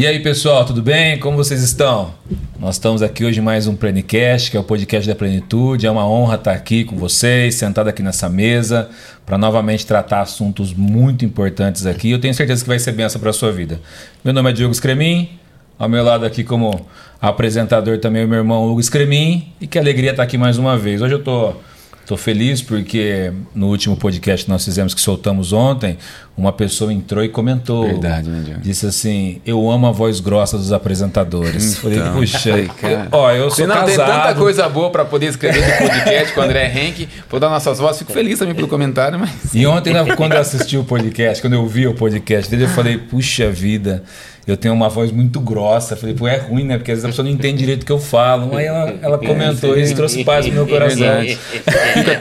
E aí, pessoal, tudo bem? Como vocês estão? Nós estamos aqui hoje em mais um Plenicast, que é o podcast da plenitude. É uma honra estar aqui com vocês, sentado aqui nessa mesa, para novamente tratar assuntos muito importantes aqui. Eu tenho certeza que vai ser benção para a sua vida. Meu nome é Diogo Scremin, ao meu lado aqui como apresentador também o meu irmão Hugo Scremin, e que alegria estar aqui mais uma vez. Hoje eu estou Estou feliz porque no último podcast que nós fizemos, que soltamos ontem, uma pessoa entrou e comentou. Verdade, né? Disse assim: Eu amo a voz grossa dos apresentadores. Então, Falei, puxa, cara. ó, eu sou não casado. tem tanta coisa boa para poder escrever de podcast com o André Henke, por dar nossas vozes. Fico feliz também pelo comentário, mas. E ontem, né, quando eu assisti o podcast, quando eu vi o podcast dele, eu falei, puxa vida, eu tenho uma voz muito grossa. Falei, pô, é ruim, né? Porque às vezes a pessoa não entende direito o que eu falo. Aí ela, ela comentou isso, trouxe paz no meu coração. Fico-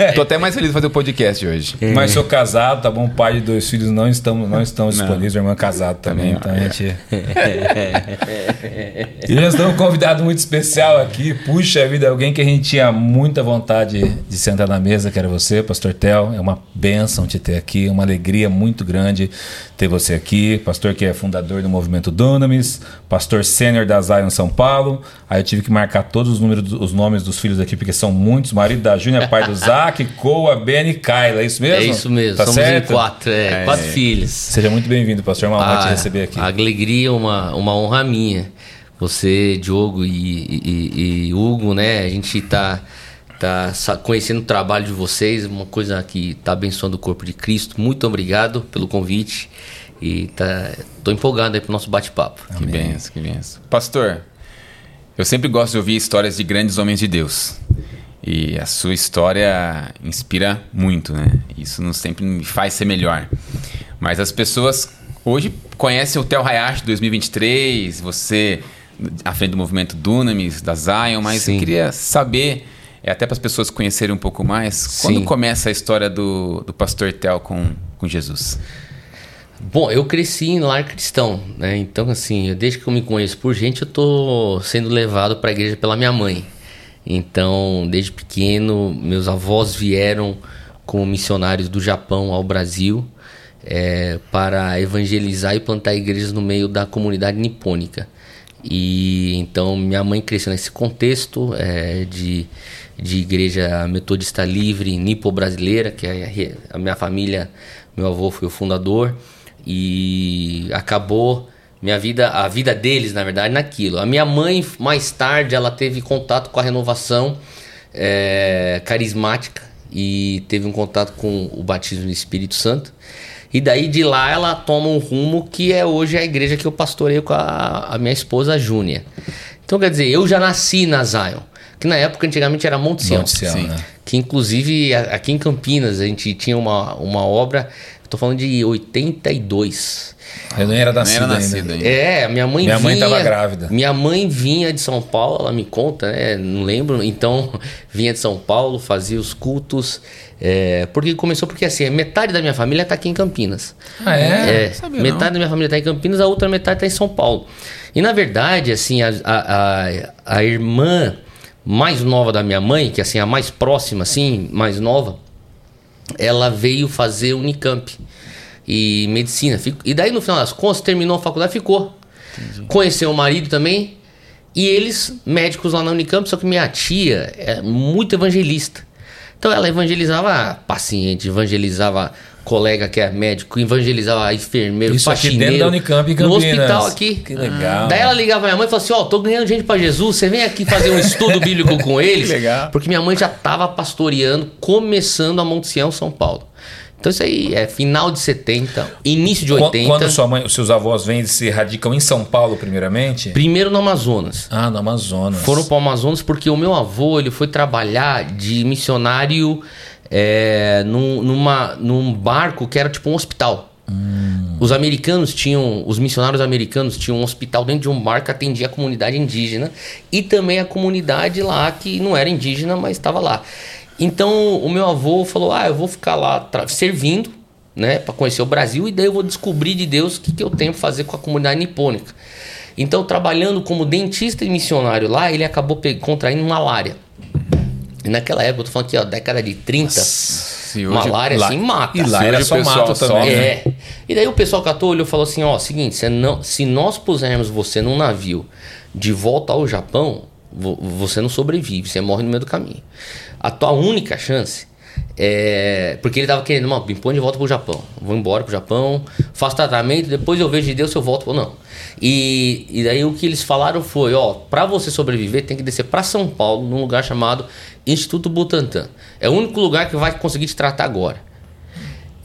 tô até mais feliz de fazer o podcast hoje. Mas sou casado, tá bom? Pai de dois filhos, não estamos, não estamos Não. disponíveis. Minha irmã é casada também, Também então a gente. e nós temos um convidado muito especial aqui. Puxa vida, alguém que a gente tinha muita vontade de sentar na mesa, que era você, Pastor Tel. É uma bênção te ter aqui, uma alegria muito grande ter você aqui. Pastor que é fundador do movimento Dunamis, pastor sênior da Zion São Paulo. Aí eu tive que marcar todos os, números, os nomes dos filhos aqui, porque são muitos. Marido da Júnior, pai do Zac, Coa, Ben e Kyla. É isso mesmo? É isso mesmo, Tá somos certo? em quatro, é, É. quatro filhos. Seja muito bem-vindo, pastor. É uma honra te receber aqui. A alegria é uma, uma honra minha. Você, Diogo e, e- e Hugo, né? A gente tá, tá sa- conhecendo o trabalho de vocês, uma coisa que tá abençoando o corpo de Cristo. Muito obrigado pelo convite. E tá, tô empolgado aí pro nosso bate-papo. Que benção, que benção. Pastor, eu sempre gosto de ouvir histórias de grandes homens de Deus. E a sua história inspira muito, né? Isso não sempre me faz ser melhor. Mas as pessoas hoje conhecem o Tel Hayashi 2023, você à frente do movimento Dunamis, da Zion, mas Sim. eu queria saber, é, até para as pessoas conhecerem um pouco mais, quando Sim. começa a história do, do pastor Tel com, com Jesus? Bom, eu cresci em lar cristão, né? Então, assim, desde que eu me conheço por gente, eu tô sendo levado para a igreja pela minha mãe. Então, desde pequeno, meus avós vieram como missionários do Japão ao Brasil é, para evangelizar e plantar igrejas no meio da comunidade nipônica. E então minha mãe cresceu nesse contexto é, de, de igreja metodista livre nipo-brasileira, que é a, minha família, meu avô foi o fundador, e acabou minha vida, a vida deles, na verdade, naquilo. A minha mãe, mais tarde, ela teve contato com a renovação é, carismática e teve um contato com o batismo do Espírito Santo. E daí de lá ela toma um rumo que é hoje a igreja que eu pastoreio com a, a minha esposa Júnia. Então quer dizer, eu já nasci na Zion, que na época antigamente era Monte Sião. Monte Sião, Sim. né? Que inclusive a- aqui em Campinas a gente tinha uma, uma obra, tô falando de 82. Eu nem era Não nascido, era ainda. nascido ainda. É, minha mãe Minha mãe vinha, tava grávida. Minha mãe vinha de São Paulo, ela me conta, né? Não lembro. Então, vinha de São Paulo, fazia os cultos. É, porque começou porque assim, metade da minha família tá aqui em Campinas. Ah, é? É, sabia metade não. da minha família tá em Campinas, a outra metade tá em São Paulo. E na verdade, assim, a, a, a, a irmã mais nova da minha mãe, que assim, a mais próxima, assim, mais nova, ela veio fazer Unicamp e medicina. E daí, no final das contas, terminou a faculdade, ficou. Conheceu o marido também. E eles, médicos lá na Unicamp, só que minha tia é muito evangelista. Então ela evangelizava paciente, evangelizava colega que é médico, evangelizava enfermeiro, Isso aqui faxineiro. dentro da Unicamp em No Campinas. hospital aqui. Que legal. Daí ela ligava minha mãe e falava assim: Ó, tô ganhando gente pra Jesus, você vem aqui fazer um estudo bíblico com eles. Que legal. Porque minha mãe já tava pastoreando, começando a Monte Sião, São Paulo. Então isso aí é final de 70, início de Qu- 80. Quando sua mãe, os seus avós vêm e se radicam em São Paulo, primeiramente? Primeiro no Amazonas. Ah, no Amazonas. Foram para o Amazonas porque o meu avô ele foi trabalhar de missionário é, num, numa, num barco que era tipo um hospital. Os americanos tinham, os missionários americanos tinham um hospital dentro de um barco que atendia a comunidade indígena e também a comunidade lá que não era indígena, mas estava lá. Então o meu avô falou: Ah, eu vou ficar lá servindo, né, para conhecer o Brasil e daí eu vou descobrir de Deus o que, que eu tenho para fazer com a comunidade nipônica. Então, trabalhando como dentista e missionário lá, ele acabou contraindo malária. E naquela época, eu tô falando aqui, ó, década de 30, Se hoje- Malária, lá- assim, mata. E lá Se era só mato só- também. né? É. E daí o pessoal catou olhou e falou assim: ó, seguinte, você não, se nós pusermos você num navio de volta ao Japão, vo- você não sobrevive, você morre no meio do caminho. A tua única chance é. Porque ele tava querendo, mano, me põe de volta pro Japão. Vou embora pro Japão, faço tratamento, depois eu vejo de Deus se eu volto ou não. E, e daí o que eles falaram foi: ó, pra você sobreviver, tem que descer pra São Paulo, num lugar chamado Instituto Butantan. É o único lugar que vai conseguir te tratar agora.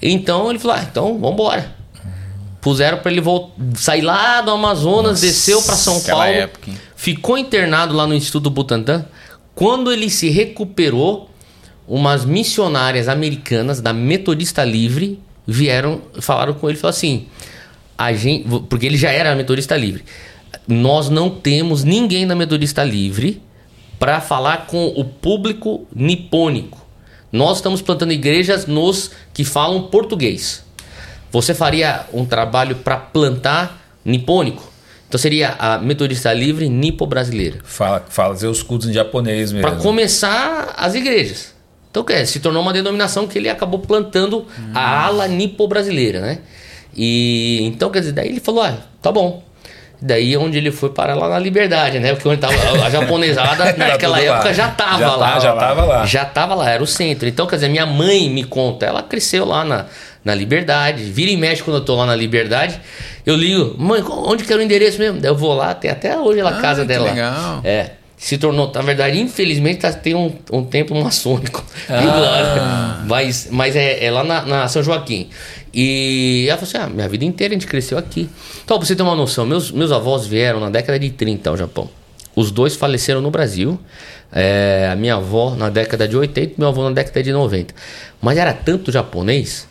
Então ele falou: ah, então vambora. Puseram pra ele vol- sair lá do Amazonas, desceu pra São Paulo, época, ficou internado lá no Instituto Butantan. Quando ele se recuperou, umas missionárias americanas da Metodista Livre vieram, falaram com ele, falaram assim, a gente, porque ele já era Metodista Livre. Nós não temos ninguém da Metodista Livre para falar com o público nipônico. Nós estamos plantando igrejas nos que falam português. Você faria um trabalho para plantar nipônico? Então seria a Metodista Livre Nipo-Brasileira. Fala, fazer os cultos em japonês mesmo. Para começar as igrejas. Então, se tornou uma denominação que ele acabou plantando a ala nipo-brasileira, né? E então, quer dizer, daí ele falou: ah, tá bom. Daí é onde ele foi parar lá na Liberdade, né? Porque onde tava a japonesada naquela tudo lá. época já tava Já lá. tá- já tava lá. Já tava lá, era o centro. Então, quer dizer, minha mãe me conta, ela cresceu lá na, na Liberdade. Vira e mexe quando eu tô lá na Liberdade. Eu ligo, mãe, onde que era o endereço mesmo? Daí eu vou lá, tem até hoje lá a Ah, casa que dela. legal. É. Se tornou, na verdade, infelizmente, tá, tem um, um templo maçônico. Né? Mas, mas é, é lá na, na São Joaquim. E ela falou assim: ah, minha vida inteira a gente cresceu aqui. Então, pra você ter uma noção, meus, meus avós vieram na década de 30 ao Japão. Os dois faleceram no Brasil. É, a minha avó na década de 80 e meu avô na década de 90. Mas era tanto japonês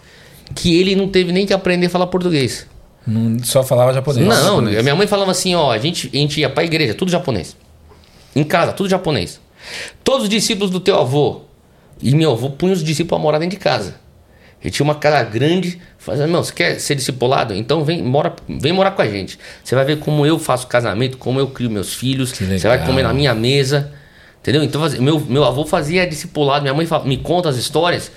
que ele não teve nem que aprender a falar português. Não, só falava japonês. Não, japonês. minha mãe falava assim, ó, a gente, a gente ia pra igreja, tudo japonês. Em casa, tudo japonês. Todos os discípulos do teu avô. E meu avô punha os discípulos a morar dentro de casa. Ele tinha uma casa grande, fazendo, meu, você quer ser discipulado? Então vem, mora, vem morar com a gente. Você vai ver como eu faço casamento, como eu crio meus filhos. Você vai comer na minha mesa. Entendeu? Então meu, meu avô fazia discipulado, minha mãe fa- me conta as histórias.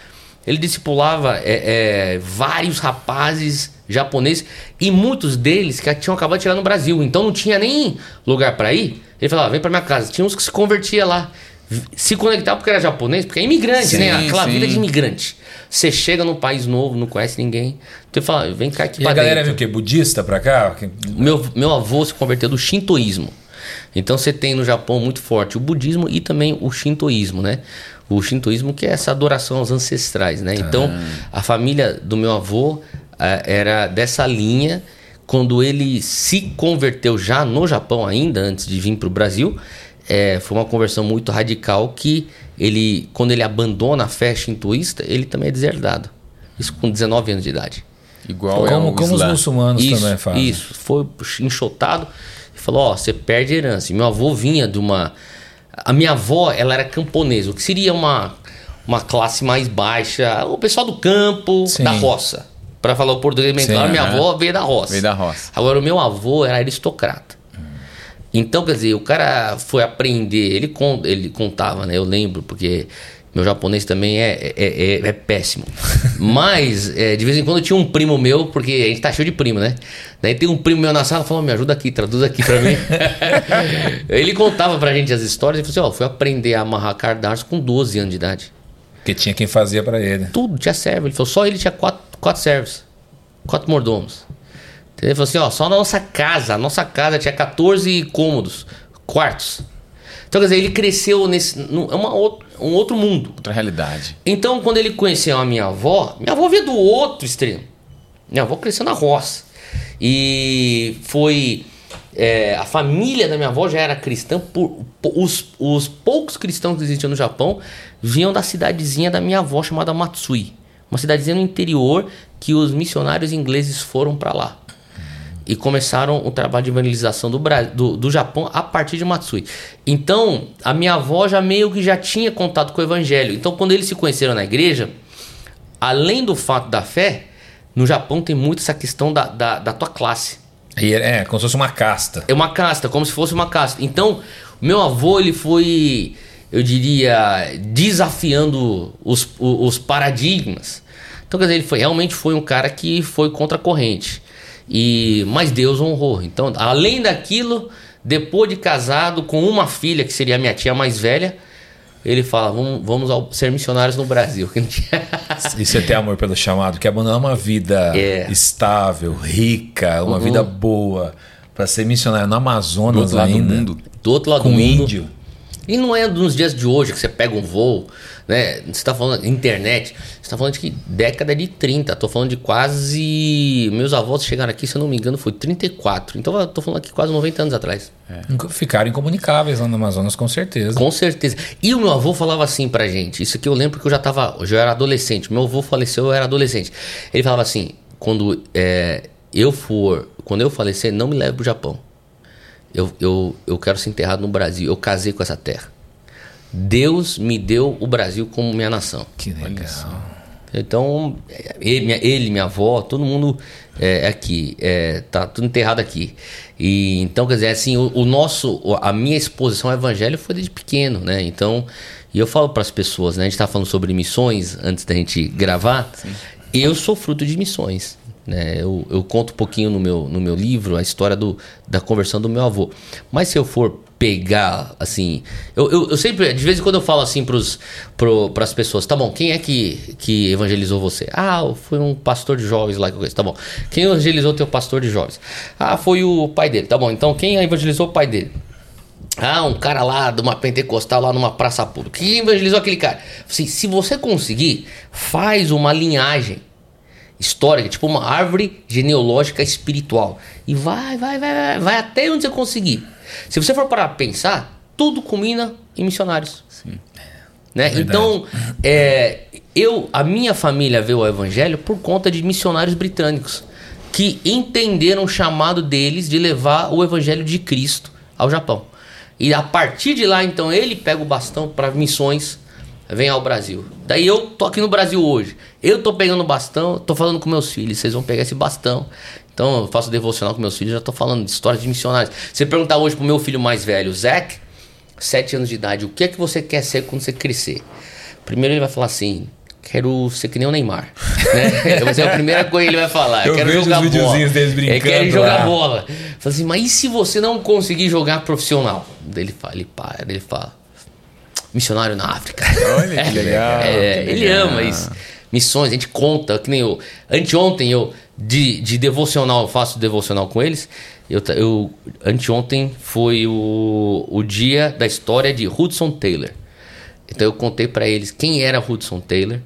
Ele discipulava é, é, vários rapazes japoneses e muitos deles que tinham acabado de chegar no Brasil. Então não tinha nem lugar para ir. Ele falava, vem para minha casa. Tinha uns que se convertia lá. Se conectava porque era japonês, porque é imigrante, Sim, né? Aquela sim. vida de imigrante. Você chega num país novo, não conhece ninguém. Então ele fala, vem cá aqui E a pra galera dentro. veio o quê? Budista pra cá? Meu, meu avô se converteu do shintoísmo. Então você tem no Japão muito forte o budismo e também o shintoísmo, né? O shintoísmo que é essa adoração aos ancestrais, né? Então a família do meu avô ah, era dessa linha. Quando ele se converteu já no Japão ainda, antes de vir para o Brasil, é, foi uma conversão muito radical que ele, quando ele abandona a fé shintoísta, ele também é deserdado. Isso com 19 anos de idade. Igual é Como, o como os muçulmanos Isso, também fazem. Isso, foi enxotado e falou: Ó, você perde herança. E meu avô vinha de uma. A minha avó, ela era camponesa, o que seria uma, uma classe mais baixa, o pessoal do campo, Sim. da roça. Pra falar o português bem Sim, claro, minha avó veio da roça. Veio da roça. Agora, o meu avô era aristocrata. Então, quer dizer, o cara foi aprender, ele, con- ele contava, né? Eu lembro, porque meu japonês também é, é, é- é péssimo. Mas, é, de vez em quando tinha um primo meu, porque a gente tá cheio de primo, né? Daí tem um primo meu na sala falou: me ajuda aqui, traduz aqui pra mim. ele contava pra gente as histórias e falou assim: ó, fui aprender a amarrar cardarço com 12 anos de idade. Porque tinha quem fazia pra ele. Tudo, tinha servo. Ele falou, só ele tinha quatro, quatro servos. Quatro mordomos. Ele falou assim, ó, só na nossa casa. A nossa casa tinha 14 cômodos, quartos. Então, quer dizer, ele cresceu nesse. num- É uma, um outro mundo. Outra realidade. Então, quando ele conheceu a minha avó, minha avó veio do outro extremo. Minha avó cresceu na roça. E foi. É, a família da minha avó já era cristã. Por, po- os, os poucos cristãos que existiam no Japão vinham da cidadezinha da minha avó chamada Matsui. Uma cidadezinha no interior que os missionários ingleses foram para lá. E começaram o trabalho de evangelização do, do, do Japão a partir de Matsui. Então, a minha avó já meio que já tinha contato com o evangelho. Então, quando eles se conheceram na igreja, além do fato da fé, no Japão tem muito essa questão da, da, da tua classe. E é, como se fosse uma casta. É uma casta, como se fosse uma casta. Então, meu avô, ele foi. eu diria, desafiando os, os paradigmas. Então, quer dizer, ele foi, realmente foi um cara que foi contra a corrente. E, mas Deus honrou. Então, além daquilo, depois de casado com uma filha, que seria a minha tia mais velha, ele fala: vamos, vamos ao, ser missionários no Brasil. e você tem amor pelo chamado, que abandonar uma vida é. estável, rica, uma uhum. vida boa, para ser missionário no Amazonas do ainda. Do mundo. Do outro lado com do mundo. índio. E não é nos dias de hoje que você pega um voo, né? Você está falando internet, você está falando de que década de 30. Estou falando de quase. Meus avós chegaram aqui, se eu não me engano, foi 34. Então eu tô falando aqui quase 90 anos atrás. É. Ficaram incomunicáveis lá no Amazonas, com certeza. Com certeza. E o meu avô falava assim pra gente. Isso aqui eu lembro que eu já tava. Eu já era adolescente. Meu avô faleceu, eu era adolescente. Ele falava assim: quando é, eu for. Quando eu falecer, não me leve pro Japão. Eu, eu, eu quero ser enterrado no Brasil. Eu casei com essa terra. Deus me deu o Brasil como minha nação. Que legal. Então, ele minha, ele, minha avó, todo mundo é, é, aqui, é, tá tudo enterrado aqui. E então, quer dizer, assim, o, o, nosso, a minha exposição ao evangelho foi desde pequeno, né? Então, e eu falo para as pessoas, né? A gente tá falando sobre missões antes da gente gravar. Sim. Eu sou fruto de missões. Né? Eu, eu, conto um pouquinho no meu, no meu livro a história do, da conversão do meu avô. Mas se eu for pegar, assim. Eu, eu, eu sempre, de vez em quando eu falo assim para pro, as pessoas: tá bom, quem é que, que evangelizou você? Ah, foi um pastor de jovens lá que eu conheço. Tá bom. Quem evangelizou teu pastor de jovens? Ah, foi o pai dele. Tá bom, então quem evangelizou o pai dele? Ah, um cara lá de uma pentecostal lá numa praça pública. Quem evangelizou aquele cara? Assim, se você conseguir, faz uma linhagem histórica, tipo uma árvore genealógica espiritual. E vai, vai, vai, vai, vai até onde você conseguir. Se você for para pensar, tudo combina em missionários. Sim. Né? É então, é, eu, a minha família veio ao evangelho por conta de missionários britânicos que entenderam o chamado deles de levar o evangelho de Cristo ao Japão. E a partir de lá, então, ele pega o bastão para missões vem ao Brasil. Daí eu tô aqui no Brasil hoje. Eu tô pegando o bastão, tô falando com meus filhos, vocês vão pegar esse bastão. Então eu faço devocional com meus filhos, já tô falando de histórias de missionários. Você perguntar hoje pro meu filho mais velho, Zac, 7 anos de idade, o que é que você quer ser quando você crescer? Primeiro ele vai falar assim, quero ser que nem o Neymar. Né? Vai ser a primeira coisa que ele vai falar. Eu quero vejo jogar os videozinhos deles brincando. Ele quer jogar bola. Fala assim, mas e se você não conseguir jogar profissional? Daí ele fala, ele para, ele fala, missionário na África. Olha que legal. É, que ele legal. ama isso. Missões, a gente conta, que nem eu. Anteontem eu, de, de devocional, eu faço devocional com eles. Eu, eu, anteontem foi o, o dia da história de Hudson Taylor. Então eu contei para eles quem era Hudson Taylor,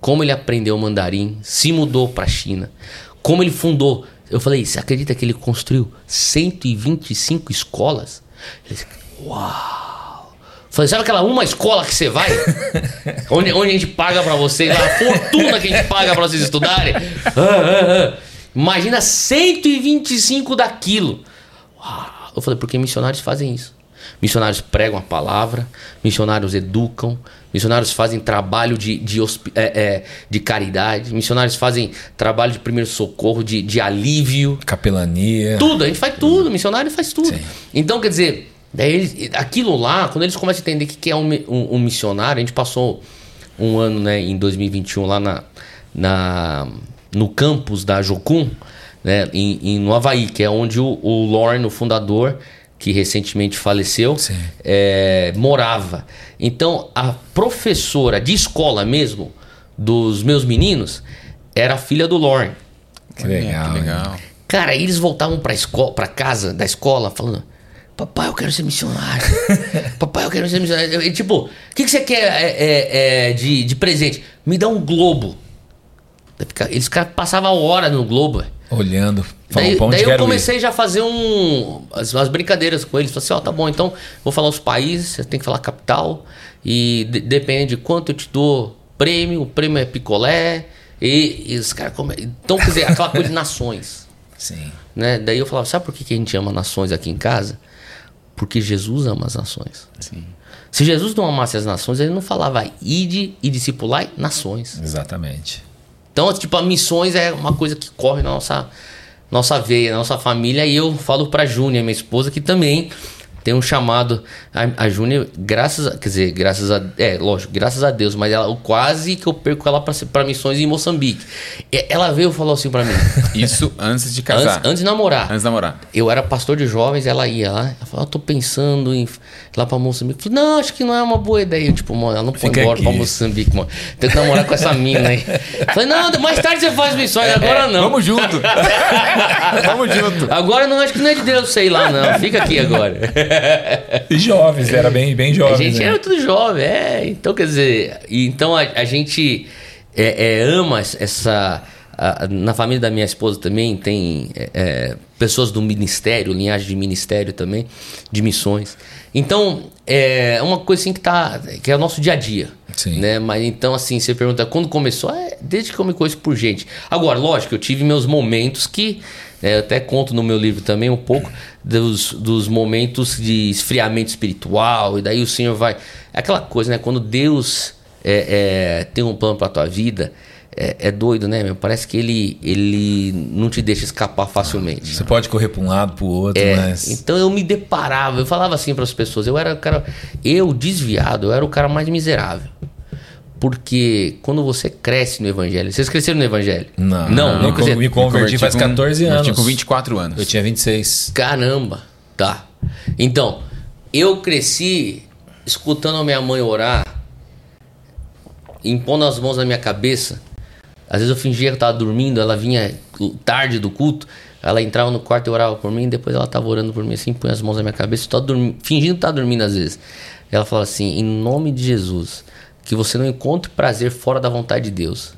como ele aprendeu mandarim, se mudou para China, como ele fundou. Eu falei, você acredita que ele construiu 125 escolas? Eles, uau! Falei, sabe aquela uma escola que você vai? onde, onde a gente paga pra vocês, a fortuna que a gente paga pra vocês estudarem. Ah, ah, ah. Imagina 125 daquilo. Eu falei, porque missionários fazem isso. Missionários pregam a palavra, missionários educam, missionários fazem trabalho de, de, é, é, de caridade, missionários fazem trabalho de primeiro socorro, de, de alívio. Capelania. Tudo, a gente faz tudo, missionário faz tudo. Sim. Então, quer dizer, Daí eles, aquilo lá, quando eles começam a entender o que é um, um, um, missionário, a gente passou um ano, né, em 2021 lá na, na, no campus da Jocum, né, em, em, no Havaí, que é onde o, o Lauren, o fundador, que recentemente faleceu, é, morava. Então, a professora de escola mesmo, dos meus meninos, era a filha do Lauren. Que legal, que legal. Cara, eles voltavam para escola, para casa da escola, falando: Papai, eu quero ser missionário. Papai, eu quero ser missionário. E, tipo, o que, que você quer é, é, é, de, de presente? Me dá um globo. Eles passavam hora no globo. Olhando. Daí, daí eu comecei ir. já a fazer um, as, umas brincadeiras com eles. Falei assim, ó, oh, tá bom, então vou falar os países, você tem que falar capital. E de, depende de quanto eu te dou prêmio, o prêmio é picolé. E, e os caras... Então, quer dizer, aquela coisa de nações. Sim. Né? Daí eu falava, sabe por que, que a gente ama nações aqui em casa? Porque Jesus ama as nações. Sim. Se Jesus não amasse as nações, ele não falava ide e discipular nações. Exatamente. Então, tipo, missões é uma coisa que corre na nossa, nossa veia, na nossa família. E eu falo pra Júnia, minha esposa, que também tem um chamado. A, a Júnior, graças a. Quer dizer, graças a. É, lógico, graças a Deus, mas ela quase que eu perco ela para missões em Moçambique. Ela veio e falou assim para mim. Isso antes de antes, casar. antes de namorar. Antes de namorar. Eu era pastor de jovens, ela ia lá. Ela falou, eu tô pensando em ir lá pra Moçambique. Eu falei, não, acho que não é uma boa ideia. Eu, tipo, mano, ela não pode Fica embora aqui. pra Moçambique, mano. Tem que namorar com essa mina aí. Eu falei, não, mais tarde você faz missões, agora não. Vamos junto. Vamos junto. Agora não, acho que não é de Deus sei lá, não. Fica aqui agora. E jovens, era bem, bem A jovem. gente né? era tudo jovem, é. Então, quer dizer, então a, a gente é, é, ama essa. A- na família da minha esposa também tem é, é, pessoas do ministério, linhagem de ministério também, de missões. Então, é uma coisa assim que tá. que é o nosso dia a dia. Sim. Né? Mas então, assim, você pergunta quando começou? É, desde que eu me conheço por gente. Agora, lógico, eu tive meus momentos que. é, eu até conto no meu livro também um pouco dos, dos momentos de esfriamento espiritual, e daí o Senhor vai. É aquela coisa, né? Quando Deus é, é, tem um plano pra tua vida, é, é doido, né, meu? Parece que ele, ele não te deixa escapar facilmente. Você pode correr pra um lado, pro outro, É, mas. Então eu me deparava, eu falava assim para as pessoas, eu era o cara, eu desviado, eu era o cara mais miserável. Porque quando você cresce no evangelho, vocês cresceram no evangelho? Não, não, me, não con- cresceram. me converti faz com- 14 converti anos. com 24 anos. Eu tinha 26. Caramba, tá. Então, eu cresci escutando a minha mãe orar, impondo as mãos na minha cabeça. Às vezes eu fingia que eu tava dormindo, ela vinha tarde do culto, ela entrava no quarto e orava por mim, depois ela tava orando por mim assim, põe as mãos na minha cabeça, tava dormindo, fingindo que tava dormindo às vezes. Ela falava assim: em nome de Jesus, que você não encontre prazer fora da vontade de Deus.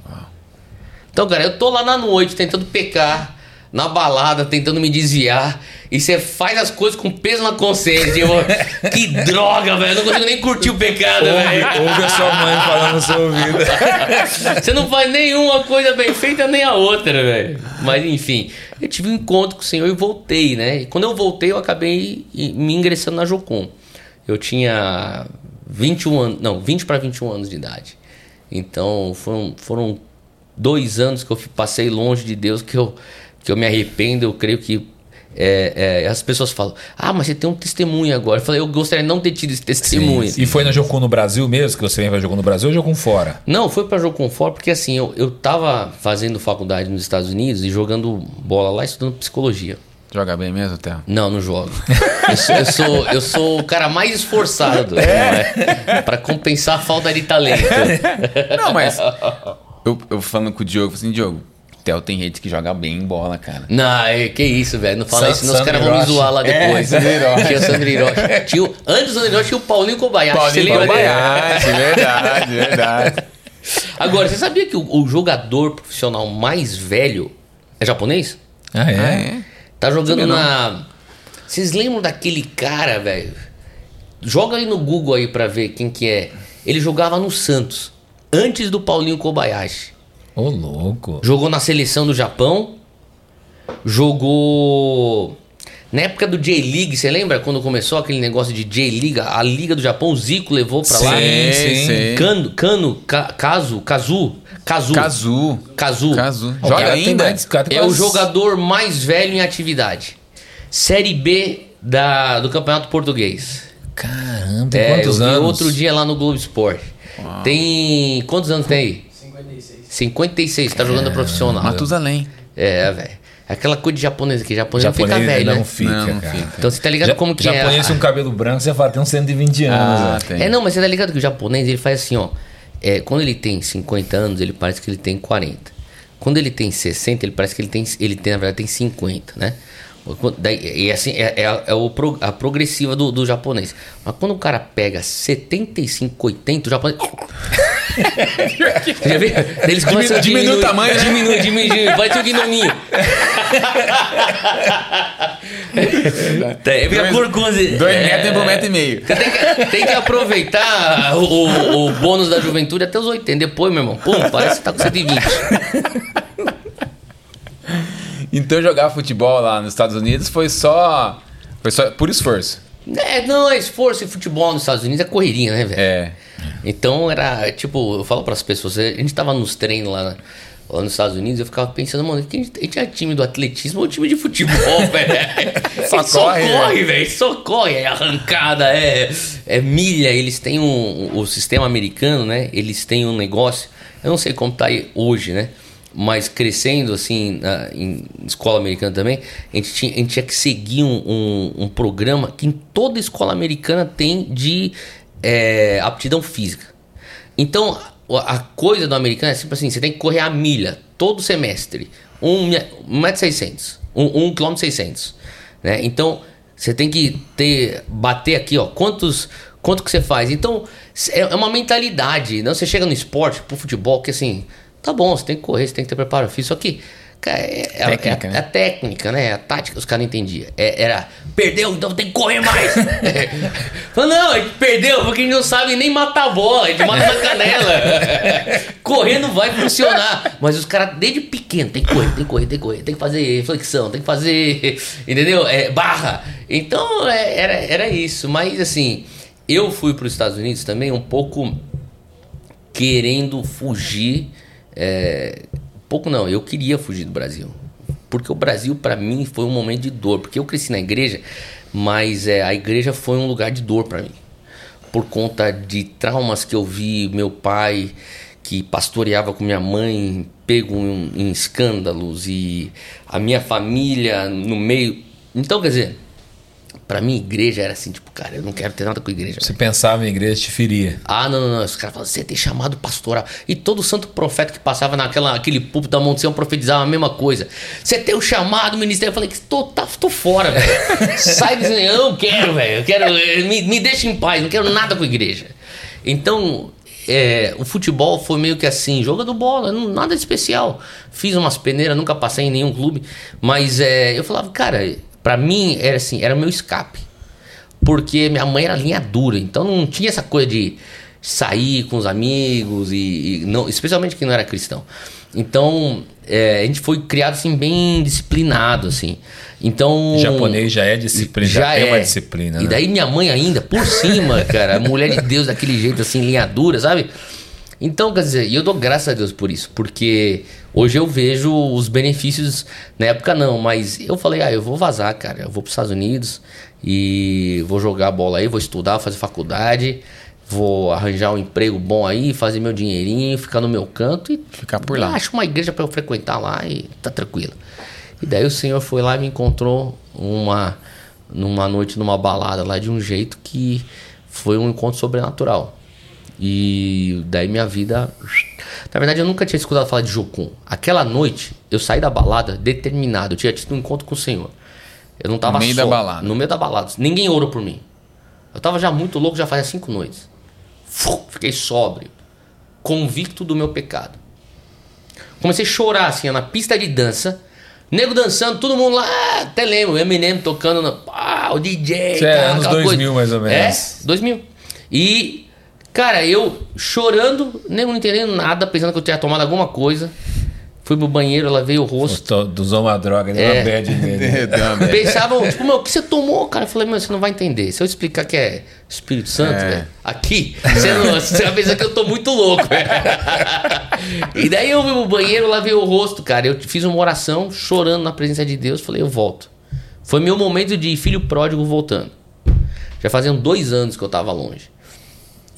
Então, cara, eu tô lá na noite tentando pecar, na balada, tentando me desviar, e você faz as coisas com peso na consciência. Que droga, velho. Eu não consigo nem curtir o pecado, velho. Ouve, a sua mãe falando no seu ouvido. Você não faz nenhuma coisa bem feita nem a outra, velho. Mas enfim, eu tive um encontro com o Senhor e voltei, né? E quando eu voltei, eu acabei me ingressando na Jocum. Eu tinha 21 anos, não, 20 para 21 anos de idade. Então foram, foram dois anos que eu passei longe de Deus que eu, que eu me arrependo. Eu creio que é, é, as pessoas falam: Ah, mas você tem um testemunho agora. Eu falei: Eu gostaria de não ter tido esse testemunho. E foi na Jocum no Brasil mesmo? Que você vem pra Jocum no Brasil ou Jocum fora? Não, foi pra jogo conforto porque assim, eu, eu tava fazendo faculdade nos Estados Unidos e jogando bola lá estudando psicologia. Joga bem mesmo, Theo? Não, não jogo. Eu sou, eu sou, eu sou o cara mais esforçado, não é? Pra compensar a falta de talento. Não, mas. Eu, eu falando com o Diogo, eu falei assim, Diogo, Theo tem gente que joga bem em bola, cara. Não, é, que isso, velho. Não fala Sa- isso, senão os caras vão me zoar lá depois. É, Sandro Hiroshi. Tinha o Sandro Hiroshi. Tinha o- antes do Sandro Hiroshi tinha o Paulinho Kobayashi. você Paulinho? Kobayashi, verdade, verdade. Agora, você sabia que o, o jogador profissional mais velho é japonês? Ah, é? Ah, é? Tá jogando na. Vocês lembram daquele cara, velho? Joga aí no Google aí pra ver quem que é. Ele jogava no Santos, antes do Paulinho Kobayashi. Ô, louco. Jogou na seleção do Japão. Jogou. Na época do J-League, você lembra quando começou aquele negócio de J-League? A Liga do Japão, o Zico levou pra lá. Sim, sim. sei. Cano, Cano, Ca- Kazu, Kazu, Kazu. Kazu. Cazu. O Joga ainda? mais- É o jogador mais velho em atividade. Série B da, do Campeonato Português. Caramba, tem É, quantos eu vi anos? outro dia lá no Globo Esporte. Tem. Quantos anos tem aí? 56. 56, tá jogando profissional. Matusalém. É, velho. Aquela coisa de japonês aqui. Japonês, Japonês não fica velho, não né? fica, Não, não cara. fica. Então você tá ligado Já- como que é? japonês a- com cabelo branco, você fala, tem uns 120 anos. Ah, tem. É, não, mas você tá ligado que o japonês ele faz assim, ó. É, quando ele tem 50 anos, ele parece que ele tem 40. Quando ele tem 60, ele parece que ele tem, ele tem na verdade, tem 50, né? E assim, é, é a- é o pro- a progressiva do, do japonês. Mas quando o cara pega 75, 80, o japonês. Já viu? Eles começam a diminui o diminuir- tamanho, né? Diminui, diminui, diminui. Vai ter o gnominho. Fica Dois- corcunda. Dois É. metros por metro e meio. Você tem que, tem que aproveitar o, o- o bônus da juventude até os 80. Depois, meu irmão, pum, parece que tá com 120. Então jogar futebol lá nos Estados Unidos foi só. Foi só por esforço. É, não, é esforço e futebol nos Estados Unidos é correria, né, velho? É. Então era, tipo, eu falo pras pessoas, a gente tava nos treinos lá lá nos Estados Unidos, eu ficava pensando, mano, a gente, a gente é time do atletismo ou time de futebol, velho? Só só corre, né? corre, velho, só corre, é arrancada, é, é milha, eles têm um, o sistema americano, né? Eles têm um negócio, eu não sei como tá aí hoje, né? Mas crescendo assim, na- em escola americana também, a gente tinha, a gente tinha que seguir um, um, um programa que em toda escola americana tem de é, aptidão física. Então, a coisa do americano é sempre assim: você tem que correr a milha todo semestre. 1,600. 1 km 600. Né? Então, você tem que ter bater aqui, ó, quantos quanto que você faz. Então, é é uma mentalidade. Não você chega no esporte, pro futebol, que assim, tá bom, você tem que correr, você tem que ter preparo físico. Só que cara, é, é- Técnica, é- né? é a técnica, né? A tática, os caras não entendiam. É- era, perdeu, então tem que correr mais. Falei, não, a gente perdeu porque a gente não sabe nem matar a bola, a gente mata na canela. correr não vai funcionar. Mas os caras, desde pequeno, tem que correr, tem que correr, tem que correr, tem que fazer flexão, tem que fazer, entendeu? É, barra. Então, é, era, era isso. Mas, assim, eu fui para os Estados Unidos também um pouco querendo fugir. É, pouco não, eu queria fugir do Brasil. Porque o Brasil, para mim, foi um momento de dor. Porque eu cresci na igreja, mas é, a igreja foi um lugar de dor para mim. Por conta de traumas que eu vi, meu pai, que pastoreava com minha mãe, pego em, em escândalos, e a minha família no meio. Então, quer dizer, para mim, igreja era assim, tipo, cara, eu não quero ter nada com igreja. Você pensava em igreja, te feria. Ah, não, não, não. Os caras falam, você tem chamado pastoral. E todo santo profeta que passava naquela, aquele púlpito da Monte Sião profetizava a mesma coisa. Você tem o chamado ministério. Eu falei, tô, tá, tô fora, velho. Sai dizendo, eu não quero, velho. Eu quero. eh, Me, me deixa em paz, não quero nada com igreja. Então, é, o futebol foi meio que assim, jogando bola, não- nada de especial. Fiz umas peneiras, nunca passei em nenhum clube. Mas é, eu falava, cara, pra mim era assim, era meu escape porque minha mãe era linha dura, então não tinha essa coisa de sair com os amigos e, e não, especialmente quem não era cristão. Então é, a gente foi criado assim bem disciplinado assim. Então O japonês já é disciplina, já, tem uma é. disciplina. E né? daí minha mãe ainda por cima, cara, mulher de Deus daquele jeito assim linha dura, sabe? Então, quer dizer, e eu dou graças a Deus por isso, porque hoje eu vejo os benefícios, na época não, mas eu falei, ah, eu vou vazar, cara, eu vou para os Estados Unidos e vou jogar bola aí, vou estudar, fazer faculdade, vou arranjar um emprego bom aí, fazer meu dinheirinho, ficar no meu canto e Ficar por lá. Acho uma igreja para eu frequentar lá e tá tranquilo. E daí o Senhor foi lá e me encontrou uma numa noite numa balada lá de um jeito que foi um encontro sobrenatural. E daí minha vida. Na verdade, eu nunca tinha escutado falar de Jocum. Aquela noite, eu saí da balada determinado. Eu tinha tido um encontro com o Senhor. Eu não tava No meio só. da balada. No meio da balada. Ninguém orou por mim. Eu tava já muito louco, já fazia cinco noites. Fiquei sóbrio. Convicto do meu pecado. Comecei a chorar assim, na pista de dança. Nego dançando, todo mundo lá, ah, até lembro, Eminem tocando, no, ah, o DJ. Isso é cara, anos aquela 2000 mais ou menos. É, 2000. E, cara, eu chorando, nego não entendendo nada, pensando que eu tinha tomado alguma coisa. Fui pro banheiro, lavei o rosto. Usou uma droga, deu É. uma bad nele. Pensavam, tipo, meu, o que você tomou, cara? Eu falei, meu, você não vai entender. Se eu explicar que é Espírito Santo, É. velho, aqui, você, não, você vai pensar que eu tô muito louco, velho. E daí eu fui pro banheiro, lavei o rosto, cara. Eu fiz uma oração, chorando na presença de Deus. Falei, eu volto. Foi meu momento de filho pródigo voltando. Já faziam dois anos que eu tava longe.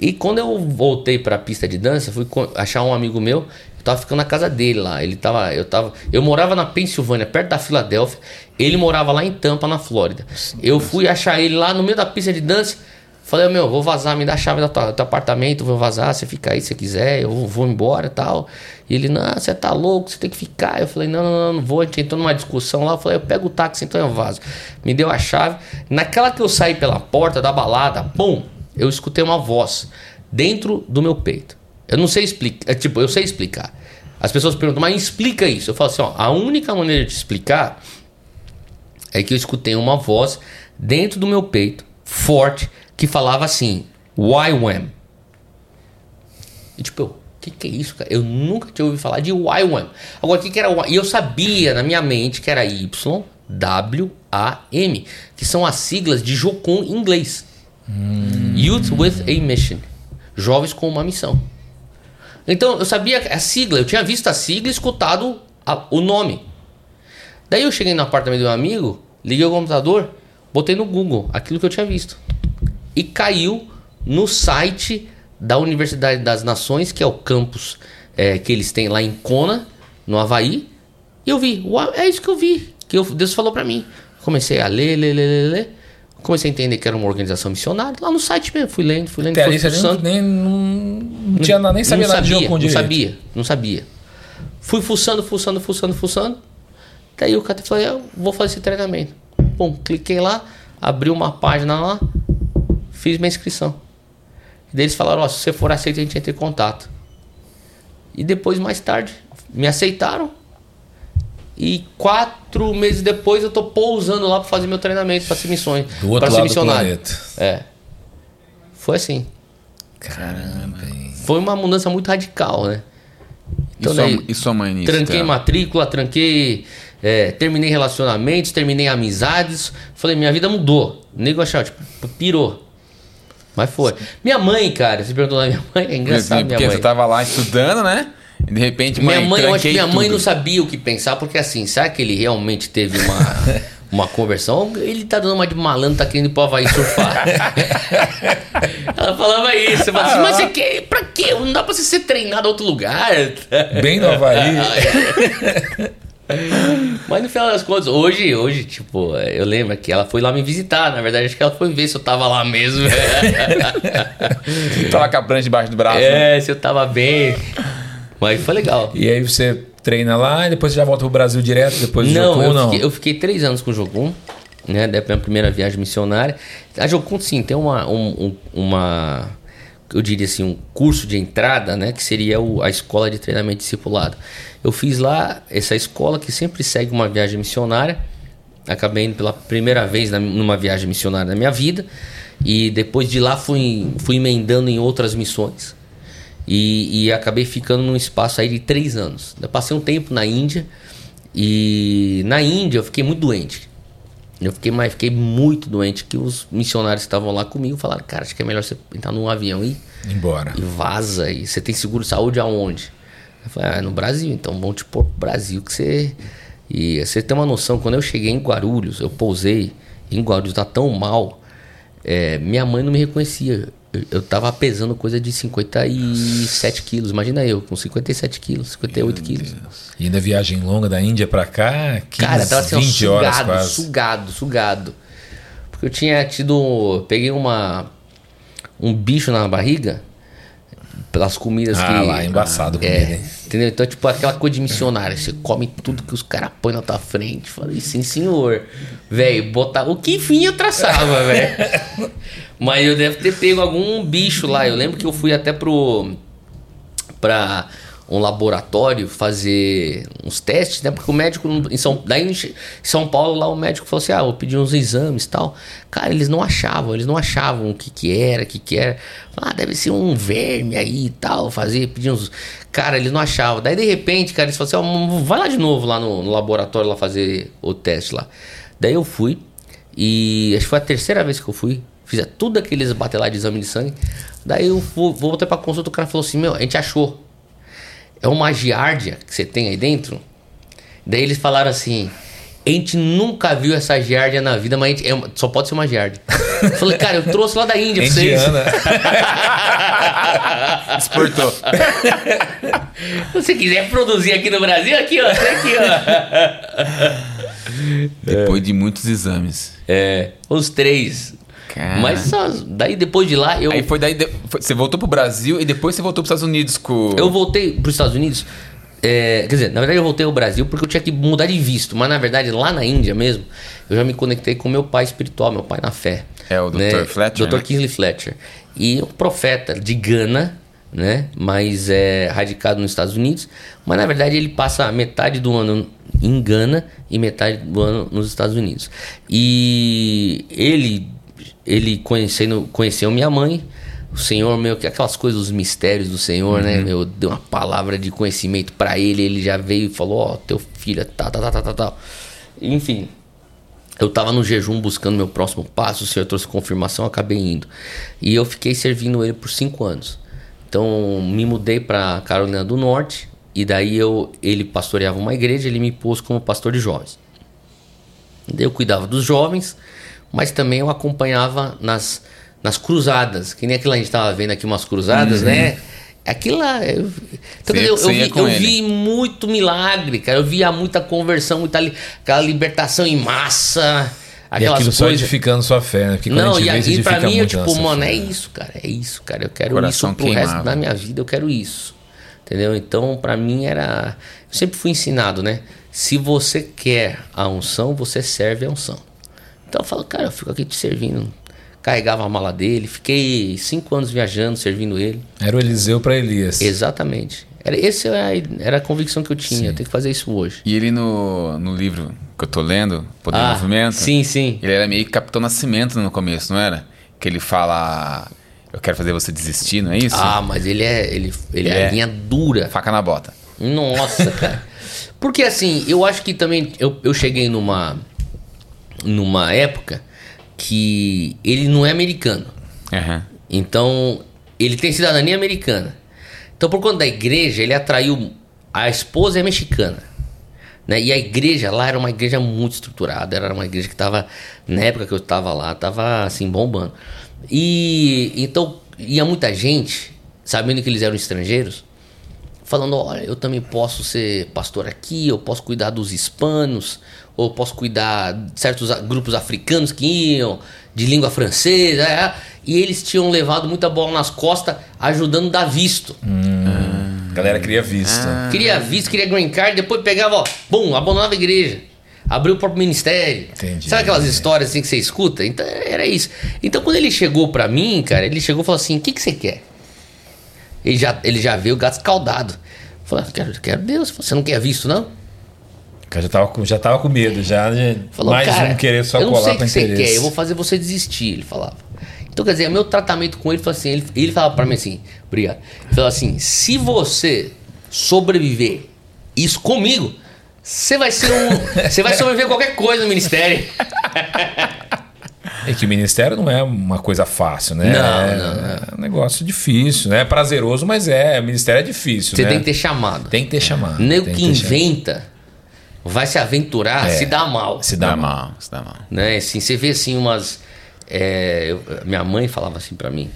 E quando eu voltei pra pista de dança, fui achar um amigo meu, eu tava ficando na casa dele lá. Ele tava, eu tava, eu morava na Pensilvânia, perto da Filadélfia. Ele morava lá em Tampa, na Flórida. Eu fui achar ele lá no meio da pista de dança. Falei, meu, vou vazar, me dá a chave do teu, apartamento, vou vazar, você fica aí se quiser, eu vou, vou embora e tal. E ele, não, você tá louco, você tem que ficar. Eu falei, não, não, não, não vou. A gente entrou numa discussão lá, eu falei, eu pego o táxi, então eu vazo. Me deu a chave. Naquela que eu saí pela porta da balada, pum, eu escutei uma voz dentro do meu peito. Eu não sei explicar, é, tipo, eu sei explicar. As pessoas perguntam, mas explica isso. Eu falo assim, ó, a única maneira de explicar é que eu escutei uma voz dentro do meu peito, forte, que falava assim, YWAM. E tipo, o que, que é isso, cara? Eu nunca tinha ouvido falar de YWAM. Agora, o que, que era YWAM? E eu sabia na minha mente que era YWAM, que são as siglas de Jocum em inglês. Youth with a Mission. Jovens com uma missão. Então eu sabia a sigla, eu tinha visto a sigla e escutado a- o nome. Daí eu cheguei no apartamento do meu amigo, liguei o computador, botei no Google aquilo que eu tinha visto. E caiu no site da Universidade das Nações, que é o campus é, que eles têm lá em Kona, no Havaí. E eu vi, uau, é isso que eu vi, que eu- Deus falou pra mim. Comecei a ler, ler, ler, ler, ler. Comecei a entender que era uma organização missionária. Lá no site mesmo, fui lendo, fui lendo, Até ali você nem, fuçando. nem, não, tinha nada, nem sabia não nada de sabia, jogo com não sabia, não sabia. Fui fuçando, fuçando, fuçando, fuçando. Daí o cara falou, eu vou fazer esse treinamento. Bom, cliquei lá, abri uma página lá, fiz minha inscrição. E daí eles falaram, ó, se você for aceito, a gente entra em contato. E depois, mais tarde, me aceitaram. E quatro meses depois eu tô pousando lá para fazer meu treinamento, para ser missões. Do outro pra ser lado do missionário. planeta. É. Foi assim. Caramba, hein? Foi uma mudança muito radical, né? e, sua, daí, e sua mãe nisso? Tranquei Theo? matrícula, tranquei. é, terminei relacionamentos, terminei amizades. Falei, minha vida mudou. O nego achava, tipo, pirou. Mas foi. Minha mãe, cara, você perguntou da minha mãe, é engraçado Porque minha mãe. você tava lá estudando, né? De repente, mãe, Minha mãe, eu acho que minha mãe tudo. não sabia o que pensar, porque assim, será que ele realmente teve uma, uma conversão? Ele tá dando uma de malandro, tá querendo ir pro Havaí surfar. Ela falava isso, eu falava assim, mas você quer, pra quê? Não dá pra você ser treinado em outro lugar. Bem no Havaí. Mas no final das contas, hoje, hoje, tipo, eu lembro que ela foi lá me visitar. Na verdade, acho que ela foi ver se eu tava lá mesmo. Tava com a prancha debaixo do braço. né? é, se eu tava bem. Mas foi legal. E aí você treina lá e depois você já volta pro Brasil direto depois do Não, Jocum, eu, não? Fiquei, eu fiquei três anos com o Jogum, né? Da minha primeira viagem missionária. A Jogum, sim, tem uma, um- um- uma, eu diria assim, um curso de entrada, né? Que seria o- a escola de treinamento discipulado. Eu fiz lá essa escola que sempre segue uma viagem missionária. Acabei indo pela primeira vez na- numa viagem missionária na minha vida. E depois de lá fui, fui emendando em outras missões. E, e acabei ficando num espaço aí de três anos. Eu passei um tempo na Índia. E na Índia eu fiquei muito doente. Eu fiquei, mas fiquei muito doente que os missionários que estavam lá comigo falaram, cara, acho que é melhor você entrar num avião e, Embora. e vaza. E você tem seguro de saúde aonde? Eu falei, ah, no Brasil, então vamos te pôr pro Brasil que você. E você tem uma noção, quando eu cheguei em Guarulhos, eu pousei em Guarulhos, tá tão mal. é, minha mãe não me reconhecia. Eu, tava pesando coisa de 57 quilos. Imagina eu, com 57 quilos, 58 quilos. E ainda viagem longa da Índia pra cá, 15, Cara, tava assim, ó, 20 horas sugado, quase. sugado, sugado. Porque eu tinha tido. Peguei uma. Um bicho na barriga. Pelas comidas Ah, que. lá, embaçado É, comida, hein? entendeu? Então, tipo, aquela coisa de missionário. Você come tudo que os caras põem na tua frente. Falei, sim, senhor. Velho, botar. O que fim eu traçava, velho? Mas eu devo ter pego algum bicho lá. Eu lembro que eu fui até pro. Pra um laboratório fazer uns testes, né? Porque o médico em São, daí em São Paulo lá o médico falou assim: "Ah, vou pedir uns exames tal". Cara, eles não achavam, eles não achavam o que que era, o que que era. Ah, deve ser um verme aí e tal, fazer, pedir uns Cara, eles não achavam. Daí de repente, cara, eles falaram assim: "Ó, vai lá de novo lá no, no laboratório lá fazer o teste lá". Daí eu fui e acho que foi a terceira vez que eu fui. Fiz tudo aqueles bater lá de exame de sangue. Daí eu fui, voltei pra consulta, o cara falou assim: Meu, a gente achou. É uma giardia que você tem aí dentro. Daí eles falaram assim: A gente nunca viu essa giardia na vida, mas a gente- é só pode ser uma giardia. Eu falei, cara, eu trouxe lá da Índia pra vocês. Indiana. Exportou. Se você quiser produzir aqui no Brasil, aqui, ó. Aqui, ó. Depois de muitos exames. É, os três. Cara. Mas só, daí depois de lá, eu. Aí foi daí. foi- você voltou pro Brasil e depois você voltou pros Estados Unidos com. Eu voltei para os Estados Unidos. é, quer dizer, na verdade eu voltei ao Brasil porque eu tinha que mudar de visto. Mas na verdade, lá na Índia mesmo, eu já me conectei com meu pai espiritual, meu pai na fé. É o Dr. Fletcher, Dr. né? Kingsley Fletcher. E um profeta de Gana, né? Mas é radicado nos Estados Unidos. Mas na verdade ele passa metade do ano em Gana e metade do ano nos Estados Unidos. E ele, ele conhecendo, conheceu minha mãe. O Senhor, meu, que aquelas coisas, os mistérios do Senhor, né? Meu, deu uma palavra de conhecimento pra ele. Ele já veio e falou: Ó, teu filho, é tá, tá, tá, tá, tá, tá. Enfim, eu tava no jejum buscando meu próximo passo, o senhor trouxe confirmação, acabei indo. E eu fiquei servindo ele por cinco anos. Então me mudei para Carolina do Norte e daí eu ele pastoreava uma igreja, ele me pôs como pastor de jovens. Eu cuidava dos jovens, mas também eu acompanhava nas, nas cruzadas, que nem aquilo a gente estava vendo aqui umas cruzadas, né? Aquilo lá. Eu, então, eu, eu vi, eu vi muito milagre, cara. Eu via muita conversão, muita li- aquela libertação em massa. E Aquelas aquilo só coisas. edificando sua fé, né? Porque Não, e, vê, isso pra mim, eu, tipo, mano, é isso, cara. É isso, cara. Eu quero Coração isso pro resto queimava. da minha vida, eu quero isso. Entendeu? Então, pra mim era. Eu sempre fui ensinado, né? Se você quer a unção, você serve a unção. Então eu falo, cara, eu fico aqui te servindo. Carregava a mala dele, fiquei cinco anos viajando, servindo ele. Era o Eliseu para Elias. Exatamente. Era, esse era, a- era a convicção que eu tinha. Eu tenho que fazer isso hoje. E ele no, no livro que eu tô lendo, Poder do Movimento, Ah, sim, sim. ele era meio que Capitão Nascimento no começo, não era? Que ele fala, eu quero fazer você desistir, não é isso? Ah, mas ele é, ele, ele é, É. linha dura. Faca na bota. Nossa, cara. Porque assim, eu acho que também eu, eu cheguei numa numa época que ele não é americano. Aham. Então, ele tem cidadania americana. Então, por conta da igreja, ele atraiu a esposa é mexicana. Né? E a igreja lá era uma igreja muito estruturada, era uma igreja que estava na época que eu estava lá, estava assim bombando. E então ia muita gente, sabendo que eles eram estrangeiros, falando: olha, eu também posso ser pastor aqui, eu posso cuidar dos hispanos, ou posso cuidar de certos grupos africanos que iam, de língua francesa. é. E eles tinham levado muita bola nas costas, ajudando a dar visto. A galera queria vista. Queria visto, queria green card, depois pegava, ó, bum, abandonava a igreja. Abriu o próprio ministério. Entendi. Sabe aquelas histórias assim que você escuta? Então era isso. Então quando ele chegou pra mim, cara, ele chegou e falou assim: o que, que você quer? Ele já, ele já veio o gato escaldado. Falei, "Ah, quero, quero Deus. Você não quer visto, não? Cara já tava, com- já tava com medo, já. de Falou, mais cara, um querer só eu colar sei pra que você quer, eu vou fazer você desistir, ele falava. Então, quer dizer, meu tratamento com ele foi assim, ele, ele falava pra mim assim, obrigado. Ele falava assim, se você sobreviver isso comigo, você vai ser um. você vai sobreviver a qualquer coisa no ministério. É que o ministério não é uma coisa fácil, né? Não, é, não, não. é um negócio difícil, né? É prazeroso, mas é. O ministério é difícil, Você né? tem que ter chamado. Tem que ter chamado. Nem o tem que ter chamado. Vai se aventurar, É. se dá mal. Se dá dá mal. mal, se dá mal. né? Assim, você vê assim umas. é, eu- minha mãe falava assim pra mim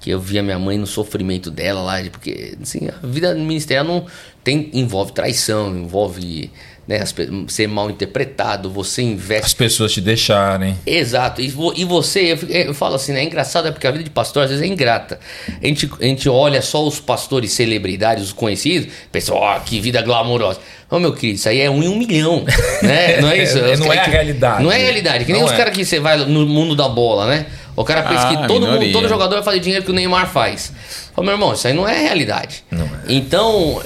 que eu via minha mãe no sofrimento dela lá, porque assim, a vida ministerial não tem envolve traição, envolve né, as ser mal interpretado, você As investe pessoas te deixarem. Exato. E, e você, eu, eu falo assim, né? É engraçado, é porque a vida de pastor às vezes é ingrata. A gente, a gente olha só os pastores celebridades, os conhecidos, pensa, ó, que vida glamourosa. Ô, meu querido, isso aí é um em um milhão, né? Não é isso? É, não é a que- realidade. Não é a realidade. Que nem Não os é. caras que você vai no mundo da bola, né? O cara pensa Ah, que todo, mundo, todo jogador vai fazer dinheiro que o Neymar faz. Fala, meu irmão, isso aí não é realidade. Não é. Então,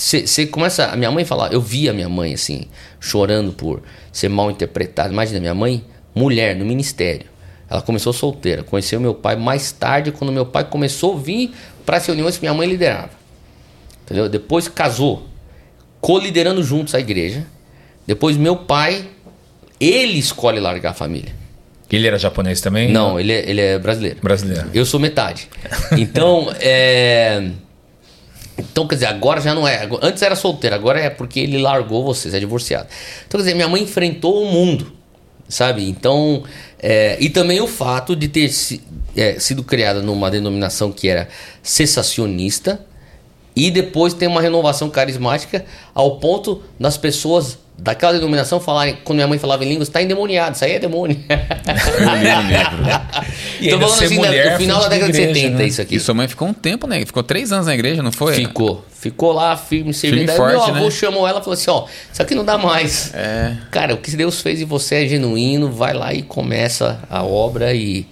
você começa. A minha mãe falar, eu vi a minha mãe assim, chorando por ser mal interpretada. Imagina, minha mãe, mulher no ministério. Ela começou solteira, conheceu meu pai mais tarde, quando meu pai começou a vir para as reuniões que minha mãe liderava. Entendeu? Depois casou, co-liderando juntos a igreja. Depois meu pai, ele escolhe largar a família. Ele era japonês também? Não, ele é, ele é brasileiro. Brasileiro. Eu sou metade. Então, é. Então, quer dizer, agora já não é. Antes era solteiro, agora é porque ele largou vocês, é divorciado. Então, quer dizer, minha mãe enfrentou o mundo, sabe? Então, é, e também o fato de ter é, sido criada numa denominação que era cessacionista e depois tem uma renovação carismática ao ponto das pessoas daquela denominação falarem, quando minha mãe falava em línguas, está endemoniado, isso aí é demônio. E Tô ainda falando ser assim, da- mulher do final da de década de igreja, 70, né? isso aqui. E sua mãe ficou um tempo, né? Ficou três anos na igreja, não foi? Ficou. Ficou lá firme, servindo. Firme Daí e meu forte, avô né? chamou ela e falou assim: ó, isso aqui não dá mais. É. Cara, o que Deus fez em você é genuíno, vai lá e começa a obra e,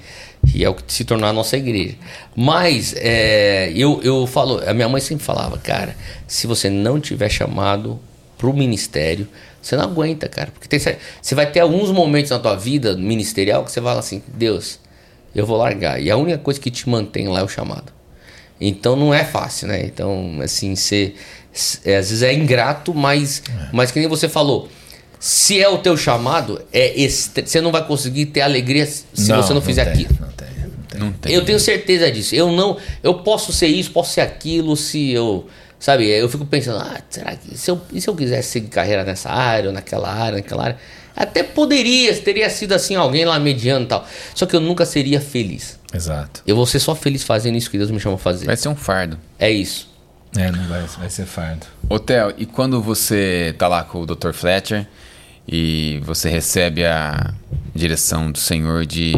e é o que se tornar a nossa igreja. Mas é, eu, eu falo, a minha mãe sempre falava, cara, se você não tiver chamado pro ministério, você não aguenta, cara. Porque tem, você vai ter alguns momentos na tua vida ministerial que você fala assim, Deus, eu vou largar. E a única coisa que te mantém lá é o chamado. Então não é fácil, né? Então, assim, você. é, às vezes é ingrato, mas, mas que nem você falou. Se é o teu chamado, é você não vai conseguir ter alegria se você não fizer tem, aquilo. Não tem, não tem. Não tem. Eu tenho certeza disso. Eu não, eu posso ser isso, posso ser aquilo, se eu, sabe? Eu fico pensando, ah, será que se eu, e se eu quisesse seguir carreira nessa área ou naquela área, naquela área, até poderia, teria sido assim alguém lá mediano e tal. Só que eu nunca seria feliz. Exato. Eu vou ser só feliz fazendo isso que Deus me chama a fazer. Vai ser um fardo. É isso. É, não vai, vai ser fardo. Theo, e quando você tá lá com o Dr. Fletcher e você recebe a direção do Senhor de,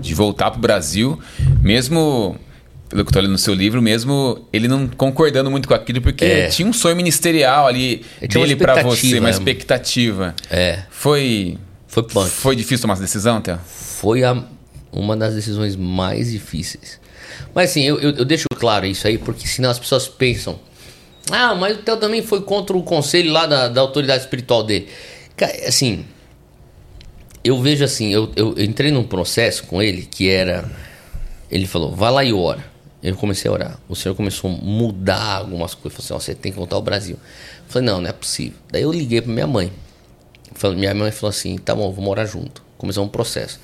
de voltar pro Brasil, mesmo, pelo que eu tô lendo no seu livro, mesmo ele não concordando muito com aquilo, porque É. tinha um sonho ministerial ali uma dele pra você, uma expectativa. É. Foi. Foi punk. Foi difícil tomar essa decisão, Theo? foi a- uma das decisões mais difíceis. Mas assim, eu, eu, eu deixo claro isso aí, porque senão as pessoas pensam: ah, mas o Theo também foi contra o conselho lá da, da autoridade espiritual dele. Assim, eu vejo assim, eu, eu entrei num processo com ele que era. Ele falou, vai lá e ora. Eu comecei a orar. O senhor começou a mudar algumas coisas. Falou assim, ó, você tem que voltar ao Brasil. Eu falei, não, não é possível. Daí eu liguei pra minha mãe. Falei- Minha mãe falou assim, tá bom, vou morar junto. Começou um processo.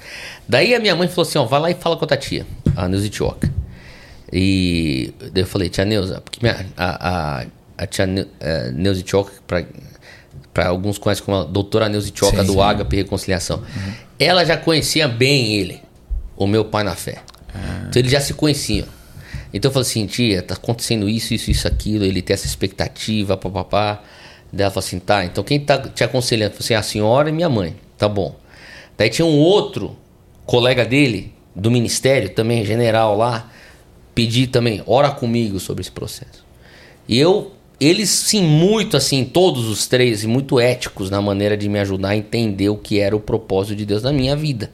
Daí a minha mãe falou assim, ó, vai lá e fala com a tua tia, a Neuza Itioca. E daí eu falei, tia Neuza, porque minha, a, a, a tia Neu- eh, Neuza Itioca, pra, pra alguns conhecem como a doutora Neuza Itioca do sim. Agape Reconciliação. Ela já conhecia bem ele, o meu pai na fé. Então eles já se conheciam. Então eu falei assim, tia, tá acontecendo isso, isso, isso, aquilo, ele tem essa expectativa, papapá. Daí ela falou assim, tá, então quem tá te aconselhando? Assim, a senhora e minha mãe, tá bom. Daí tinha um outro colega dele, do ministério, também general lá, pedir também, ora comigo sobre esse processo. E eu, eles sim, muito assim, todos os três, e muito éticos na maneira de me ajudar a entender o que era o propósito de Deus na minha vida.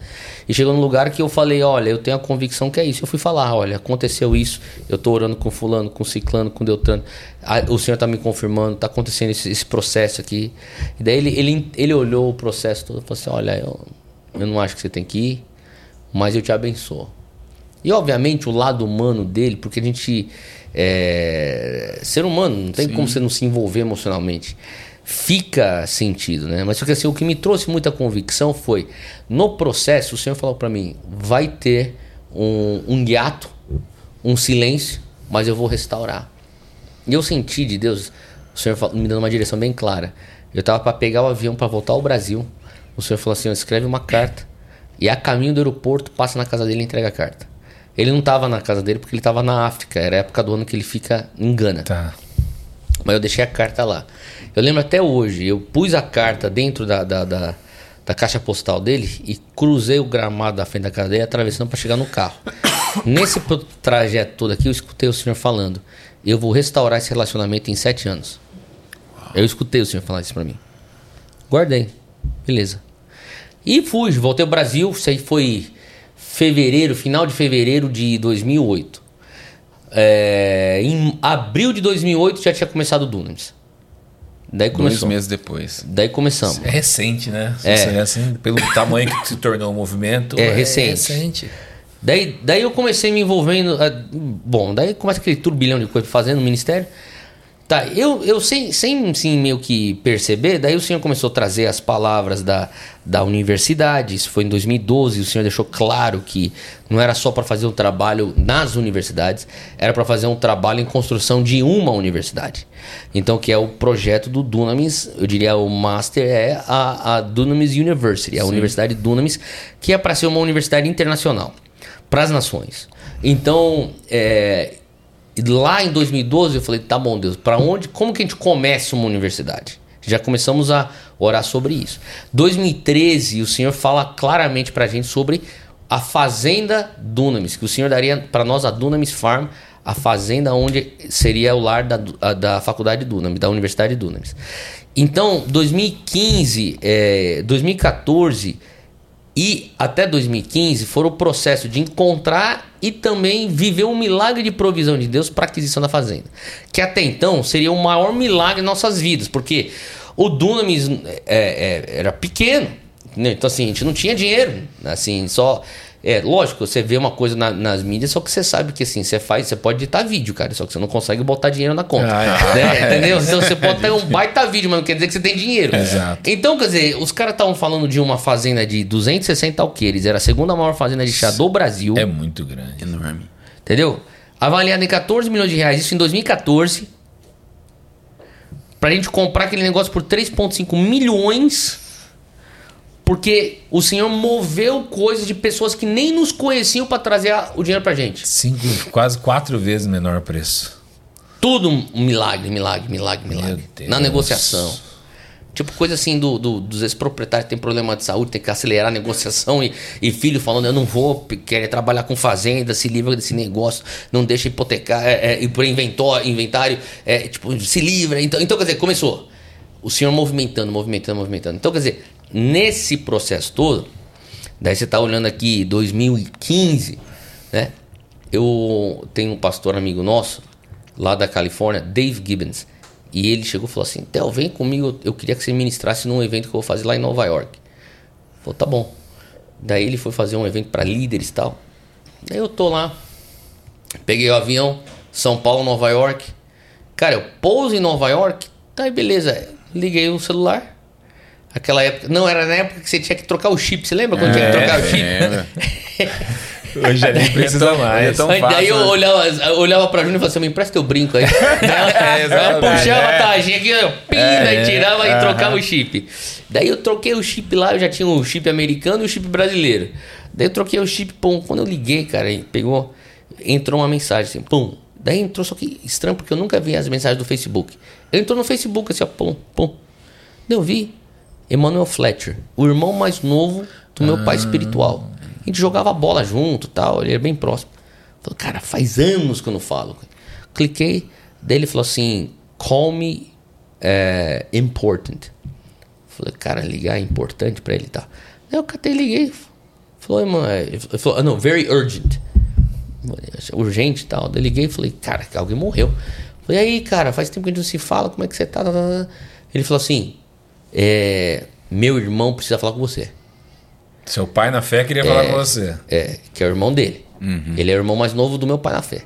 E chegou num lugar que eu falei, olha, eu tenho a convicção que é isso. Eu fui falar, olha, aconteceu isso, eu tô orando com fulano, com ciclano, com Deltano, Ah, o senhor tá me confirmando, tá acontecendo esse, esse processo aqui. E daí ele, ele, ele olhou o processo todo e falou assim, olha, eu, eu não acho que você tem que ir, mas eu te abençoo. E obviamente o lado humano dele, porque a gente é ser humano, não tem como você não se envolver emocionalmente. Fica sentido, né? Mas só que assim, o que me trouxe muita convicção foi no processo, o Senhor falou para mim, vai ter um, um hiato, um silêncio, mas eu vou restaurar. E eu senti de Deus, o Senhor me dando uma direção bem clara. Eu tava para pegar o avião para voltar ao Brasil. O Senhor falou assim: escreve uma carta e a caminho do aeroporto passa na casa dele e entrega a carta. Ele não tava na casa dele porque ele tava na África, era a época do ano que ele fica em Gana. Tá. Mas eu deixei a carta lá. Eu lembro até hoje, eu pus a carta dentro da, da, da, da caixa postal dele e cruzei o gramado da frente da casa dele, atravessando para chegar no carro. Nesse trajeto todo aqui, eu escutei o senhor falando: Eu vou restaurar esse relacionamento em sete anos. Eu escutei o senhor falar isso para mim. Guardei. Beleza. E fui, voltei ao Brasil. Isso aí foi fevereiro, final de fevereiro de 2008. É, em abril de 2008 já tinha começado o Dunamis. Daí Dois começou. meses depois. Daí começamos. É recente, né? Se É. você é assim, pelo tamanho que se tornou o movimento. É recente. recente. Daí, daí eu comecei me envolvendo. ah, bom, daí começa aquele turbilhão de coisa fazendo no ministério. Tá, eu, eu sem, sem sim, meio que perceber, daí o senhor começou a trazer as palavras da, da universidade. Isso foi em 2012. O senhor deixou claro que não era só para fazer um trabalho nas universidades, era para fazer um trabalho em construção de uma universidade. Então, que é o projeto do Dunamis, eu diria o Master é a, a Dunamis University, a Universidade Dunamis, que é para ser uma universidade internacional para as nações. Então, é, lá em 2012 eu falei, tá bom, Deus, para onde, como que a gente começa uma universidade? Já começamos a orar sobre isso. 2013, o Senhor fala claramente para a gente sobre a fazenda Dunamis, que o Senhor daria para nós a Dunamis Farm, a fazenda onde seria o lar da, a- da faculdade Dunamis, da Universidade Dunamis. Então, 2015, é, 2014 e até 2015 foram o processo de encontrar e também viver um milagre de provisão de Deus para aquisição da fazenda. Que até então seria o maior milagre em nossas vidas, porque o Dunamis é, é, era pequeno. Então, assim, a gente não tinha dinheiro. Assim, só. É, lógico, você vê uma coisa na- nas mídias, só que você sabe que assim, você faz, você pode editar vídeo, cara, só que você não consegue botar dinheiro na conta. Ah, é. né? Entendeu? Então você pode ter um baita vídeo, mas não quer dizer que você tem dinheiro. Exato. Então, quer dizer, os caras estavam falando de uma fazenda de 260 alqueires, era a segunda maior fazenda de chá do Brasil. É muito grande. Enorme. Entendeu? Avaliado em 14 milhões de reais, isso em 2014. Pra gente comprar aquele negócio por 3,5 milhões. Porque o senhor moveu coisas de pessoas que nem nos conheciam pra trazer o dinheiro pra gente. Cinco, quase quatro vezes menor preço. Tudo um milagre, milagre, milagre, milagre. Na negociação. Tipo, coisa assim do, do- dos ex-proprietários que tem problema de saúde, tem que acelerar a negociação e, e filho falando, eu não vou querer trabalhar com fazenda, se livra desse negócio, não deixa hipotecar, é, é, pro inventor, inventário, é, tipo, se livra. Então, então, quer dizer, começou. O senhor movimentando, movimentando, movimentando. Então, quer dizer, nesse processo todo, daí você tá olhando aqui 2015, né? Eu tenho um pastor amigo nosso, lá da Califórnia, Dave Gibbons. E ele chegou e falou assim: Theo, vem comigo, eu queria que você ministrasse num evento que eu vou fazer lá em Nova York. Falou, tá bom. Daí ele foi fazer um evento para líderes e tal. Daí eu tô lá, peguei o avião, São Paulo, Nova York. Cara, eu pouso em Nova York, tá aí beleza. Liguei o celular. Aquela época. Não, era na época que você tinha que trocar o chip. Você lembra quando tinha que trocar o chip? É, Hoje já nem precisa mais. é tão Aí, daí fácil, eu né? olhava, eu olhava pra Júnior e falava assim: me empresta teu brinco aí. É, Ela puxava É. a tarjinha aqui, eu, pina, É, e tirava é, e trocava o chip. Daí eu troquei o chip lá, eu já tinha o chip americano e o chip brasileiro. Daí eu troquei o chip, pum, quando eu liguei, cara, pegou, entrou uma mensagem assim, pum. Daí entrou, só que estranho, porque eu nunca vi as mensagens do Facebook. Entrou no Facebook assim, ó, pum, pum. Daí eu vi Emmanuel Fletcher, o irmão mais novo do meu pai espiritual. A gente jogava bola junto tal, ele era bem próximo. Falei, cara, faz anos que eu não falo. Cliquei, daí ele falou assim: call me é, important. Falei, cara, ligar é importante pra ele, tá? Daí eu catei liguei. Falou, irmão, é, ele falou, ah, não, very urgent. Urgente e tal. Daí eu liguei e falei, cara, alguém morreu. Falei, aí, cara, faz tempo que a gente não se fala, como é que você tá? Tá, tá, tá. Ele falou assim: é, meu irmão precisa falar com você. Seu pai na fé queria falar com você. É, que é o irmão dele. Ele é o irmão mais novo do meu pai na fé.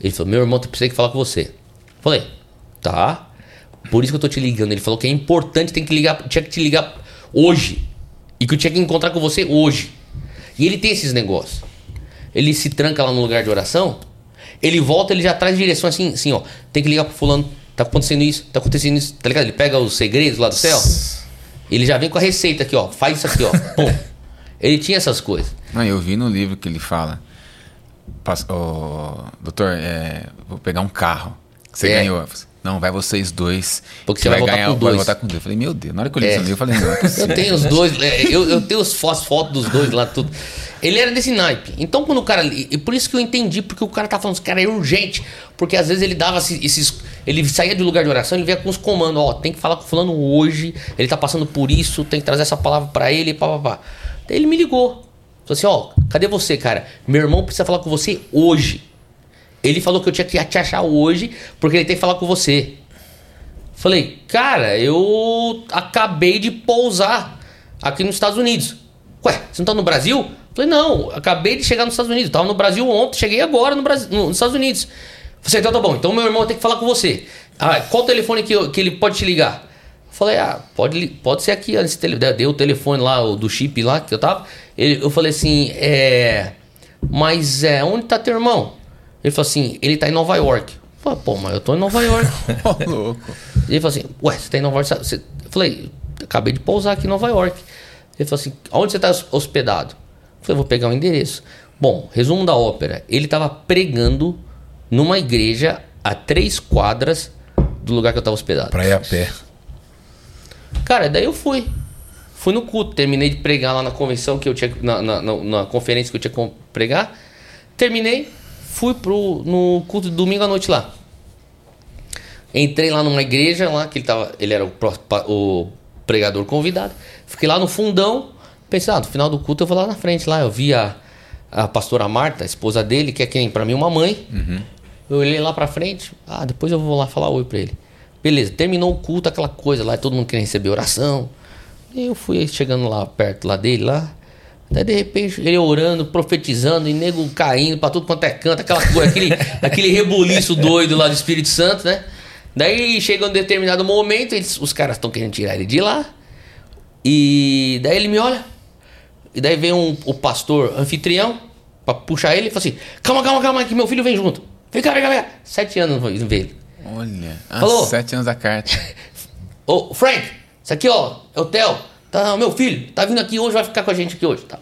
Ele falou: Meu irmão, precisa que falar com você. Falei: Tá. Por isso que eu tô te ligando. Ele falou que é importante, tem que ligar, tinha que te ligar hoje. E que eu tinha que encontrar com você hoje. E ele tem esses negócios. Ele se tranca lá no lugar de oração, ele volta, ele já traz direção assim, assim, ó. Tem que ligar pro fulano, tá acontecendo isso, tá acontecendo isso, tá ligado? Ele pega os segredos lá do céu, ele já vem com a receita aqui, ó. Faz isso aqui, ó. Pum. Ele tinha essas coisas. Não, eu vi no livro que ele fala. Ô, doutor, é, vou pegar um carro. Você É. ganhou. Não, vai vocês dois. Porque você vai voltar com vai dois. voltar com dois. Eu falei, meu Deus, na hora que eu li É. isso eu falei, não é possível. Eu tenho os dois, é, eu, eu tenho os- as fotos dos dois lá, tudo. Ele era desse naipe. Então, quando o cara. E por isso que eu entendi, porque o cara tá falando, cara, é urgente. Porque às vezes ele dava esses. Ele saía do lugar de oração, ele vinha com os comandos, ó, tem que falar com o fulano hoje, ele tá passando por isso, tem que trazer essa palavra pra ele, pá, pá. Daí ele me ligou. Falou assim, ó, cadê você, cara? Meu irmão precisa falar com você hoje. Ele falou que eu tinha que te achar hoje, porque ele tem que falar com você. Falei, cara, eu acabei de pousar aqui nos Estados Unidos. Ué, você não tá no Brasil? Falei, não, acabei de chegar nos Estados Unidos. Tava no Brasil ontem, cheguei agora no Brasil, no- nos Estados Unidos. Falei, então tá bom, então meu irmão tem que falar com você. Ah, qual o telefone que, eu- que ele pode te ligar? Falei, ah, pode, pode ser aqui, ó, esse tele, deu o telefone lá, o do chip lá que eu tava. Ele- eu falei assim, é. Mas é, onde tá teu irmão? Ele falou assim, ele tá em Nova York. Eu falei, pô, mas eu tô em Nova York. Louco. Ele falou assim: Ué, você tá em Nova York? Você... Eu falei: Acabei de pousar aqui em Nova York. Ele falou assim: Onde você tá hospedado? Eu falei: Vou pegar o endereço. Bom, resumo da ópera: ele estava pregando numa igreja a três quadras do lugar que eu estava hospedado. Pra ir a pé. Cara, daí eu fui. Fui no culto, terminei de pregar lá na convenção que eu tinha. Na, na, na- na conferência que eu tinha que pregar. Terminei, fui pro, no culto de domingo à noite lá. Entrei lá numa igreja lá, que ele tava. Ele era o, o pregador convidado. Fiquei lá no fundão. Pensei, ah, no final do culto eu vou lá na frente lá. Eu vi a, a pastora Marta, a esposa dele, que é quem pra mim uma mãe. Eu olhei lá pra frente. Ah, depois eu vou lá falar oi pra ele. Beleza, terminou o culto, aquela coisa lá, todo mundo querendo receber oração. E eu fui chegando lá perto lá dele lá. Daí de repente ele orando, profetizando, e nego caindo pra tudo quanto é canto, aquela coisa, aquele, aquele rebuliço doido lá do Espírito Santo, né? Daí chega um determinado momento, eles, os caras estão querendo tirar ele de lá. E daí ele me olha. E daí vem um, o pastor anfitrião pra puxar ele e fala assim: Calma, calma, calma, que meu filho vem junto. Vem cá, vem cá, vem cá. Sete anos não ele. Olha. Ah, Falou. sete anos da carta. Ô, Frank, isso aqui, ó, é o Theo. Tá, meu filho, tá vindo aqui hoje, vai ficar com a gente aqui hoje. Tá.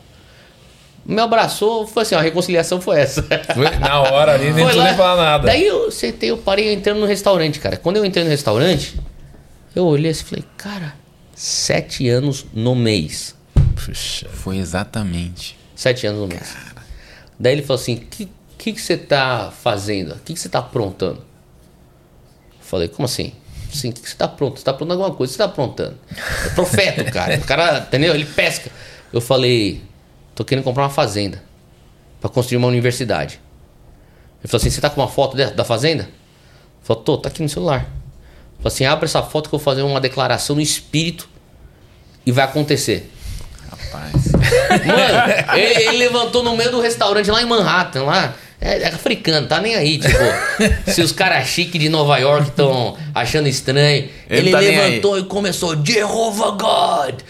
Me abraçou, foi assim, ó, a reconciliação foi essa. Foi na hora ali, nem nem falar nada. Daí eu sentei, eu parei entrando no restaurante, cara. Quando eu entrei no restaurante, eu olhei assim e falei, cara, sete anos no mês. Puxa. Foi exatamente. Sete anos no mês. Daí ele falou assim: que, que, que você tá fazendo? O que, que você tá aprontando? Eu falei, como assim? Sim, o que, que você tá pronto? Você tá aprontando alguma coisa, você tá aprontando? É profeta, cara. O cara, entendeu? Ele pesca. Eu falei, tô querendo comprar uma fazenda pra construir uma universidade. Ele falou assim: você tá com uma foto da da fazenda? Falei, tô, tá aqui no celular. Ele falou assim: abre essa foto que eu vou fazer uma declaração no espírito e vai acontecer. Rapaz. Mano, ele, ele levantou no meio do restaurante lá em Manhattan, lá. É, é africano, tá nem aí, tipo. se os caras chiques de Nova York estão achando estranho. Ele Ele, tá levantou e começou, Jehovah God,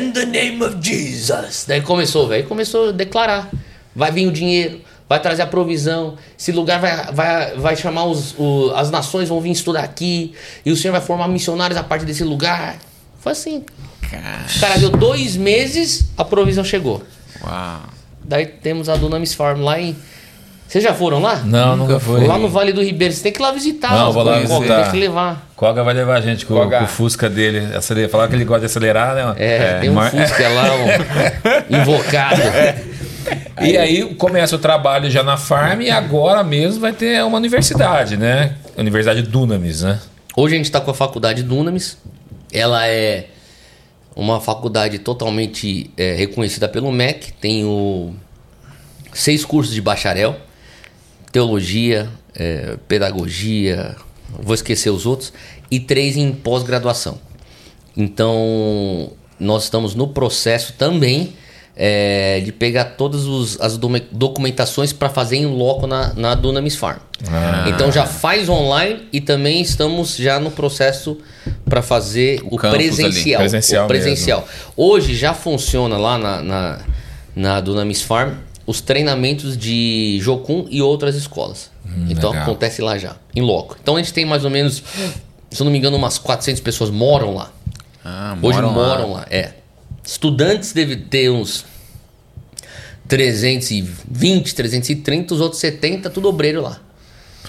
in the name of Jesus. Daí começou, velho, começou a declarar. Vai vir o dinheiro, vai trazer a provisão. Esse lugar vai, vai, vai chamar os, o- as nações, vão vir estudar aqui. E o Senhor vai formar missionários a partir desse lugar. Foi assim. O cara deu dois meses, a provisão chegou. Uau. Daí temos a Dunamis Farm lá em. Vocês já foram lá? Não, nunca foi. Lá no Vale do Ribeiro. Você tem que ir lá visitar. Não, vou lá visitar. Tem que levar. Koga vai levar a gente com, com o Fusca dele. Acelerar, falar que ele gosta de acelerar, né? É, tem um Mas- Fusca lá, um invocado. E aí começa o trabalho já na farm e agora mesmo vai ter uma universidade, né? Universidade Dunamis, né? Hoje a gente está com a faculdade Dunamis. Ela é uma faculdade totalmente é, reconhecida pelo MEC. Tem o seis cursos de bacharel, teologia, é, pedagogia, vou esquecer os outros, e três em pós-graduação. Então, nós estamos no processo também é, de pegar todas os- as docu- documentações para fazer em loco na, na Dunamis Farm. Então já faz online e também estamos já no processo para fazer O o, presencial. Presencial o presencial. Hoje já funciona lá na, na, na Dunamis Farm os treinamentos de Jocum e outras escolas. então legal. acontece lá já, em loco. Então a gente tem mais ou menos, se eu não me engano, umas 400 pessoas moram lá. Ah, Hoje moram lá. moram lá. é. Estudantes deve ter uns 320, 330, os outros 70, tudo obreiro lá.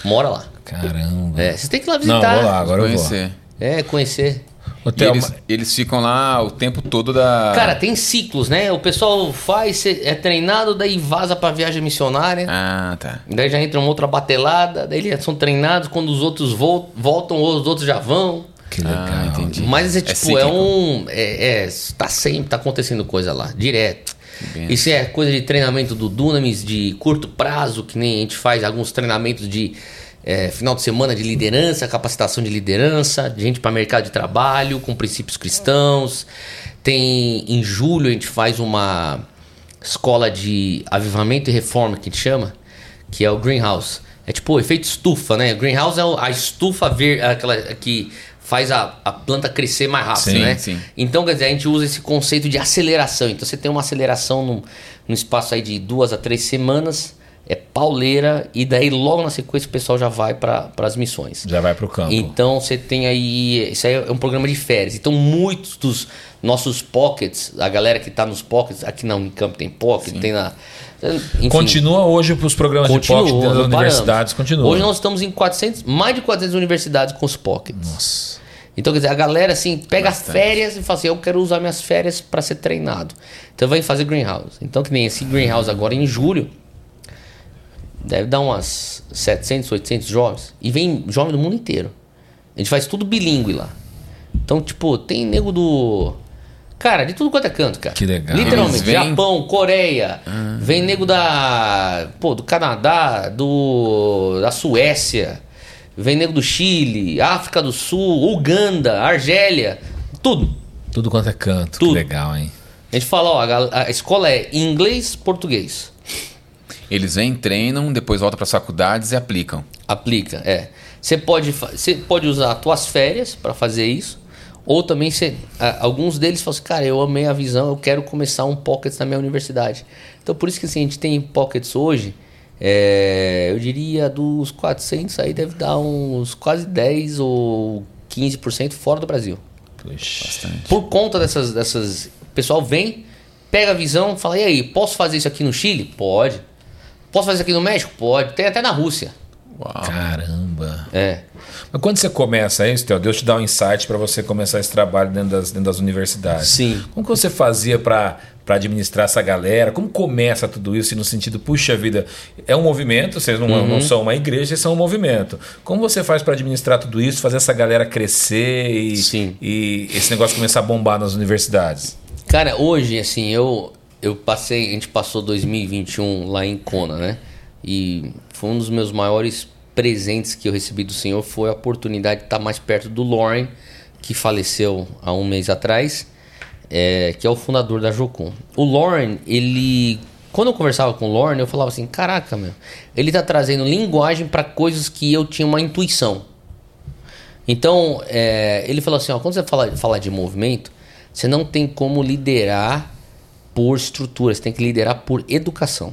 Mora lá. Caramba. É, vocês têm que ir lá Não, visitar. vou lá, agora eu vou. Conhecer. É, conhecer. Theo, eles, eles ficam lá o tempo todo da. Cara, tem ciclos, né? O pessoal faz, é treinado, daí vaza pra viagem missionária. Ah, tá. Daí já entra uma outra batelada, daí eles são treinados, quando os outros vol- voltam, os outros já vão. que legal. Ah, entendi. Mas é É tipo, é, cíclico. um. É, é, tá sempre, tá acontecendo coisa lá, direto. Benção. Isso é coisa de treinamento do Dunamis de curto prazo, que nem a gente faz alguns treinamentos de é, final de semana de liderança, capacitação de liderança, de gente para mercado de trabalho, com princípios cristãos. Tem em julho a gente faz uma escola de avivamento e reforma que a gente chama, que é o Greenhouse. É tipo o efeito estufa, né? Greenhouse é o- a estufa ver, aquela que faz a, a planta crescer mais rápido, Sim, né? sim. Então, quer dizer, a gente usa esse conceito de aceleração. Então, você tem uma aceleração no, no espaço aí de duas a três semanas, é pauleira, e daí logo na sequência o pessoal já vai para as missões. Já vai pro campo. Então você tem aí. Isso aí é um programa de férias. Então muitos dos nossos pockets, a galera que tá nos pockets, aqui na Unicamp tem pocket, tem na. Enfim, Continua hoje os programas continua, de pocket das não universidades, continua. Hoje nós estamos em 400, mais de 400 universidades com os pockets. Nossa. Então, quer dizer, a galera assim pega Bastante. férias e fala assim: eu quero usar minhas férias para ser treinado. Então vai fazer greenhouse. Então, que nem esse greenhouse agora em julho, deve dar umas 700, 800 jovens. E vem jovem do mundo inteiro. A gente faz tudo bilíngue lá. Então, tipo, tem nego do. Cara, de tudo quanto é canto, cara. Que legal. Literalmente, vêm- Japão, Coreia, vem nego da. Pô, do Canadá, do. da Suécia, vem nego do Chile, África do Sul, Uganda, Argélia, tudo. Tudo quanto é canto. Tudo. Que legal, hein? A gente fala, ó, a, a escola é inglês, português. Eles vêm, treinam, depois voltam para as faculdades e aplicam. Aplica, é. Você pode, você pode usar as tuas férias para fazer isso. Ou também você, alguns deles falam assim, cara, eu amei a visão, eu quero começar um pockets na minha universidade. Então por isso que assim, a gente tem pockets hoje, é, eu diria dos 400 aí deve dar uns quase 10 ou 15% fora do Brasil. Puxa. Por conta dessas, dessas. O pessoal vem, pega a visão, fala: e aí, posso fazer isso aqui no Chile? Pode. Posso fazer isso aqui no México? Pode. Tem até na Rússia. Uau. Caramba. É. Mas quando você começa isso, Theo, Deus te dá um insight para você começar esse trabalho dentro das, dentro das universidades. Sim. Como que você fazia para administrar essa galera? Como começa tudo isso no sentido, puxa vida, é um movimento, vocês não, Uhum. não são uma igreja, vocês são um movimento. Como você faz para administrar tudo isso, fazer essa galera crescer e, Sim. e esse negócio começar a bombar nas universidades? Cara, hoje, assim, eu, eu passei, a gente passou 2021 lá em Kona, né? E foi um dos meus maiores presentes que eu recebi do Senhor foi a oportunidade de estar mais perto do Lauren, que faleceu há um mês atrás, é, que é o fundador da Jocum. O Lauren, ele. Quando eu conversava com o Lauren, eu falava assim: caraca, meu, ele tá trazendo linguagem para coisas que eu tinha uma intuição. Então, é, ele falou assim: ó, quando você fala, fala de movimento, você não tem como liderar por estrutura, você tem que liderar por educação.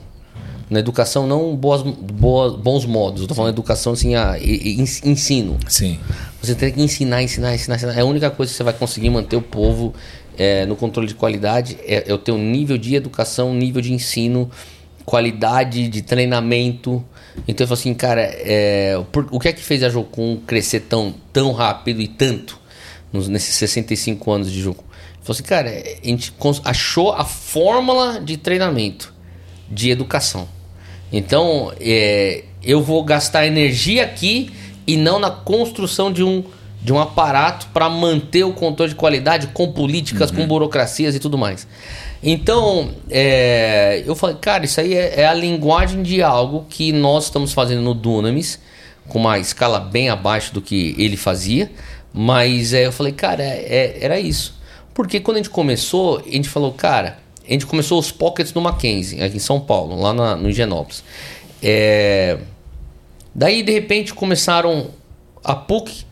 Na educação, não boas, boas, bons modos, eu tô falando educação assim, a, ens- ensino. Sim. Você tem que ensinar, ensinar, ensinar, ensinar. É a única coisa que você vai conseguir manter o povo é, no controle de qualidade é, é o teu nível de educação, nível de ensino, qualidade de treinamento. Então eu falo assim, cara, é, por- o que é que fez a Jocum crescer tão, tão rápido e tanto nos, nesses 65 anos de Jocum? Falou assim, cara, a gente achou a fórmula de treinamento, de educação. Então, é, eu vou gastar energia aqui e não na construção de um, de um aparato para manter o controle de qualidade com políticas, com burocracias e tudo mais. Então, é, eu falei, cara, isso aí é, é a linguagem de algo que nós estamos fazendo no Dunamis, com uma escala bem abaixo do que ele fazia, mas é, eu falei, cara, é- é- era isso. Porque quando a gente começou, a gente falou, cara, a gente começou os pockets no Mackenzie, aqui em São Paulo, lá na, no Higienópolis. É, daí, de repente, começaram a PUC,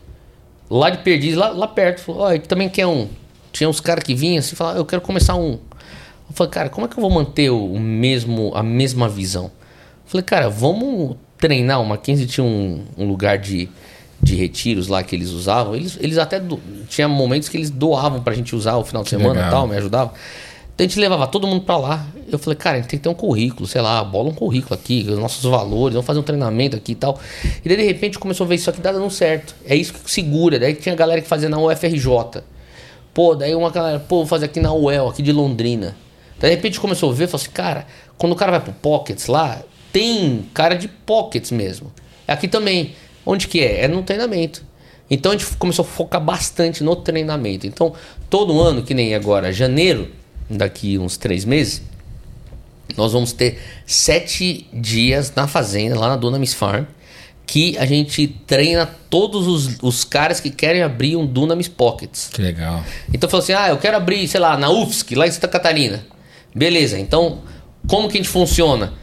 lá de Perdiz, lá, lá perto. Falou, ó, também quer um. Tinha uns caras que vinham assim falavam, eu quero começar um. Eu falei, cara, como é que eu vou manter o mesmo, a mesma visão? Eu falei, cara, vamos treinar. O Mackenzie tinha um, um lugar de, de retiros lá que eles usavam. Eles, eles até do, tinha momentos que eles doavam pra gente usar o final de semana legal. e tal, me ajudavam. Então a gente levava todo mundo pra lá. Eu falei, cara, a gente tem que ter um currículo, sei lá, bola um currículo aqui, os nossos valores, vamos fazer um treinamento aqui e tal. E daí de repente começou a ver isso aqui tá dando certo. É isso que segura. Daí tinha galera que fazia na UFRJ. Pô, daí uma galera, pô, vou fazer aqui na UEL, aqui de Londrina. Daí de repente começou a ver, falou assim, cara, quando o cara vai pro Pockets lá, tem cara de Pockets mesmo. Aqui também. Onde que é? É no treinamento. Então a gente começou a focar bastante no treinamento. Então, todo ano, que nem agora, janeiro, daqui uns três meses, nós vamos ter sete dias na fazenda, lá na Dona Miss Farm, que a gente treina todos os, os caras que querem abrir um Dunamis Pockets. Que legal. Então falou assim: ah, eu quero abrir, sei lá, na UFSC, lá em Santa Catarina. Beleza, então como que a gente funciona?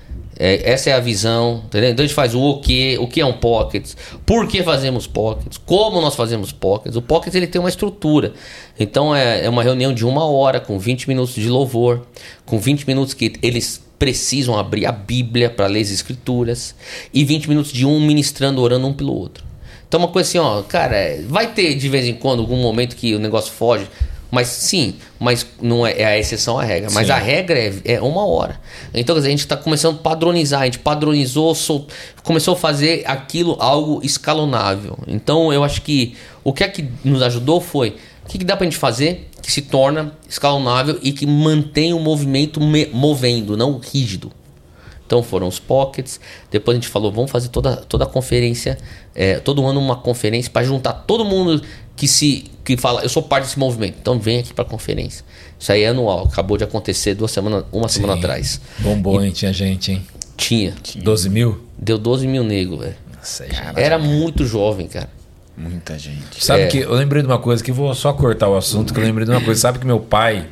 É, essa é a visão, entendeu? Então a gente faz o que, o que é um pockets, por que fazemos pockets, como nós fazemos pockets. O pockets ele tem uma estrutura. Então é, é uma reunião de uma hora, com 20 minutos de louvor, com 20 minutos que eles precisam abrir a Bíblia para ler as escrituras, e 20 minutos de um ministrando, orando um pelo outro. Então uma coisa assim, ó, cara, é, vai ter de vez em quando algum momento que o negócio foge, mas sim, mas não é, é a exceção à regra. Mas Sim. a regra é, é uma hora. Então dizer, a gente está começando a padronizar, a gente padronizou, sol- começou a fazer aquilo algo escalonável. Então eu acho que o que é que nos ajudou foi o que, que dá pra gente fazer que se torna escalonável e que mantém o movimento me- movendo, não rígido. Então foram os pockets. Depois a gente falou, vamos fazer toda, toda a conferência, é, todo ano uma conferência para juntar todo mundo que se que fala, eu sou parte desse movimento. Então vem aqui para conferência. Isso aí é anual. Acabou de acontecer duas semanas, uma semana Sim. atrás. Bombou, hein? Tinha gente, hein? Tinha. 12 mil? Deu 12 mil negros, velho. Era muito jovem, cara. Muita gente. Sabe É. que eu lembrei de uma coisa que vou só cortar o assunto, que eu lembrei de uma coisa. Sabe que meu pai,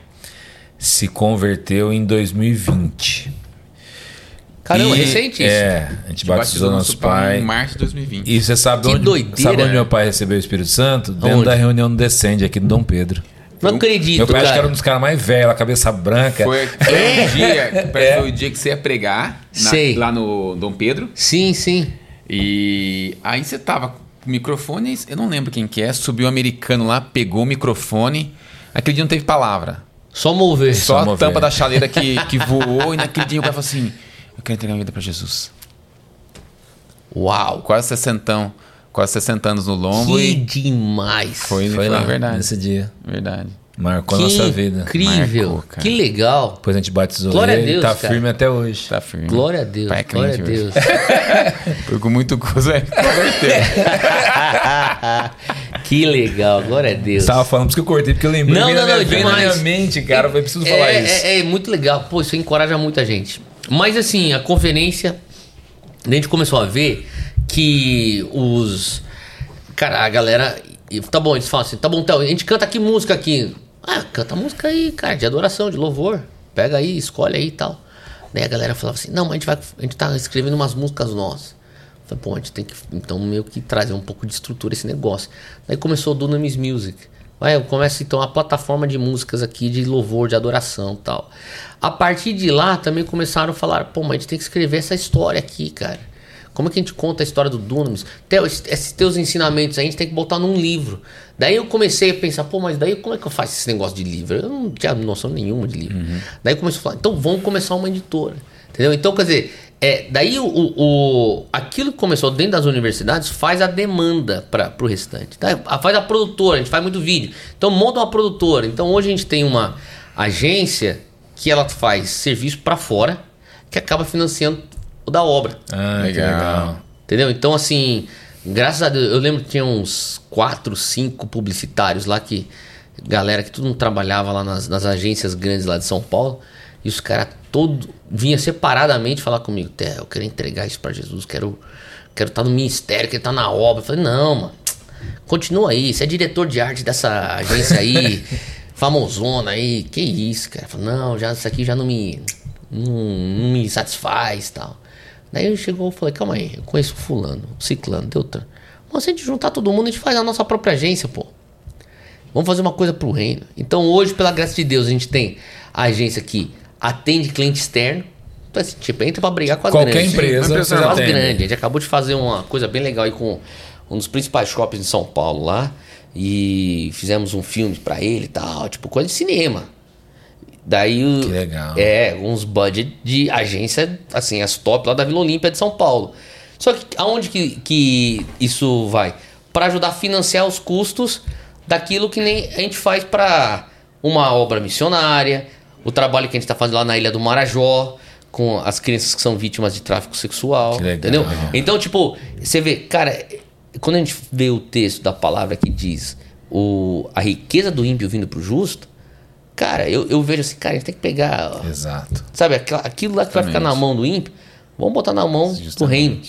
se converteu em 2020. Caramba, E- recente isso. É, a gente batizou nosso pai. em março de 2020. E você sabe Que onde, doideira. sabe onde meu pai recebeu o Espírito Santo? Dentro Aonde? da reunião do Descende aqui no Dom Pedro. Não acredito, meu pai acho que era um dos caras mais velhos, a cabeça branca. Foi, foi o dia, foi o dia que você ia pregar na- lá no Dom Pedro. Sim, sim. E aí você tava com o microfone, eu não lembro quem que é, subiu um americano lá, pegou o microfone. Aquele dia não teve palavra. Só mover. Só a mover. tampa da chaleira que, que voou e naquele dia o cara falou assim: Eu quero entregar minha vida pra Jesus. Uau. Quase 60, quase 60 anos no lombo Que e demais. foi, Foi lá, verdade. nesse dia. Verdade. Marcou que a nossa vida. incrível. Marcou, que legal. Depois a gente batizou Glória a ele e Deus, tá cara. firme até hoje. Tá firme. Glória a Deus. Pai é glória a. Deus. Foi com muito gozo é converteu. que legal. Glória a Deus. Tava falando, por isso que eu cortei, porque eu lembrei Não, não, minha, não, veio na minha demais. mente, cara. Eu preciso falar é, isso. É, é muito legal. Pô, isso encoraja muita gente. Mas assim, a conferência, a gente começou a ver que os. Cara, a galera. Tá bom, eles falam assim, tá bom, então, a gente canta aqui música aqui. Ah, canta música aí, cara, de adoração, de louvor. Pega aí, escolhe aí e tal. Daí a galera falava assim, não, mas a gente, vai, a gente tá escrevendo umas músicas nossas. Falei, pô, a gente tem que, então, meio que trazer um pouco de estrutura esse negócio. Daí começou o Dunamis Music. Vai, começa então a plataforma de músicas aqui de louvor, de adoração e tal. A partir de lá também começaram a falar, pô, mas a gente tem que escrever essa história aqui, cara. Como é que a gente conta a história do Dunamis? Esses- teus ensinamentos aí a gente tem que botar num livro. Daí eu comecei a pensar, pô, mas daí como é que eu faço esse negócio de livro? Eu não tinha noção nenhuma de livro. Daí começou a falar, então vamos começar uma editora. Entendeu? Então, quer dizer, é, daí o, o, aquilo que começou dentro das universidades faz a demanda para o restante. Tá? A- Faz a produtora, a gente faz muito vídeo. Então monta uma produtora. Então hoje a gente tem uma agência que ela faz serviço para fora, que acaba financiando o da obra. Ah, Legal. legal. Entendeu? Então, assim, graças a Deus, eu lembro que tinha uns quatro, cinco publicitários lá que. Galera que todo mundo trabalhava lá nas, nas agências grandes lá de São Paulo. E os caras todo vinha separadamente falar comigo, Té, eu quero entregar isso pra Jesus, quero quero estar no ministério, quero estar na obra. Eu falei, não, mano, continua aí, você é diretor de arte dessa agência aí, famosona aí, que isso, cara? Eu falei, não, já, isso aqui já não me, não, não me satisfaz tal. Daí ele chegou e falei, calma aí, eu conheço fulano, ciclano, Deltan. Mas se a gente juntar todo mundo, a gente faz a nossa própria agência, pô. Vamos fazer uma coisa pro reino. Então hoje, pela graça de Deus, a gente tem a agência que atende cliente externo. Então, assim, tipo, entra pra brigar com as Qualquer grandes. empresa, Uma empresa as atendem. grandes. A gente acabou de fazer uma coisa bem legal aí com um dos principais shoppings de São Paulo lá. E fizemos um filme pra ele e tal, tipo, coisa de cinema. Daí o- Que legal. É, uns budget de agência, assim, as top lá da Vila Olímpia de São Paulo. Só que aonde que, que isso vai? Para ajudar a financiar os custos daquilo que nem a gente faz para uma obra missionária, o trabalho que a gente está fazendo lá na Ilha do Marajó, com as crianças que são vítimas de tráfico sexual. Que legal. Entendeu? Então, tipo, você vê, cara, quando a gente vê o texto da palavra que diz o, a riqueza do ímpio vindo pro justo, cara, eu, eu vejo assim, cara, a gente tem que pegar. Exato. Sabe, aquela- aquilo lá que vai ficar na mão do ímpio, vamos botar na mão do Justamente. reino.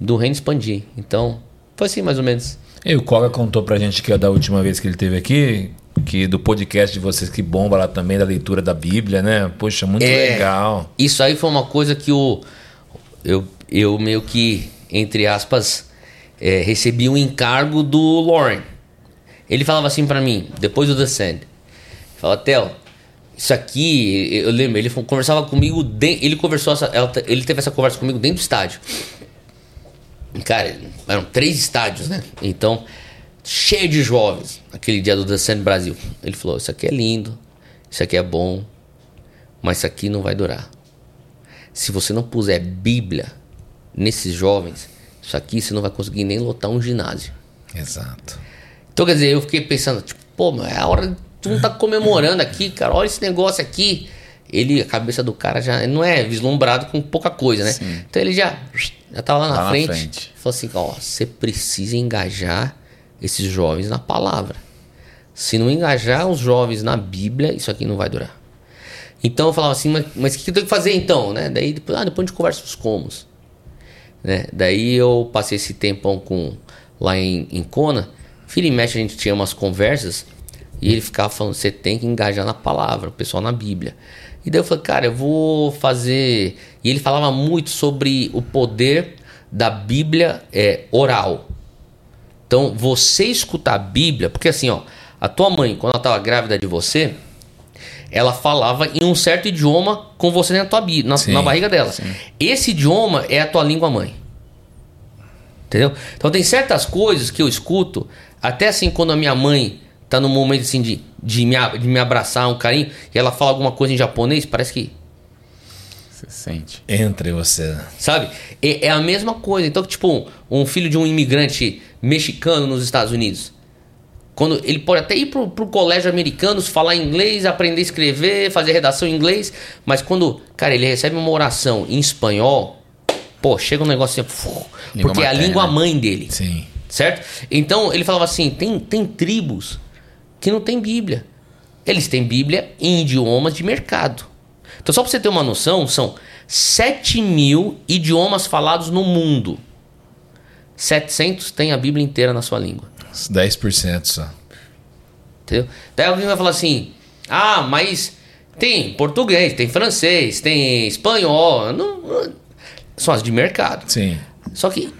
Do reino expandir. Então, foi assim mais ou menos. E o Koga contou pra gente que da última vez que ele esteve aqui, que do podcast de vocês que bomba lá também, da leitura da Bíblia, né? Poxa, muito É. legal. Isso aí foi uma coisa que o, eu, eu meio que, entre aspas, é, recebi um encargo do Lauren. Ele falava assim pra mim, depois do Descend. Fala, Theo, isso aqui, eu lembro, ele conversava comigo, de- ele conversou, essa- ele teve essa conversa comigo dentro do estádio. Cara, eram três estádios, né? Então, cheio de jovens, aquele dia do Descend Brasil. Ele falou, isso aqui é lindo, isso aqui é bom, mas isso aqui não vai durar. Se você não puser Bíblia nesses jovens, isso aqui você não vai conseguir nem lotar um ginásio. Exato. Então, quer dizer, eu fiquei pensando, tipo, pô, mas é a hora. Tu não tá comemorando aqui, cara. Olha esse negócio aqui. Ele, a cabeça do cara já não é vislumbrado com pouca coisa, né? Então ele já, já tava lá na, Lá na frente, frente. Falou assim: ó, você precisa engajar esses jovens na palavra. Se não engajar os jovens na Bíblia, isso aqui não vai durar. Então eu falava assim, mas, o que eu tenho que fazer então, né? Daí depois, ah, depois a gente conversa os comos. Né? Daí eu passei esse tempão com lá em, em Kona. Filho e mexe a gente tinha umas conversas. E ele ficava falando, você tem que engajar na palavra, o pessoal na Bíblia. E daí eu falei, cara, eu vou fazer. E ele falava muito sobre o poder da Bíblia é, oral. Então, você escutar a Bíblia, porque assim, ó, a tua mãe, quando ela estava grávida de você, ela falava em um certo idioma com você na tua na, Sim, na barriga dela. sim. Esse idioma é a tua língua mãe. Entendeu? Então tem certas coisas que eu escuto, até assim quando a minha mãe tá num momento assim de, de, me, de me abraçar, um carinho, e ela fala alguma coisa em japonês, parece que Você sente. Entre você. Sabe? É, é a mesma coisa. Então, tipo, um filho de um imigrante mexicano nos Estados Unidos. Quando ele pode até ir pro, pro colégio americano, falar inglês, aprender a escrever, fazer redação em inglês, mas quando, cara, ele recebe uma oração em espanhol, pô, chega um negócio assim, porque é a materna. língua mãe dele. Sim. Certo? Então ele falava assim: tem, tem tribos que não tem Bíblia. Eles têm Bíblia em idiomas de mercado. Então, só para você ter uma noção, são 7 mil idiomas falados no mundo. 700 têm a Bíblia inteira na sua língua. Uns 10% só. Entendeu? Daí alguém vai falar assim: ah, mas tem português, tem francês, tem espanhol. Não, não- são as de mercado. Sim. Só que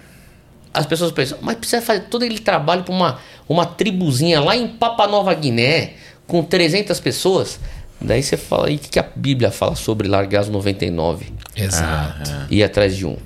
as pessoas pensam, mas precisa fazer todo aquele trabalho para uma, uma tribuzinha lá em Papua Nova Guiné, com 300 pessoas. Daí você fala, e o que, que a Bíblia fala sobre largar os 99 Exato. e ir atrás de um?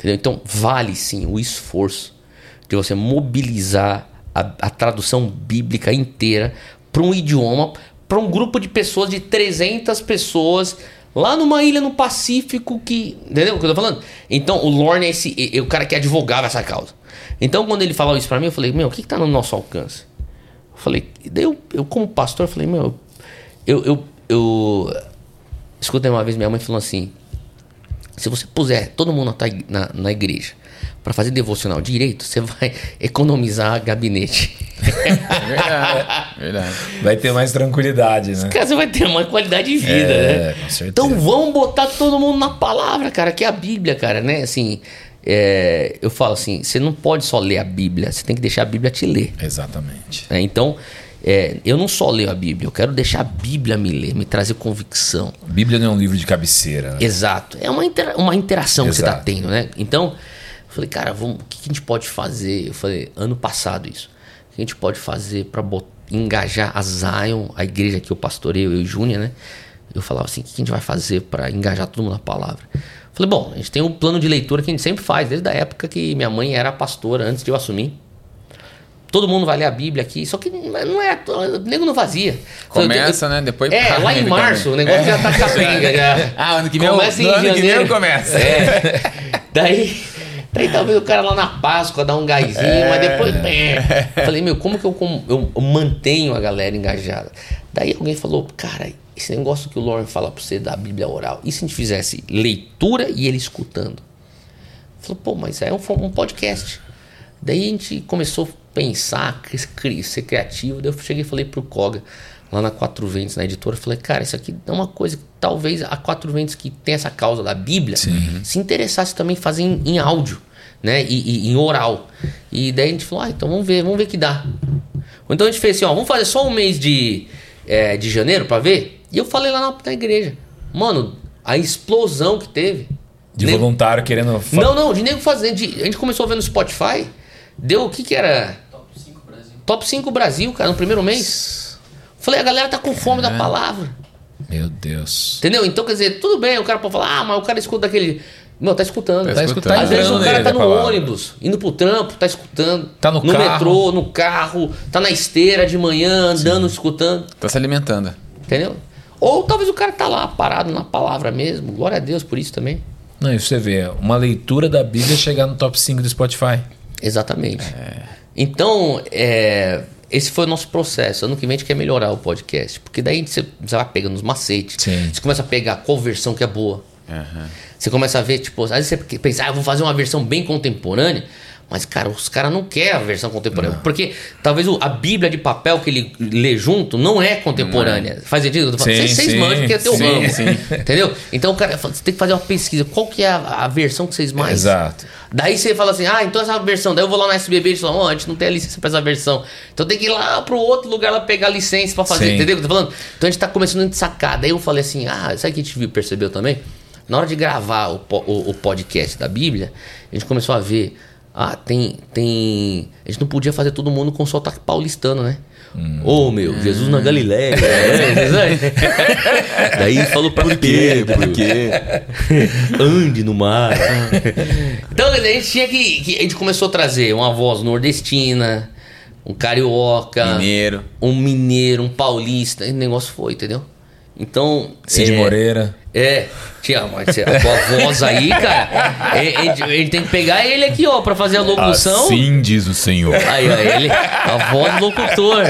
Entendeu? Então vale sim o esforço de você mobilizar a, a tradução bíblica inteira para um idioma, para um grupo de pessoas, de 300 pessoas, lá numa ilha no Pacífico que. Entendeu o que eu tô falando? Então o Lorne é, esse, é, é o cara que advogava essa causa. Então quando ele falou isso para mim, eu falei, meu, o que, que tá no nosso alcance? Eu falei, daí eu, eu como pastor, eu falei, meu, eu, eu, eu escutei uma vez minha mãe falando assim: se você puser todo mundo na, na, igreja para fazer devocional direito, você vai economizar gabinete. Verdade. verdade. Vai ter mais tranquilidade, né? Cara, você vai ter uma qualidade de vida, É, né? com certeza. Então vamos botar todo mundo na palavra, cara, que é a Bíblia, cara, né? Assim, é, eu falo assim: você não pode só ler a Bíblia, você tem que deixar a Bíblia te ler. Exatamente. né? Então, é, eu não só leio a Bíblia, eu quero deixar a Bíblia me ler, me trazer convicção. Bíblia não é um livro de cabeceira. Né? Exato. É uma, intera- uma interação que você tá Exato. tendo, né? Então, eu falei, cara, vamos, o que a gente pode fazer? Eu falei, ano passado isso. O que a gente pode fazer para engajar a Zion, a igreja que eu pastoreio, eu e Júnior, né? Eu falava assim, o que que a gente vai fazer para engajar todo mundo na palavra? Eu falei, bom, a gente tem um plano de leitura que a gente sempre faz, desde a época que minha mãe era pastora, antes de eu assumir. Todo mundo vai ler a Bíblia aqui, só que não é. O nego não fazia. Começa, né? Depois É, lá em março, o negócio já tá capenga. Já. Ah, ano que vem, Começa eu- em no ano que vem janeiro. eu começo. É. Daí, daí talvez o cara lá na Páscoa dá um gásinho, mas depois. é. Falei, meu, como que eu, eu- eu mantenho a galera engajada? Daí alguém falou, cara, esse negócio que o Lauren fala pra você da Bíblia oral, e se a gente fizesse leitura e ele escutando? Falou, pô, mas é um, um podcast. Daí a gente começou a pensar, ser criativo. Daí eu cheguei e falei pro Koga, lá na Quatro Ventos, na editora, falei, cara, isso aqui é uma coisa que talvez a Quatro Ventos que tem essa causa da Bíblia se interessasse também em fazer em, em áudio, né? E, e em oral. E daí a gente falou, ah, então vamos ver, vamos ver que dá. Ou então a gente fez assim, ó, vamos fazer só um mês de, é, de janeiro pra ver? E eu falei lá na, na igreja, mano, a explosão que teve. De Nego- voluntário querendo. não, não, de nego fazendo. de- a gente começou a ver no Spotify. Deu o que que era? Top 5 Brasil. Top 5 Brasil, cara, no primeiro mês. Falei, a galera tá com fome da palavra. Meu Deus. Entendeu? Então, quer dizer, tudo bem, o cara pode falar, ah, mas o cara escuta aquele. Não, tá escutando. Tá escutando. Às vezes o cara tá no ônibus, indo pro trampo, tá escutando. Tá no no carro. metrô, no carro, tá na esteira de manhã, andando, escutando. Tá se alimentando. Entendeu? Ou talvez o cara tá lá, parado na palavra mesmo. Glória a Deus por isso também. Não, e você vê, uma leitura da Bíblia chegar no top 5 do Spotify. Exatamente. Então, é, esse foi o nosso processo. Ano que vem a gente quer melhorar o podcast. Porque daí você, você vai pegando os macetes. Sim. Você começa a pegar qual versão que é boa. Aham. Você começa a ver, tipo, às vezes você pensa, ah, eu vou fazer uma versão bem contemporânea. Mas, cara, os caras não querem a versão contemporânea. Porque talvez a Bíblia de papel que ele lê junto não é contemporânea. Faz sentido? Eu tô falando, Sim, Vocês vocês sim, manjam que é teu sim, ramo. sim. Entendeu? Então, cara, você tem que fazer uma pesquisa. Qual que é a, a versão que vocês mais... Exato. Daí você fala assim, ah, então essa versão. Daí eu vou lá no SBB e falam, ó, a gente não tem a licença pra essa versão. Então tem que ir lá pro outro lugar lá pegar a licença pra fazer, Sim. entendeu o que eu tô falando? Então a gente tá começando a sacar. Daí eu falei assim, ah, sabe o que a gente viu, percebeu também? Na hora de gravar o, o, o podcast da Bíblia, a gente começou a ver, ah, tem, tem... A gente não podia fazer todo mundo com sotaque paulistano, né? Ô meu, Jesus na Galileia. é, Daí falou pra Pedro. Por quê? Ande no mar. então, a gente tinha que, que- A gente começou a trazer uma voz nordestina, um carioca, Mineiro. um mineiro, um paulista. E o negócio foi, entendeu? Então. Cid é, Moreira. É, tinha, mas a tua voz aí, cara. é- A gente, a gente tem que pegar ele aqui, ó, pra fazer a locução. Assim diz o Senhor. Aí, ó, ele, a voz do locutor.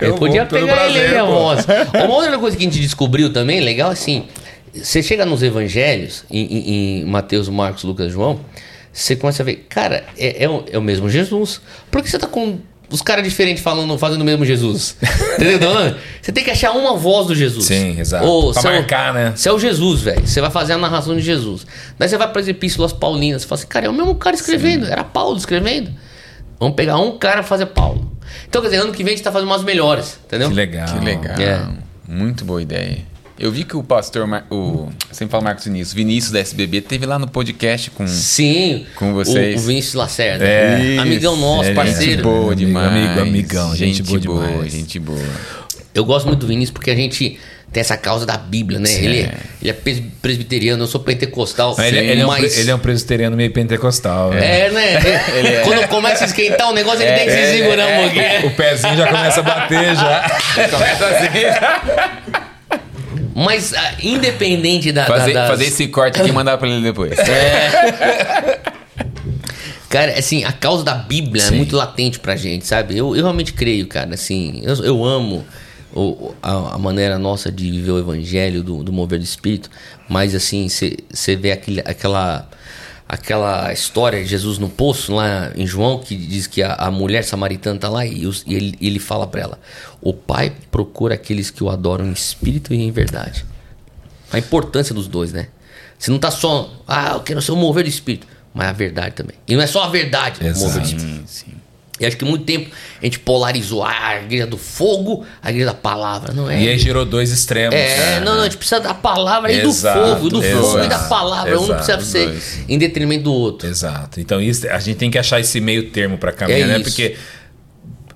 Eu Eu podia pegar ele aí, a voz. Uma outra coisa que a gente descobriu também, legal, assim, você chega nos evangelhos, em, em- em Mateus, Marcos, Lucas, João, você começa a ver, cara, é, é o, é o mesmo Jesus. Por que você tá com os caras diferentes falando, fazendo o mesmo Jesus? Entendeu? Falando? Você tem que achar uma voz do Jesus. Sim, exato. Ou, Pra você é o- marcar, né? Você é o Jesus, velho. Você vai fazer a narração de Jesus. Daí você vai para as epístolas paulinas. Você fala assim, cara, é o mesmo cara escrevendo. Era Paulo escrevendo. Vamos pegar um cara e fazer Paulo. Então, quer dizer, ano que vem a gente tá fazendo umas melhores, entendeu? Que legal. Que legal. É. Muito boa ideia. Eu vi que o pastor, Mar... o sempre falo Marcos Vinícius, Vinícius da SBB, teve lá no podcast com. Sim. Com vocês. O, o Vinícius Lacerda. É. Amigão nosso, é parceiro. gente boa demais. amigo, amigão, gente boa demais. Gente boa. Eu gosto muito do Vinícius porque a gente tem essa causa da Bíblia, né? Sim. Ele, é- ele é pres- presbiteriano, eu sou pentecostal. Mas Ele, ele é um, mas- pre- ele é um presbiteriano meio pentecostal. né? É, né? Quando começa a esquentar o negócio, ele tem que se segurar um pouquinho. O pezinho já começa a bater já. Começa assim. Mas ah, independente da, da- fazer, das- fazer esse corte aqui e mandar pra ele depois. Cara, assim, a causa da Bíblia é Sim. muito latente pra gente, sabe? Eu, eu realmente creio, cara, assim, eu, eu amo o- a, a maneira nossa de viver o evangelho, do, do mover do espírito, mas assim, você vê aquele, aquela, aquela história de Jesus no poço lá em João, que diz que a, a mulher samaritana tá lá e, os- e ele, ele fala pra ela: O Pai procura aqueles que o adoram em espírito e em verdade. A importância dos dois, né? Você não tá só, ah, eu quero ser o mover do espírito, mas a verdade também. E não é só a verdade, Exato. mover do espírito. Sim, sim. E acho que muito tempo a gente polarizou ah, a igreja do fogo, a igreja da palavra, não é? E aí gerou dois extremos. É, não, não, a gente precisa da palavra e do Exato, fogo, do fogo e da exato, palavra. Um não precisa exato, ser dois. em detrimento do outro. Exato. Então isso, a gente tem que achar esse meio termo pra caminhar, É né? isso. Porque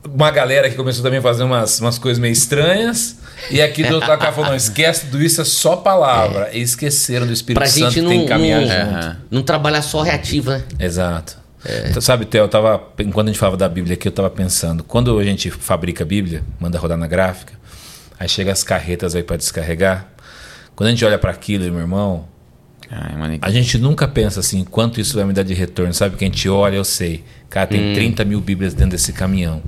uma galera que começou também a fazer umas, umas coisas meio estranhas. E aqui do outro lado falou, não, esquece tudo isso, é só palavra. E esqueceram do Espírito Pra Santo gente que não, tem que caminhar não, junto. Não trabalhar só reativo, né? Exato. Então, sabe, Theo, eu tava. Enquanto a gente falava da Bíblia aqui, eu tava pensando, quando a gente fabrica a Bíblia, manda rodar na gráfica, aí chega as carretas aí pra descarregar. Quando a gente olha para aquilo, meu irmão, Ai, a gente nunca pensa assim, quanto isso vai me dar de retorno. Sabe que a gente olha, eu sei. Cara, tem 30 mil Bíblias dentro desse caminhão.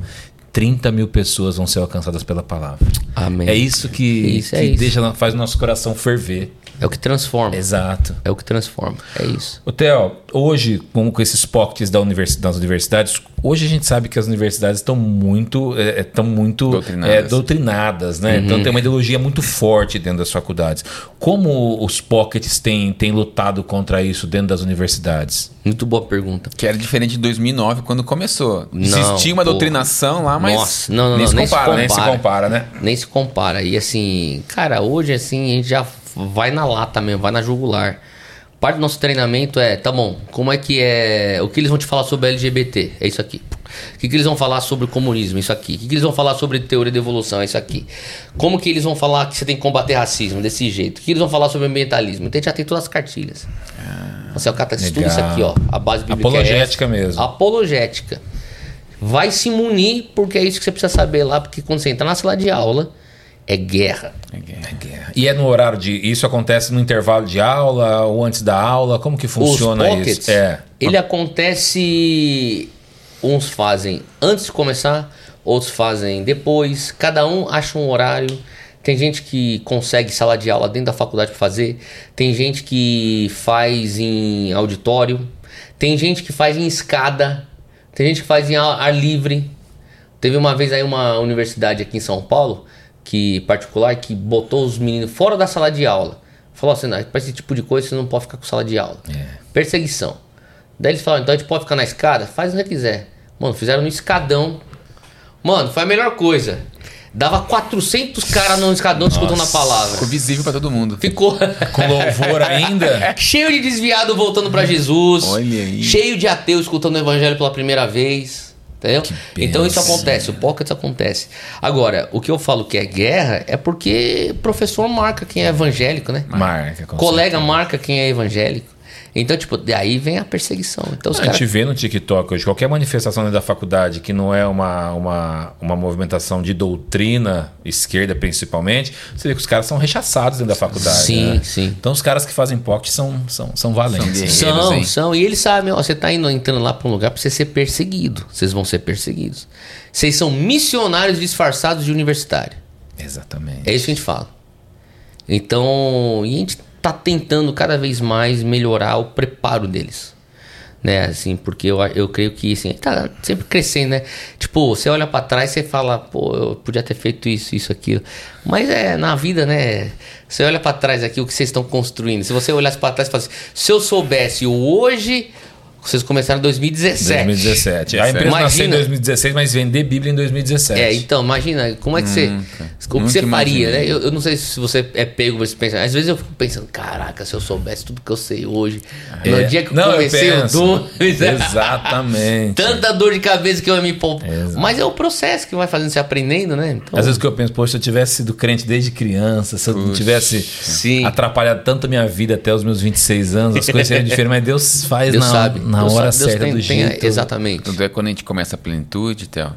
30 mil pessoas vão ser alcançadas pela palavra. Amém. É isso que, Isso, que é isso. deixa, faz o nosso coração ferver. É o que transforma. Exato. É o que transforma. É isso. O Theo, hoje, com, com esses pockets da universi- das universidades, hoje a gente sabe que as universidades estão muito, é, estão muito Doutrinadas. é, doutrinadas, né? Então tem uma ideologia muito forte dentro das faculdades. Como os pockets têm, têm lutado contra isso dentro das universidades? Muito boa pergunta. Que era diferente de 2009, quando começou. Não, Existia uma porra. doutrinação lá, mas Nossa, não, não, nem não, se nem se compara, né? Nem se Compara. compara, né? Nem se compara. E assim, cara, hoje assim, a gente já vai na lata mesmo, vai na jugular. Parte do nosso treinamento é, tá bom, como é que é. O que eles vão te falar sobre LGBT? É isso aqui. O que, que eles vão falar sobre o comunismo? Isso aqui. O que, que eles vão falar sobre teoria da evolução? É isso aqui. Como que eles vão falar que você tem que combater racismo desse jeito? O que eles vão falar sobre ambientalismo? Então a gente já tem todas as cartilhas. Você, o cara tá estuda isso legal. aqui, ó. A base bíblica é Apologética essa. mesmo. Apologética. Vai se munir, porque é isso que você precisa saber lá, porque quando você entrar na sala de aula, é guerra. Guerra. E é no horário de. Isso acontece no intervalo de aula ou antes da aula? Como que funciona Os pockets, isso? É. ele acontece. Uns fazem antes de começar, outros fazem depois. Cada um acha um horário. Tem gente que consegue sala de aula dentro da faculdade para fazer. Tem gente que faz em auditório. Tem gente que faz em escada, tem gente que faz em ar livre. Teve uma vez aí uma universidade aqui em São Paulo, que particular, que botou os meninos fora da sala de aula. Falou assim, para esse tipo de coisa você não pode ficar com sala de aula. É. Perseguição. Daí eles falaram, então a gente pode ficar na escada? Faz o que quiser. Mano, fizeram no escadão. Mano, foi a melhor coisa. Dava 400 caras no escadão escutando a palavra. Ficou visível pra todo mundo. Ficou Com louvor ainda. cheio de desviado voltando pra Jesus. Olha aí. Cheio de ateu escutando o evangelho pela primeira vez. Entendeu? Então isso acontece, o pocket acontece. Agora, o que eu falo que é guerra é porque professor marca quem é evangélico, né? Marca. Colega marca quem é evangélico. Então, tipo, daí vem a perseguição. Então os A gente vê no TikTok hoje, qualquer manifestação dentro da faculdade que não é uma, uma, uma movimentação de doutrina, esquerda principalmente, você vê que os caras são rechaçados dentro da faculdade. Sim, né? sim. Então os caras que fazem pocket são, são, são valentes. São. São, são. E eles sabem, ó, você tá indo, entrando lá pra um lugar pra você ser perseguido. Vocês vão ser perseguidos. Vocês são missionários disfarçados de universitário. Exatamente. É isso que a gente fala. Então, e a gente tá tentando cada vez mais melhorar o preparo deles. Né, assim, porque eu, eu creio que assim, tá sempre crescendo, né? Tipo, você olha pra trás e fala, pô, eu podia ter feito isso, isso, aquilo. Mas é na vida, né? Você olha pra trás aqui o que vocês estão construindo. Se você olhasse pra trás e falasse, se eu soubesse o hoje, vocês começaram em 2017. 2017. A empresa Imagina. nasceu em 2016, mas vender Bíblia em 2017. É, então, imagina, como é que você. O que você faria, né? Eu, eu não sei se você é pego, você pensa. Às vezes eu fico pensando, caraca, se eu soubesse tudo que eu sei hoje. É. No dia que eu Não, comecei o penso. dor. Exatamente. Tanta dor de cabeça que eu ia me poupar. Mas é o processo que vai fazendo você aprendendo, né? Então, Às vezes que eu penso, poxa, se eu tivesse sido crente desde criança, se eu não tivesse Sim. atrapalhado tanto a minha vida até os meus 26 anos, as coisas seriam diferentes, mas Deus faz Deus na, sabe. na Deus hora sabe, Deus certa tem- do tem a- jeito. exatamente. Tanto é que quando a gente começa a plenitude, Theo,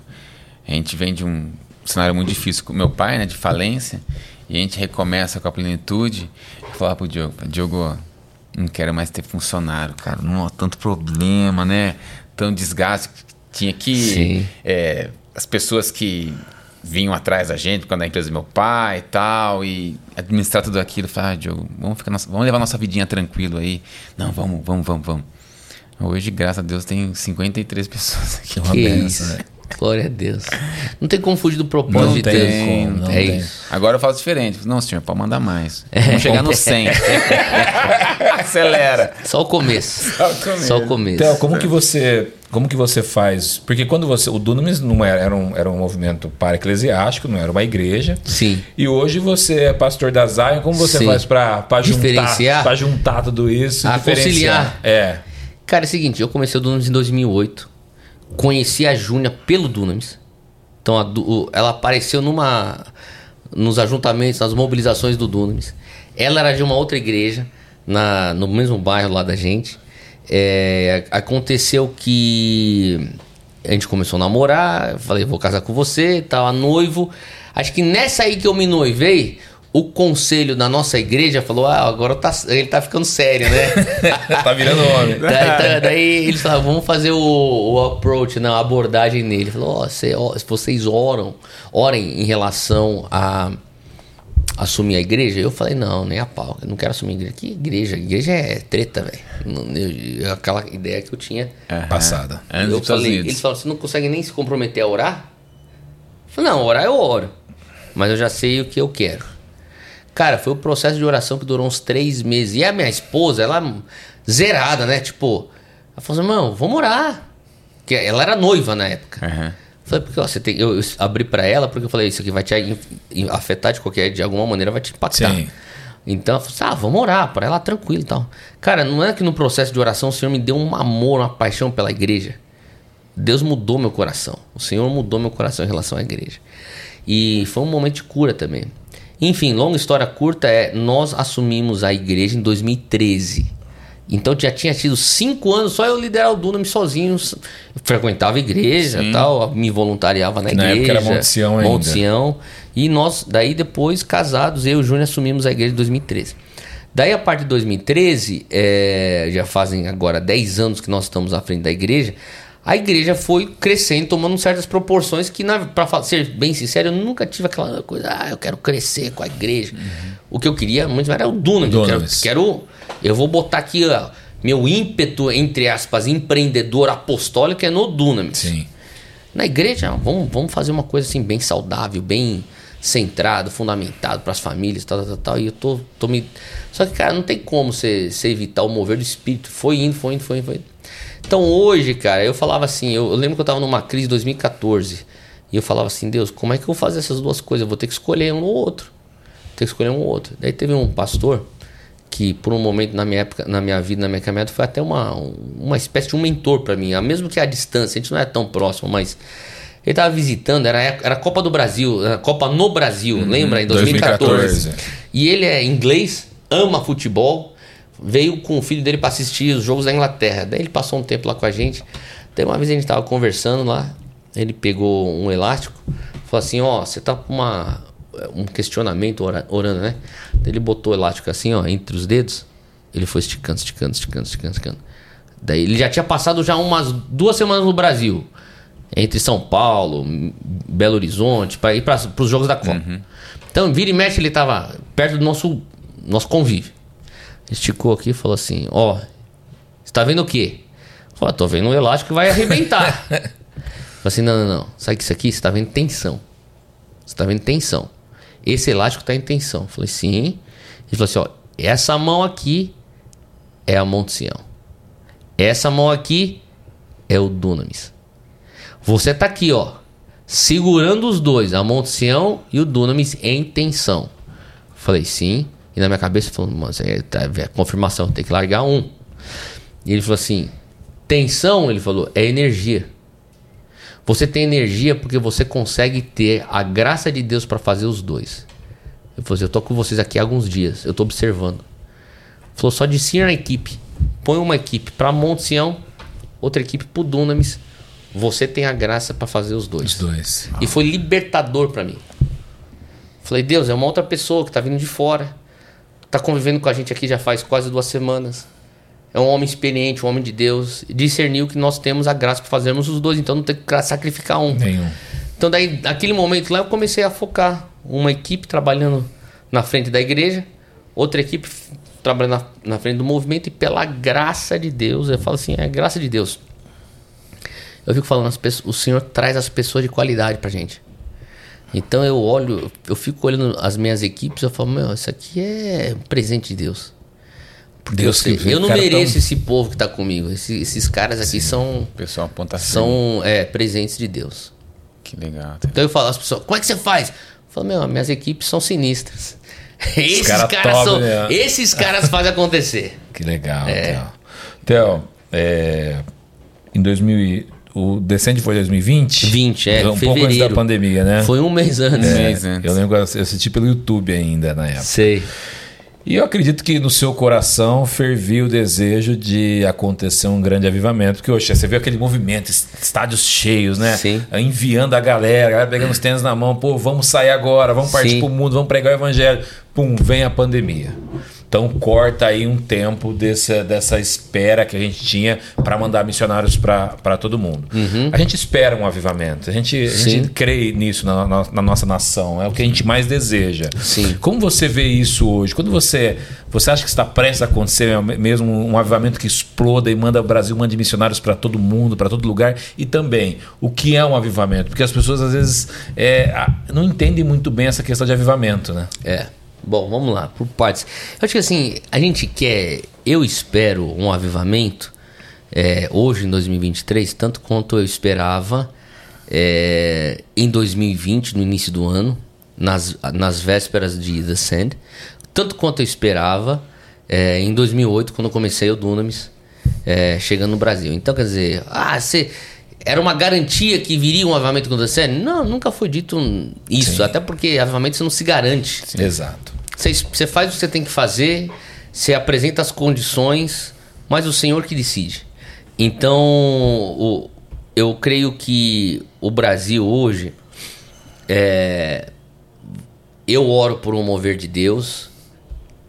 a gente vem de um cenário muito difícil com meu pai, né, de falência, e a gente recomeça com a plenitude. Eu falava pro Diogo, Diogo, não quero mais ter funcionário, cara, não, tanto problema, né, tanto desgaste. Tinha que Sim. é, as pessoas que vinham atrás da gente quando a empresa do meu pai e tal, e administrar tudo aquilo. Eu falava, ah, Diogo, vamos, ficar nossa- vamos levar nossa vidinha tranquilo aí. Não, vamos, vamos, vamos, vamos. Hoje, graças a Deus, tem 53 pessoas aqui. Que uma que benção, isso. né? Glória a Deus. Não tem como fugir do propósito Não de tem Deus. como, não é tem. isso. Agora eu faço diferente. Não, senhor, pode mandar mais. Vamos chegar no 100. Acelera. Só o começo. Só o começo. Só o começo. Theo, como que você, como que você faz? Porque quando você, o Dunamis não era, era um, era um movimento para eclesiástico, não era uma igreja. Sim. E hoje você é pastor da Zion, como você Sim. faz para juntar, Diferenciar? para juntar tudo isso, Ah, diferenciar? conciliar. É. Cara, é o seguinte, eu comecei o Dunamis em 2008. Conheci a Júnia pelo Dunamis. Então, a o- ela apareceu numa nos ajuntamentos, nas mobilizações do Dunamis. Ela era de uma outra igreja, na, no mesmo bairro lá da gente. É, aconteceu que a gente começou a namorar, falei, vou casar com você, tava noivo. Acho que nessa aí que eu me noivei, o conselho da nossa igreja falou: Ah, agora tá- ele tá ficando sério, né? tá virando homem. daí, tá- daí eles falaram, vamos fazer o, o approach, né, a abordagem nele. Ele falou, ó, se vocês oram, orem em relação a assumir a igreja. Eu falei, não, nem a pau, eu não quero assumir a igreja. Que igreja? Igreja é treta, velho. Não- Aquela ideia que eu tinha. Passada. Antes eu falei, eles falaram, você não consegue nem se comprometer a orar? Eu falei, não, orar eu oro. Mas eu já sei o que eu quero. Cara, foi o processo de oração que durou uns três meses. E a minha esposa, ela zerada, né? Tipo, ela falou assim, irmão, vamos orar. Porque ela era noiva na época. Eu Falei, porque ó, você tem, eu, eu abri pra ela porque eu falei, isso aqui vai te afetar de qualquer, de alguma maneira, vai te impactar. Sim. Então, ela falou assim, ah, vamos orar para ela tranquilo e tal. Cara, não é que no processo de oração o Senhor me deu um amor, uma paixão pela igreja. Deus mudou meu coração. O Senhor mudou meu coração em relação à igreja. E foi um momento de cura também. Enfim, longa história curta é, nós assumimos a igreja em 2013. Então já tinha tido cinco anos só eu liderar o Dunamis sozinho. Frequentava a igreja e tal, me voluntariava na Na igreja. época era Monte Sião ainda. Monte Sião. E nós, daí depois, casados, eu e o Júnior assumimos a igreja em 2013. Daí a partir de 2013, é, já fazem agora 10 anos que nós estamos à frente da igreja, a igreja foi crescendo, tomando certas proporções que, fa- ser bem sincero, eu nunca tive aquela coisa, ah, eu quero crescer com a igreja. O que eu queria muito era o Dunamis. Eu quero, quero, eu vou botar aqui, ó, meu ímpeto, entre aspas, empreendedor apostólico é no Dunamis. Sim. Na igreja, vamos, vamos fazer uma coisa assim bem saudável, bem centrado, fundamentado para as famílias, tal, tal, tal. E eu tô, tô me. Só que, cara, não tem como você evitar o mover do espírito. Foi indo, foi indo, foi indo, foi indo. Então hoje, cara, eu falava assim, eu, eu lembro que eu tava numa crise em 2014. E eu falava assim, Deus, como é que eu vou fazer essas duas coisas? Eu vou ter que escolher um ou outro. Vou ter que escolher um ou outro. Daí teve um pastor que por um momento na minha época, na minha vida, na minha caminhada, foi até uma, uma espécie de um mentor para mim, mesmo que a distância, a gente não é tão próximo, mas ele tava visitando, era, era Copa do Brasil, a Copa no Brasil, uhum, lembra? Em 2014. 2014. E ele é inglês, ama futebol, veio com o filho dele para assistir os jogos da Inglaterra. Daí ele passou um tempo lá com a gente. Daí uma vez a gente tava conversando lá, ele pegou um elástico, falou assim: Ó, você tá com uma, um questionamento orando, né? Daí ele botou o elástico assim, ó, entre os dedos. Ele foi esticando, esticando, esticando, esticando, esticando. Daí ele já tinha passado já umas duas semanas no Brasil entre São Paulo, Belo Horizonte, para ir para os jogos da Copa. Uhum. Então, vira e mexe, ele estava perto do nosso, nosso convívio. Esticou aqui e falou assim: Ó, oh, você tá vendo o quê? Falei, tô vendo um elástico que vai arrebentar. falei assim: não, não, não. Sabe que isso aqui? Você tá vendo tensão. Você tá vendo tensão. Esse elástico tá em tensão. Falei, sim. Ele falou assim: ó, essa mão aqui é a Monte Sião. Essa mão aqui é o Dunamis. Você tá aqui, ó, segurando os dois, a Monte Sião e o Dunamis em tensão. Falei, sim. E na minha cabeça falou, mas é, tá, é confirmação, tem que largar um. E ele falou assim: tensão, ele falou, é energia. Você tem energia porque você consegue ter a graça de Deus para fazer os dois. Eu falei eu tô com vocês aqui há alguns dias, eu tô observando. Falou, só discina a equipe. Põe uma equipe para Monte Sião, outra equipe pro Dunamis você tem a graça para fazer os dois. Os dois. E foi libertador para mim. Falei, Deus, é uma outra pessoa que tá vindo de fora. Tá convivendo com a gente aqui já faz quase duas semanas. É um homem experiente, um homem de Deus. Discerniu que nós temos a graça para fazermos os dois, então não tem que sacrificar um. Nenhum. Então daí, naquele momento lá, eu comecei a focar. Uma equipe trabalhando na frente da igreja, outra equipe trabalhando na, na frente do movimento, e pela graça de Deus, eu falo assim, é a graça de Deus eu fico falando, pessoas, o Senhor traz as pessoas de qualidade pra gente. Então eu olho, eu fico olhando as minhas equipes, eu falo, meu, isso aqui é um presente de Deus. Porque Deus eu, sei, eu não mereço tão... esse povo que tá comigo. Esses, esses caras aqui Sim, são. pessoal aponta São é, presentes de Deus. Que legal. Tá? Então eu falo às pessoas, como é que você faz? Eu falo, meu, minhas equipes são sinistras. Esses cara caras top, são. Né? Esses caras fazem acontecer. Que legal, é. Theo. é, em 2000 o Descende foi 2020? 20, é. Um pouco antes da pandemia, né? Foi um mês antes. É, um mês antes. Eu lembro que eu assisti pelo YouTube ainda na época. Sei. E eu acredito que no seu coração fervia o desejo de acontecer um grande avivamento. Porque, hoje você vê aquele movimento, estádios cheios, né? Sim. Enviando a galera, a galera pegando os tênis na mão, pô, vamos sair agora, vamos partir Sim. pro mundo, vamos pregar o evangelho. Pum, vem a pandemia. Então corta aí um tempo dessa, dessa espera que a gente tinha para mandar missionários para todo mundo. Uhum. A gente espera um avivamento, a gente, a gente crê nisso na, na, na, nossa nação, é o que a gente mais deseja. Sim. Como você vê isso hoje? Quando você, você acha que está prestes a acontecer mesmo um avivamento que exploda e manda o Brasil, mande missionários para todo mundo, para todo lugar? E também, o que é um avivamento? Porque as pessoas às vezes é, não entendem muito bem essa questão de avivamento, né? É. Bom, vamos lá, por partes. Eu acho que assim, a gente quer, eu espero um avivamento é, hoje em 2023, tanto quanto eu esperava é, em 2020, no início do ano, nas, nas vésperas de The Sand, tanto quanto eu esperava é, em 2008, quando eu comecei o Dunamis, é, chegando no Brasil. Então, quer dizer, ah, você era uma garantia que viria um avivamento você? Não, nunca foi dito isso. Sim. Até porque avivamento você não se garante. Sim. Exato. Você, você faz o que você tem que fazer, você apresenta as condições, mas o Senhor que decide. Então, o, eu creio que o Brasil hoje, é, eu oro por um mover de Deus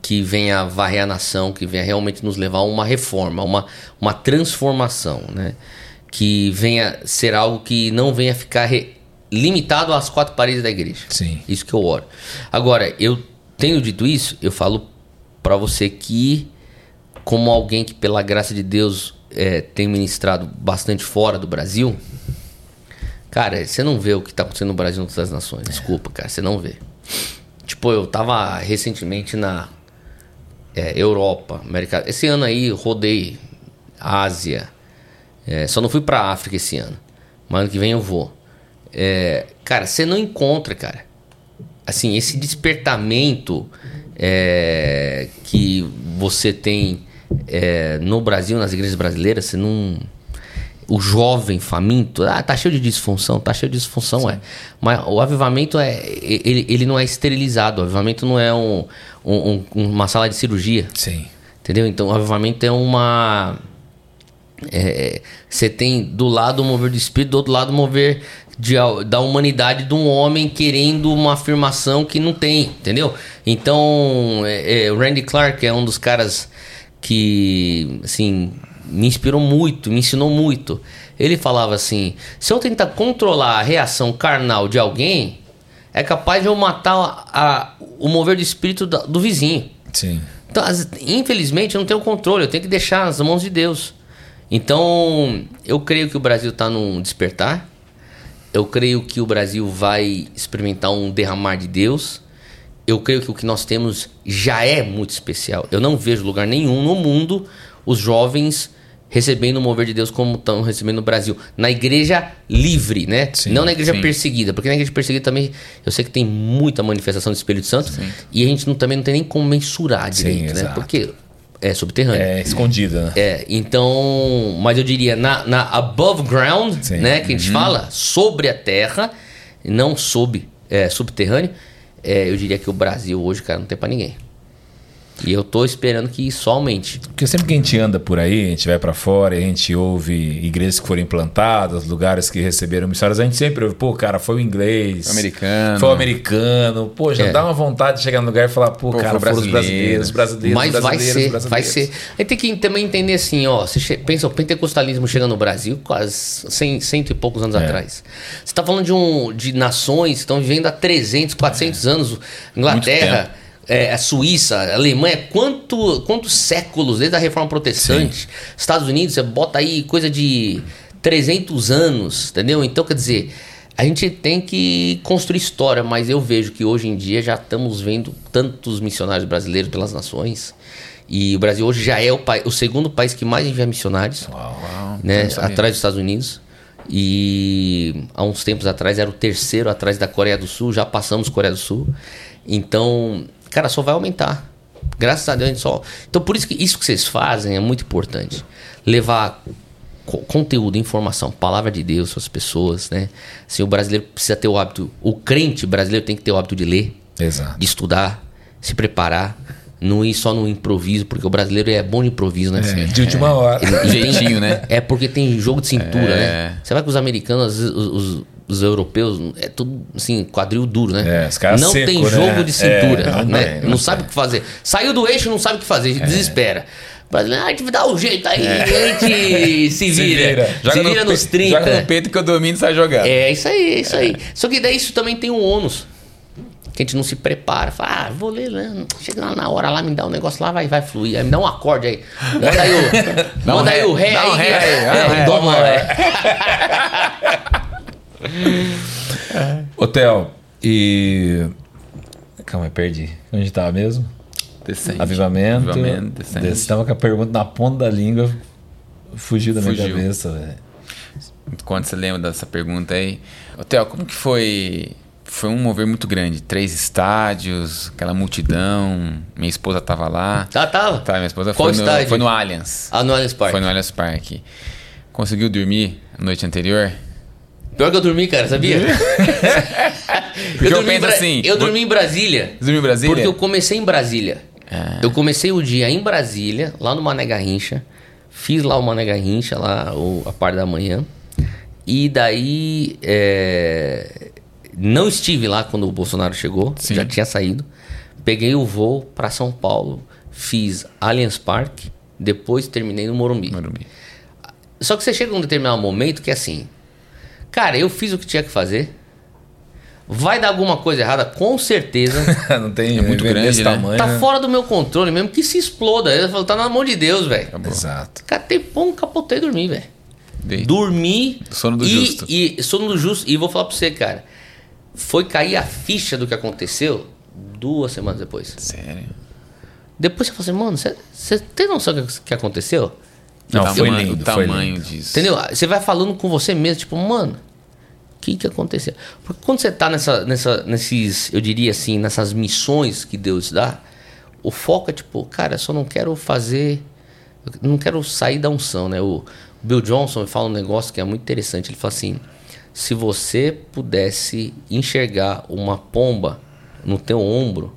que venha varrer a nação, que venha realmente nos levar a uma reforma, uma, uma transformação, né? Que venha ser algo que não venha ficar re, limitado às quatro paredes da igreja. Sim. Isso que eu oro. Agora, eu tenho dito isso, eu falo para você que como alguém que, pela graça de Deus, é, tem ministrado bastante fora do Brasil, cara, você não vê o que tá acontecendo no Brasil e outras nações. Desculpa, cara, você não vê. Tipo, eu tava recentemente na é, Europa, América. Esse ano aí rodei Ásia. É, só não fui pra África esse ano. Mas ano que vem eu vou. É, cara, você não encontra, cara. Assim, esse despertamento é, que você tem é, no Brasil, nas igrejas brasileiras, você não. O jovem faminto, ah, tá cheio de disfunção, tá cheio de disfunção, é. Mas o avivamento é. Ele, ele não é esterilizado, o avivamento não é um, um- um- uma sala de cirurgia. Sim. Entendeu? Então o avivamento é uma. É, Você tem do lado o mover do espírito, do outro lado o mover de, da humanidade de um homem querendo uma afirmação que não tem, entendeu? Então, é, é, o Randy Clark é um dos caras que, assim, me inspirou muito, me ensinou muito. Ele falava assim: se eu tentar controlar a reação carnal de alguém, é capaz de eu matar a- a- o mover do espírito da- do vizinho. Sim. Então, as- infelizmente, eu não tenho controle, eu tenho que deixar nas mãos de Deus. Então, eu creio que o Brasil está num despertar. Eu creio que o Brasil vai experimentar um derramar de Deus. Eu creio que o que nós temos já é muito especial. Eu não vejo lugar nenhum no mundo os jovens recebendo o mover de Deus como estão recebendo no Brasil. Na igreja livre, né? Sim, não na igreja sim. perseguida. Porque na igreja perseguida também eu sei que tem muita manifestação do Espírito Santo. E a gente não, também não tem nem como mensurar Sim, direito, né? exato. Porque é subterrâneo. É escondida, né? É, então, mas eu diria na, na above ground, Sim. né, que a gente fala sobre a terra, não sob, é, subterrâneo, é, eu diria que o Brasil hoje, cara, não tem pra ninguém. E eu tô esperando que isso aumente. Porque sempre que a gente anda por aí, a gente vai pra fora, e a gente ouve igrejas que foram implantadas, lugares que receberam missionários, a gente sempre ouve, pô, cara, foi o inglês. Foi o americano. Foi o americano. Pô, já É. dá uma vontade de chegar no lugar e falar, pô, Pô, cara, foi foram os brasileiros, brasileiro. brasileiros, Mas vai brasileiros, ser, brasileiros. vai ser. A gente tem que também entender assim, ó. Você pensa, o pentecostalismo chega no Brasil quase cem, cento e poucos anos É. atrás. Você tá falando de, um, de nações que estão vivendo há 300, 400 anos. Inglaterra, é, a Suíça, a Alemanha, quanto, quantos séculos desde a Reforma Protestante? Estados Unidos, você bota aí coisa de 300 anos, entendeu? Então, quer dizer, a gente tem que construir história, mas eu vejo que hoje em dia já estamos vendo tantos missionários brasileiros pelas nações. E o Brasil hoje já é o, o segundo país que mais envia missionários, Uau, né, não sabia. atrás dos Estados Unidos. E há uns tempos atrás era o terceiro atrás da Coreia do Sul, já passamos Coreia do Sul. Então, cara, só vai aumentar. Graças a Deus, a gente só. Então, por isso que isso que vocês fazem é muito importante. Levar co- conteúdo, informação, palavra de Deus para as pessoas, né? Assim, o brasileiro precisa ter o hábito, o crente brasileiro tem que ter o hábito de ler, Exato. de estudar, se preparar, não ir só no improviso, porque o brasileiro é bom de improviso, né? É, de última hora. E tem- Jeitinho, né? É porque tem jogo de cintura, É. né? Você vai com os americanos, os, os- os europeus, é tudo assim, quadril duro, né? É, os caras não seco, tem né? jogo de cintura, É, não né? tem, Não, não sabe o que fazer. Saiu do eixo, não sabe o que fazer, desespera. O brasileiro, ah, a gente dá um jeito aí, a gente se vira. vira. Se vira, no nos pe- 30. Joga no peito que eu domino e sai jogando. É isso aí, é isso aí. Só que daí isso também tem um ônus. Que a gente não se prepara. Fala, ah, vou ler, né? Chega lá na hora lá, me dá um negócio lá, vai, vai fluir. Aí me dá um acorde aí. Manda aí o, Dá um manda aí o ré dá um aí. ré aí, é, dá um ré, é. Hotel, e. Calma, aí, perdi. Onde tava mesmo? Descende. Avivamento. Avivamento, descende. Des- Tava com a pergunta na ponta da língua. Fugiu da minha Fugiu. cabeça, velho. Quando você lembra dessa pergunta aí. Ô, Theo, como que foi? Foi um mover muito grande. Três estádios, aquela multidão. Minha esposa tava lá. Tá, tava. Tá, minha esposa Qual foi no, estádio? foi no Allianz. Ah, no Allianz Parque. Foi no Allianz Parque. Conseguiu dormir a noite anterior? Pior que eu dormi, cara, sabia? Porque eu dormi Bra- assim, Eu dormi em Brasília. Você dormiu em Brasília? Porque eu comecei em Brasília. Ah. Eu comecei o dia em Brasília, lá no Mané Garrincha. Fiz lá o Mané Garrincha, lá o- a parte da manhã. E daí. é, Não estive lá quando o Bolsonaro chegou, Sim. já tinha saído. Peguei o voo para São Paulo, fiz Allianz Parque, depois terminei no Morumbi. Morumbi. Só que você chega num determinado momento que é assim. Cara, eu fiz o que tinha que fazer. Vai dar alguma coisa errada, com certeza. não tem É muito grande, desse né? tamanho. tá né? fora do meu controle mesmo, que se exploda. Eu falo, tá na mão de Deus, velho. Exato. Catei pão, capotei e dormi, velho. Dei. Dormi. Sono do e, justo. E sono do justo. E vou falar pra você, cara. Foi cair a ficha do que aconteceu duas semanas depois. Sério? Depois você fala assim, mano, você- você tem noção do que, que aconteceu? Não, o foi tamanho, lindo, O foi tamanho lindo. disso. Entendeu? Você vai falando com você mesmo, tipo, mano, o que que aconteceu? Porque quando você tá nessa, nessa, nesses, eu diria assim, nessas missões que Deus dá, o foco é tipo, cara, eu só não quero fazer, eu não quero sair da unção, né? O Bill Johnson fala um negócio que é muito interessante. Ele fala assim: se você pudesse enxergar uma pomba no teu ombro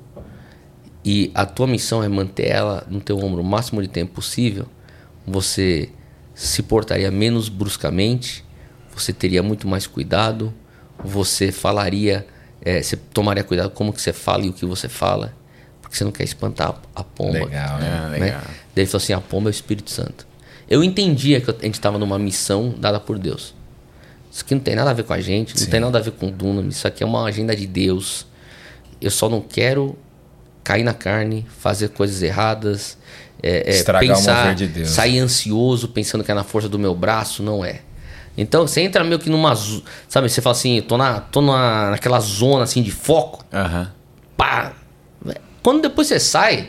e a tua missão é manter ela no teu ombro o máximo de tempo possível, você se portaria menos bruscamente, você teria muito mais cuidado, você falaria, eh, você tomaria cuidado como que você fala e o que você fala, porque você não quer espantar a pomba. Legal, né? É, né? legal. Daí ele falou assim: a pomba é o Espírito Santo. Eu entendia que a gente estava numa missão dada por Deus. Isso aqui não tem nada a ver com a gente, não tem nada a ver com o Dunam, isso aqui é uma agenda de Deus. Eu só não quero cair na carne, fazer coisas erradas, é, é, Estragar o pensar, mover de Deus. sair ansioso pensando que é na força do meu braço, não é. Então você entra meio que numa. Sabe, você fala assim, tô, na, tô na, naquela zona assim de foco, Aham. pá. Quando depois você sai,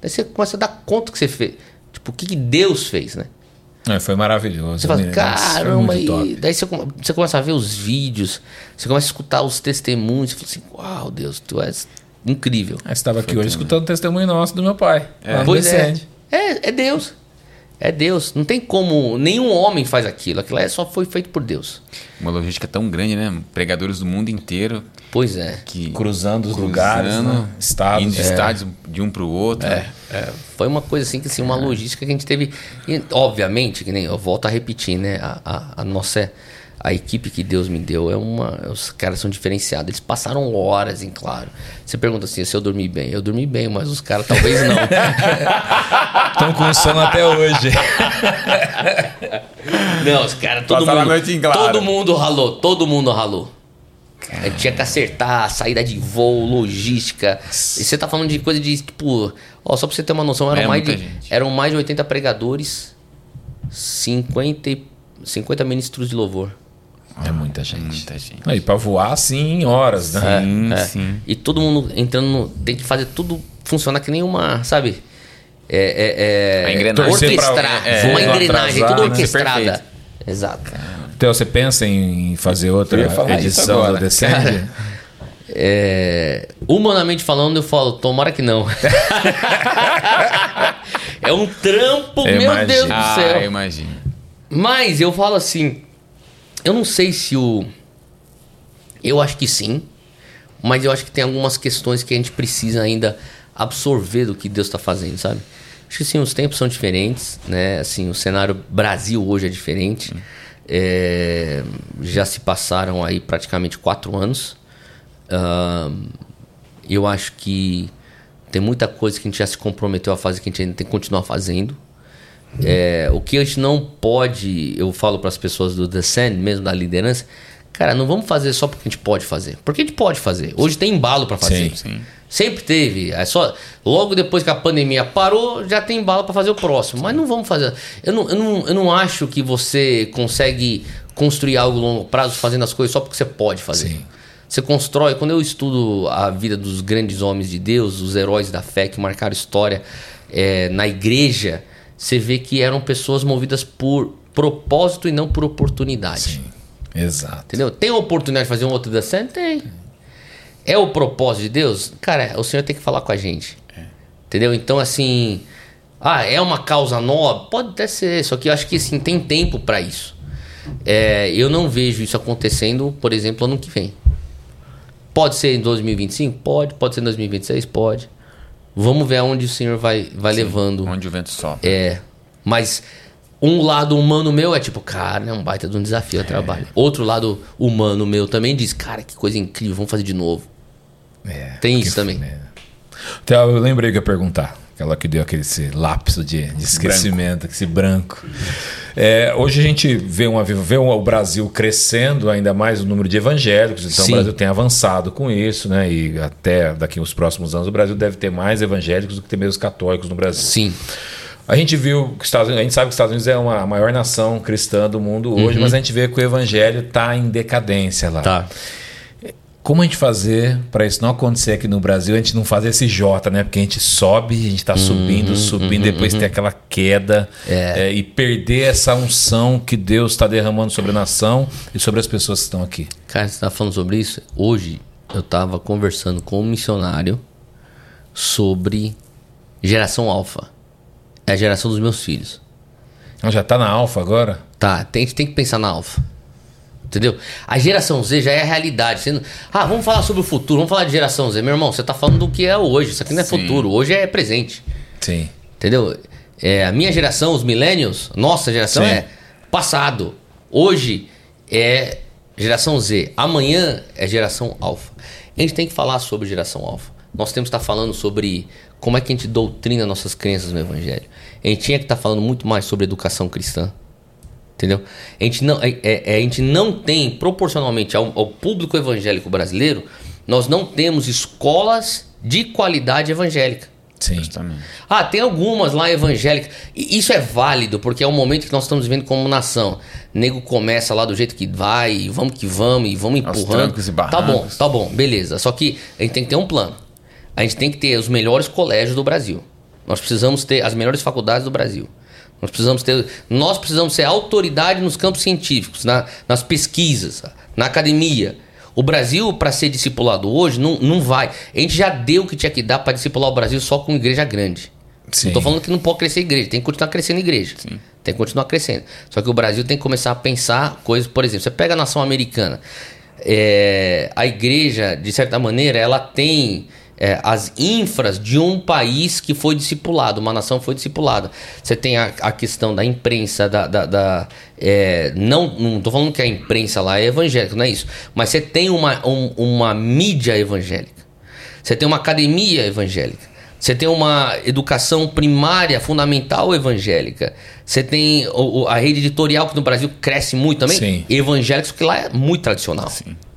daí você começa a dar conta que você fez. Tipo, o que, que Deus fez, né? É, foi maravilhoso. Você fala, caramba, e daí você, você começa a ver os vídeos, você começa a escutar os testemunhos, você fala assim, uau, Deus, tu és incrível. Você estava aqui hoje escutando o testemunho nosso do meu pai. no Pois é. É. É Deus. É Deus. Não tem como. Nenhum homem faz aquilo. Aquilo é, só foi feito por Deus. Uma logística tão grande, né? Pregadores do mundo inteiro Pois é. que Cruzando os lugares, né? estados. indo de estádios de um pro outro. É, foi uma coisa assim que assim, uma logística que a gente teve. E, obviamente, que nem eu volto a repetir, né? A, a, a nossa. A equipe que Deus me deu é uma. Os caras são diferenciados. Eles passaram horas em claro. Você pergunta assim, se eu dormi bem. Eu dormi bem, mas os caras talvez não. Estão com sono até hoje. não, os caras, todo Passaram a mundo. noite em claro. Todo mundo ralou, todo mundo ralou. Tinha que acertar, saída de voo, logística. E você tá falando de coisa de, tipo, ó, só pra você ter uma noção, eram, É mais de, gente. eram mais de 80 pregadores, 50, e- 50 ministros de louvor. É muita gente. Muita gente. Aí, pra voar, sim, em horas, né? Sim, É. sim. E todo mundo entrando, no, tem que fazer tudo funcionar que nem uma, sabe? É, é, é, A engrenagem. Torcer pra- orquestrar, é, uma voo engrenagem, atrasar, tudo né? orquestrada. Exato. Então, você pensa em fazer outra edição do agora. Descende? É, humanamente falando, eu falo, tomara que não. é um trampo, Eu meu imagino. Deus do Ah, céu. eu imagino. Mas eu falo assim, eu não sei se o. Eu acho que sim, mas eu acho que tem algumas questões que a gente precisa ainda absorver do que Deus está fazendo, sabe? Acho que sim, os tempos são diferentes, né? Assim, o cenário Brasil hoje é diferente. É, já se passaram aí praticamente quatro anos. Ahn, eu acho que tem muita coisa que a gente já se comprometeu a fazer que a gente ainda tem que continuar fazendo. É, o que a gente não pode, eu falo para as pessoas do Descend, mesmo da liderança, cara, não vamos fazer só porque a gente pode fazer. Porque a gente pode fazer. Hoje tem embalo para fazer. Sim, sim. Sempre teve. É só logo depois que a pandemia parou, já tem embalo para fazer o próximo. Mas não vamos fazer. Eu não, eu, não, eu não acho que você consegue construir algo a longo prazo fazendo as coisas só porque você pode fazer. Sim. Você constrói. Quando eu estudo a vida dos grandes homens de Deus, os heróis da fé que marcaram história é, na igreja, você vê que eram pessoas movidas por propósito e não por oportunidade. Sim, exato. Entendeu? Tem a oportunidade de fazer um outro descent? Tem. É o propósito de Deus? Cara, o Senhor tem que falar com a gente. Entendeu? Então, assim. Ah, é uma causa nobre? Pode até ser, só que eu acho que assim, tem tempo para isso. É, eu não vejo isso acontecendo, por exemplo, ano que vem. Pode ser em 2025? Pode. Pode ser em 2026? Pode. Vamos ver aonde o Senhor vai, vai levando. Onde o vento sopra. É. Mas um lado humano meu é tipo, cara, é um baita de um desafio É. trabalho. Outro lado humano meu também diz, cara, que coisa incrível, vamos fazer de novo. É, Tem isso também. é. Então, eu lembrei que ia perguntar. Aquela que deu aquele lapso de, de esquecimento, esse branco. É, hoje a gente vê, uma, vê o Brasil crescendo ainda mais o número de evangélicos, então Sim. o Brasil tem avançado com isso, né? E até daqui uns próximos anos o Brasil deve ter mais evangélicos do que ter mesmo católicos no Brasil. Sim. A gente viu que os Estados Unidos, a gente sabe que os Estados Unidos é uma, a maior nação cristã do mundo hoje, mas a gente vê que o evangelho está em decadência lá. Uhum. Tá. Como a gente fazer para isso não acontecer aqui no Brasil? A gente não fazer esse J, né? Porque a gente sobe, a gente está subindo, subindo, depois tem aquela queda é, e perder essa unção que Deus está derramando sobre a nação e sobre as pessoas que estão aqui. Cara, você tá falando sobre isso? Hoje eu tava conversando com um missionário sobre geração alfa. É a geração dos meus filhos. Então, já está na alfa agora? Tá, tem, tem que pensar na alfa. Entendeu? A geração Z já é a realidade. Você não- Ah, vamos falar sobre o futuro, vamos falar de geração Z. Meu irmão, você tá falando do que é hoje. Isso aqui não é Sim. futuro, hoje é presente. Sim. Entendeu? É, a minha geração, os millennials, nossa geração Sim. é passado. Hoje é geração Z. Amanhã é geração alfa. A gente tem que falar sobre geração alfa. Nós temos que estar falando sobre como é que a gente doutrina nossas crenças no evangelho. A gente tinha que estar falando muito mais sobre educação cristã. Entendeu? A gente não, é- é- a gente não tem, proporcionalmente ao, ao público evangélico brasileiro, nós não temos escolas de qualidade evangélica. Sim. Justamente. Ah, tem algumas lá evangélicas. E isso é válido, porque é o momento que nós estamos vivendo como nação. Nego começa lá do jeito que vai, e vamos que vamos, e vamos empurrando. e Tá bom, tá bom, beleza. Só que a gente tem que ter um plano. A gente tem que ter os melhores colégios do Brasil. Nós precisamos ter as melhores faculdades do Brasil. Nós precisamos ter, nós precisamos ser autoridade nos campos científicos, na- nas pesquisas, na academia. O Brasil, para ser discipulado hoje, não, não vai. A gente já deu o que tinha que dar para discipular o Brasil só com igreja grande. Sim. Não tô falando que não pode crescer igreja, tem que continuar crescendo igreja. Tem que continuar crescendo. Só que o Brasil tem que começar a pensar coisas, por exemplo, você pega a nação americana, é, a igreja, de certa maneira, ela tem é, as infras de um país que foi discipulado, uma nação foi discipulada. Você tem a, a questão da imprensa, da. da- da, é, não, não tô falando que a imprensa lá é evangélica, não é isso. Mas você tem uma, um- uma mídia evangélica. Você tem uma academia evangélica. Você tem uma educação primária, fundamental evangélica. Você tem o- a rede editorial que no Brasil cresce muito também. Sim. Evangélicos, que lá é muito tradicional.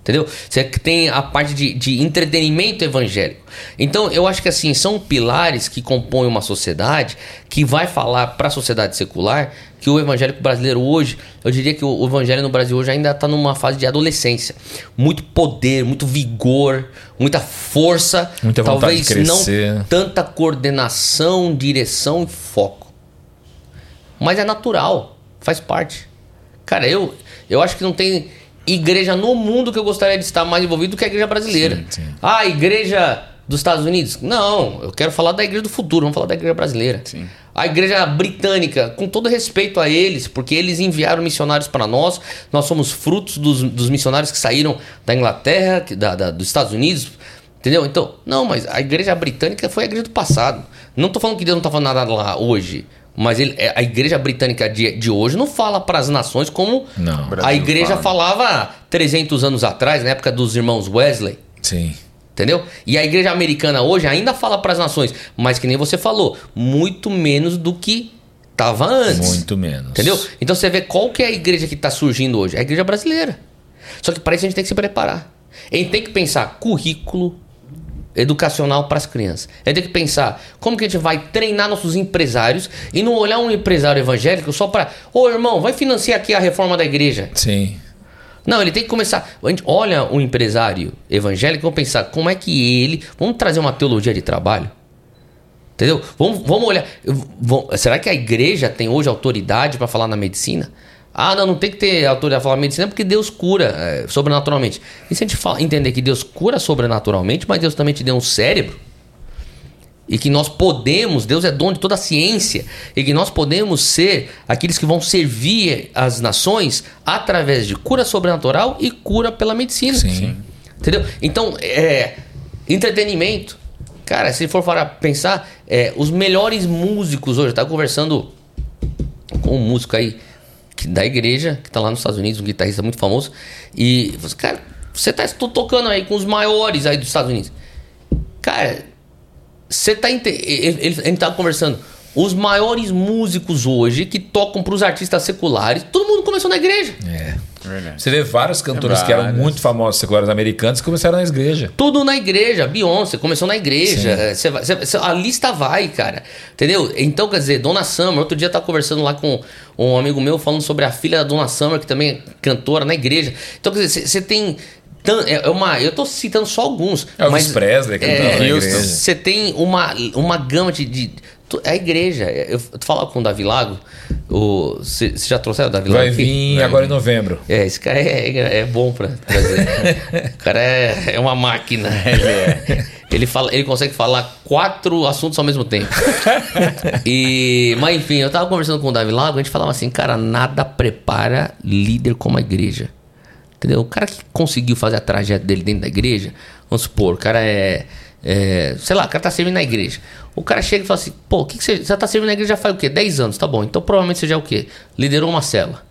Entendeu? Você tem a parte de, de entretenimento evangélico. Então, eu acho que assim, são pilares que compõem uma sociedade que vai falar para a sociedade secular que o evangélico brasileiro hoje, eu diria que o, evangelho no Brasil hoje ainda está numa fase de adolescência. Muito poder, muito vigor, muita força. Muita talvez não tanta coordenação, direção e foco. Mas é natural, faz parte. Cara, eu, eu acho que não tem igreja no mundo que eu gostaria de estar mais envolvido do que a igreja brasileira. Sim, sim. Ah, a igreja dos Estados Unidos? Não, eu quero falar da igreja do futuro, vamos falar da igreja brasileira. Sim. A igreja britânica, com todo respeito a eles, porque eles enviaram missionários para nós, nós somos frutos dos, dos missionários que saíram da Inglaterra, da, da- dos Estados Unidos, entendeu? Então, não, mas a igreja britânica foi a igreja do passado. Não tô falando que Deus não tá falando nada lá hoje, mas ele, é, a igreja britânica de, de hoje não fala para as nações como Não. a igreja fala. falava 300 anos atrás, na época dos irmãos Wesley. Sim. Entendeu? E a igreja americana hoje ainda fala para as nações, mas que nem você falou, muito menos do que tava antes. Muito menos. Entendeu? Então você vê qual que é a igreja que está surgindo hoje? A igreja brasileira. Só que para isso a gente tem que se preparar. A gente tem que pensar currículo educacional para as crianças. Gente tem que pensar como que a gente vai treinar nossos empresários e não olhar um empresário evangélico só para, ô irmão, vai financiar aqui a reforma da igreja. Sim. Não, ele tem que começar. A gente olha um empresário evangélico, vamos pensar como é que ele. Vamos trazer uma teologia de trabalho. Entendeu? Vamos, vamos olhar. vamos- será que a igreja tem hoje autoridade para falar na medicina? Ah, não, não tem que ter autoridade para falar medicina porque Deus cura é, sobrenaturalmente. E se a gente fala- entender que Deus cura sobrenaturalmente, mas Deus também te deu um cérebro? E que nós podemos, Deus é dono de toda a ciência, e que nós podemos ser aqueles que vão servir as nações através de cura sobrenatural e cura pela medicina. Sim. Entendeu? Então, é. Entretenimento. Cara, se for para pensar, é, os melhores músicos hoje, eu tava conversando com um músico aí da igreja, que tá lá nos Estados Unidos, um guitarrista muito famoso, e assim, cara, você tá tocando aí com os maiores aí dos Estados Unidos. Cara, você tá. Ele, ele- gente tava conversando. Os maiores músicos hoje que tocam para os artistas seculares, todo mundo começou na igreja. É. Verdade. Você vê vários cantores É que eram muito famosos seculares americanos que começaram na igreja. Tudo na igreja. Beyoncé começou na igreja. É, Você você- a lista vai, cara. Entendeu? Então, quer dizer, Dona Summer. Outro dia eu tava conversando lá com um amigo meu falando sobre a filha da Dona Summer, que também é cantora na igreja. Então, quer dizer, você- tem. tan- É uma, eu tô citando só alguns. Elvis mas Presley cantando é, na Houston. igreja. Você tem uma, uma gama de. de é a igreja. Eu, eu falava com o Davi Lago. Você já trouxeram o Davi Lago? Vai vir agora em novembro. É, esse cara é, é bom pra trazer. o cara é, é uma máquina. Ele é. Ele, fala, ele consegue falar quatro assuntos ao mesmo tempo. e, mas enfim, eu tava conversando com o Davi Lago, a gente falava assim, cara, nada prepara líder como a igreja. Entendeu? O cara que conseguiu fazer a trajetória dele dentro da igreja, vamos supor, o cara é, é, Sei lá, o cara tá servindo na igreja. O cara chega e fala assim: pô, o que, que você. Você tá servindo na igreja já faz o quê? 10 anos, tá bom. Então provavelmente você já é o quê? Liderou uma cela.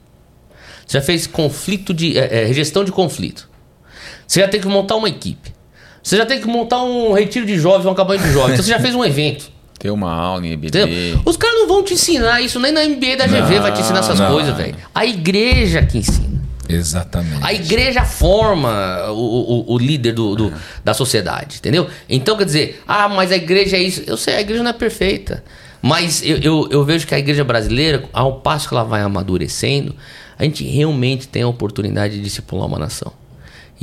Você já fez conflito de. é, é, gestão de conflito. Você já tem que montar uma equipe. Você já tem que montar um retiro de jovens, uma campanha de jovens. Então você já fez um evento. Ter uma aula em. Entendeu? Os caras não vão te ensinar isso, nem na MBA da GV vai te ensinar essas não. coisas, velho. A igreja que ensina. Exatamente. A igreja forma o, o, o líder do, do- da sociedade, entendeu? Então quer dizer, ah, mas a igreja é isso. Eu sei, a igreja não é perfeita. Mas eu, eu, eu vejo que a igreja brasileira, ao passo que ela vai amadurecendo, a gente realmente tem a oportunidade de discipular uma nação.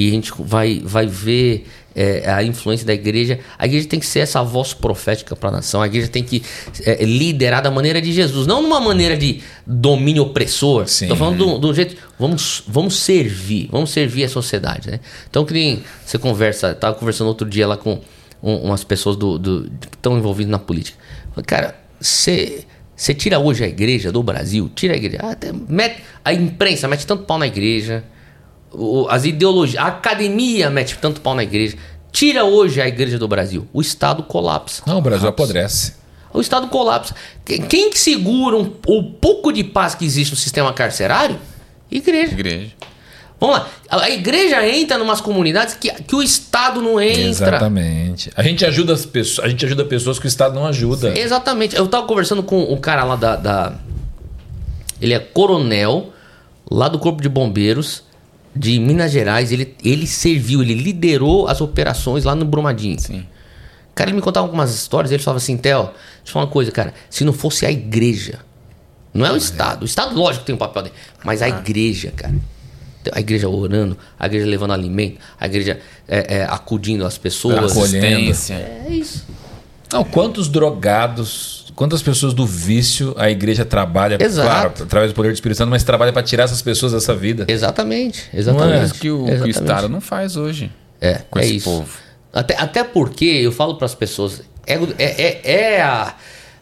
E a gente vai, vai ver é, a influência da igreja. A igreja tem que ser essa voz profética para a nação. A igreja tem que é, liderar da maneira de Jesus, não numa maneira de domínio opressor. Tô falando do, do jeito. Vamos, vamos servir, vamos servir a sociedade, né? Então, que nem você conversa, tava conversando outro dia lá com um- umas pessoas do, do, que estão envolvidas na política. Falei, Cara, você. Você tira hoje a igreja do Brasil, tira a igreja. ah, até mete- a imprensa mete tanto pau na igreja, as ideologias, a academia mete tanto pau na igreja. Tira hoje a igreja do Brasil, o Estado colapsa. Não, o Brasil apodrece. O Estado colapsa. Que- Quem que segura um- o pouco de paz que existe no sistema carcerário? Igreja. Igreja. Vamos lá. A a igreja entra em umas comunidades que, que o Estado não entra. Exatamente. A gente ajuda as pessoas, a gente ajuda pessoas que o Estado não ajuda. Exatamente. Eu tava conversando com o cara lá da, da- Ele é coronel, lá do Corpo de Bombeiros, de Minas Gerais. Ele, ele serviu, ele liderou as operações lá no Brumadinho. Sim. Cara, ele me contava algumas histórias, ele falava assim, Theo, deixa eu falar uma coisa, cara. Se não fosse a igreja, não é o Estado. O Estado, lógico, tem um papel dele. Mas a igreja, cara. A igreja orando, a igreja levando alimento, a igreja é, é, acudindo as pessoas. Acolhendo. É isso. Não, quantos drogados, quantas pessoas do vício a igreja trabalha, Exato. claro, através do poder do Espírito Santo, mas trabalha para tirar essas pessoas dessa vida. Exatamente, Não é? exatamente. Isso que o, que o Exatamente. Estado não faz hoje. É, com é esse isso. povo. Até, até porque eu falo para as pessoas, é, é, é- é a,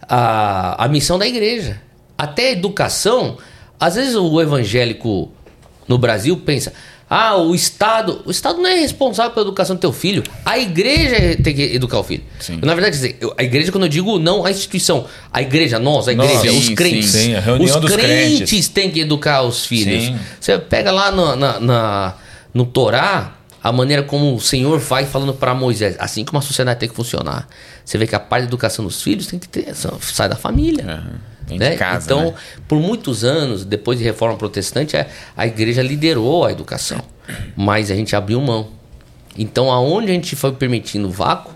a, a missão da igreja. Até a educação, às vezes o evangélico no Brasil pensa, ah, o Estado, o Estado não é responsável pela educação do teu filho, a igreja tem que educar o filho. Sim. Na verdade, a igreja, quando eu digo não a instituição, a igreja, nós, a igreja, sim, os crentes. sim, a reunião os dos crentes, crentes. têm que educar os filhos. Sim. Você pega lá no, na, na- no Torá a maneira como o Senhor vai falando para Moisés, assim como a sociedade tem que funcionar. Você vê que a parte da educação dos filhos tem que ter, sai da família. Aham. Né? casa, então, né? por muitos anos, depois de reforma protestante, a, a igreja liderou a educação, mas a gente abriu mão. Então, aonde a gente foi permitindo vácuo,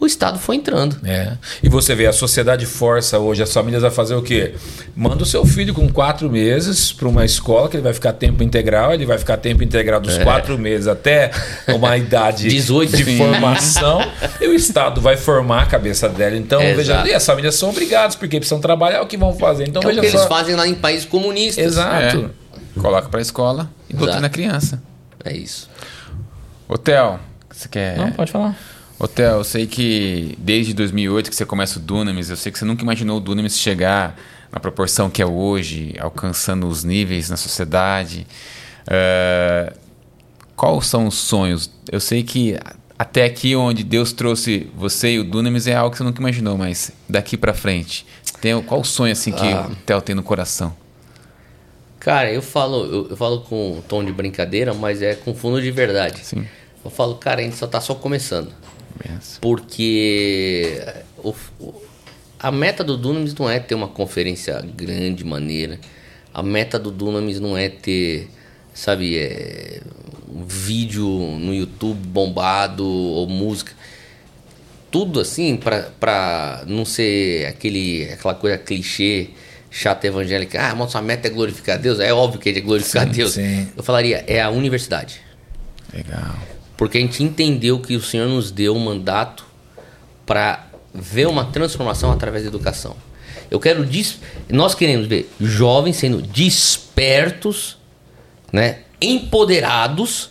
o Estado foi entrando. É. E você vê, a sociedade força hoje as famílias a fazer o quê? Manda o seu filho com quatro meses para uma escola que ele vai ficar tempo integral, ele vai ficar tempo integral dos quatro meses até uma idade 18, de sim. formação e o Estado vai formar a cabeça dela. Então, Exato. veja, e as famílias são obrigadas porque precisam trabalhar, é o que vão fazer. Então, é o veja que eles só. fazem lá em países comunistas. Exato. É. Coloca pra escola e Exato. doutrina a criança. É isso. Hotel, você quer. Não, pode falar. Hotel, eu sei que desde 2008 que você começa o Dunamis, eu sei que você nunca imaginou o Dunamis chegar na proporção que é hoje, alcançando os níveis na sociedade. Eh, quais são os sonhos? Eu sei que até aqui onde Deus trouxe você e o Dunamis é algo que você nunca imaginou, mas daqui pra frente, tem, qual o sonho assim que Ah. o Theo tem no coração? Cara, eu falo, eu, eu falo com um tom de brincadeira, mas é com fundo de verdade. Sim. Eu falo, cara, a gente só tá só começando. Benção. Porque o, o, a meta do Dunamis não é ter uma conferência grande, maneira. A meta do Dunamis não é ter, sabe, é, um vídeo no YouTube bombado ou música. Tudo assim pra, pra não ser aquele, aquela coisa clichê, chata evangélica. Ah, mas sua meta é glorificar a Deus. É óbvio que é glorificar Sim, Deus. sim. Eu falaria, é a universidade. Legal. Porque a gente entendeu que o Senhor nos deu um mandato para ver uma transformação através da educação. Eu quero dis... nós queremos ver jovens sendo despertos, né, empoderados,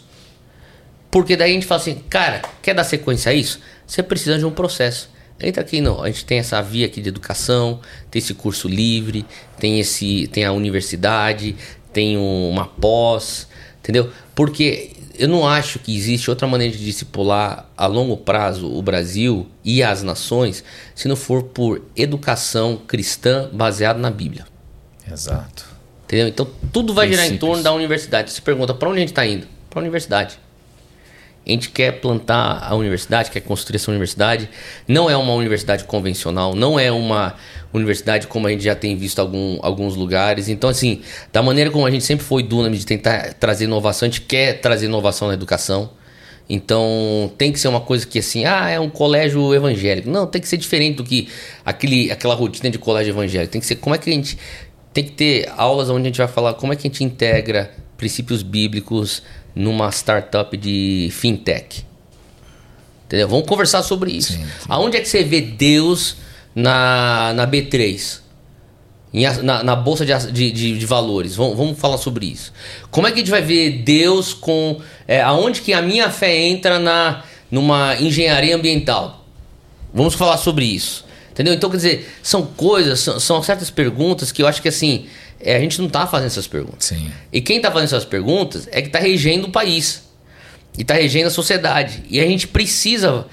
porque daí a gente fala assim, cara, quer dar sequência a isso? Você precisa de um processo. Entra aqui, não. A gente tem essa via aqui de educação, tem esse curso livre, tem esse, tem a universidade, tem um- uma pós, entendeu? Porque eu não acho que existe outra maneira de discipular a longo prazo o Brasil e as nações se não for por educação cristã baseada na Bíblia. Exato. Entendeu? Então tudo vai girar em Princípios. torno da universidade. Você pergunta para onde a gente está indo? Para a universidade. A gente quer plantar a universidade, quer construir essa universidade. Não é uma universidade convencional, não é uma universidade como a gente já tem visto algum, alguns lugares. Então, assim, da maneira como a gente sempre foi Dunamis de tentar trazer inovação, a gente quer trazer inovação na educação. Então, tem que ser uma coisa que assim, ah, é um colégio evangélico. Não, tem que ser diferente do que aquele, aquela rotina de colégio evangélico. Tem que ser como é que a gente tem que ter aulas onde a gente vai falar como é que a gente integra princípios bíblicos numa startup de fintech. Entendeu? Vamos conversar sobre isso. Sim, sim. Aonde é que você vê Deus na, na B3? Em na, na bolsa de, de- de valores. Vamos, vamos falar sobre isso. Como é que a gente vai ver Deus com. É, aonde que a minha fé entra na, numa engenharia ambiental? Vamos falar sobre isso. Entendeu? Então, quer dizer, são coisas, são, são certas perguntas que eu acho que assim, é, a gente não tá fazendo essas perguntas. Sim. E quem tá fazendo essas perguntas é que tá regendo o país. E tá regendo a sociedade. E a gente precisa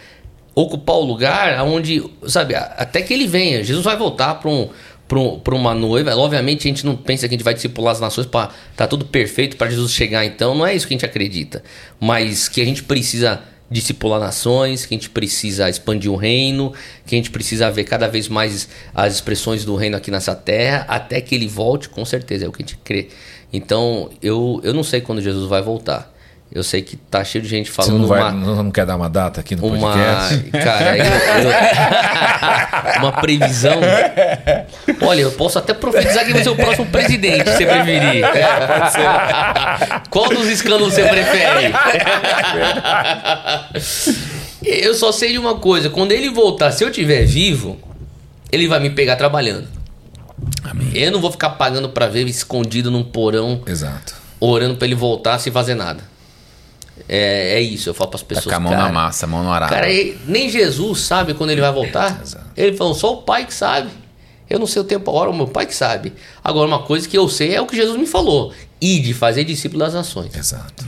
ocupar o lugar onde, sabe, até que ele venha. Jesus vai voltar para um, pra um- pra uma noiva. Obviamente a gente não pensa que a gente vai discipular as nações para tá tudo perfeito para Jesus chegar. Então não é isso que a gente acredita. Mas que a gente precisa discipular nações, que a gente precisa expandir o reino, que a gente precisa ver cada vez mais as expressões do reino aqui nessa terra, até que ele volte, com certeza, é o que a gente crê. Então, eu, eu não sei quando Jesus vai voltar. Eu sei que tá cheio de gente Você falando não, vai, uma, não, quer dar uma data aqui no uma podcast? cara, eu- eu- uma previsão. Olha, eu posso até profetizar quem vai ser o próximo presidente, se você preferir. É, pode ser. Qual dos escândalos você prefere? Eu só sei de uma coisa, quando ele voltar, se eu estiver vivo, ele vai me pegar trabalhando. Amém. Eu não vou ficar pagando pra ver escondido num porão, Exato. orando pra ele voltar sem fazer nada. É, é isso, eu falo pras Tá pessoas. com a mão cara, na massa, a mão no arado. Cara, ele- nem Jesus sabe quando ele vai voltar. Ele falou, só o pai que sabe. Eu não sei o tempo, a hora, o meu pai que sabe. Agora, uma coisa que eu sei é o que Jesus me falou: e de fazer discípulo das nações. Exato.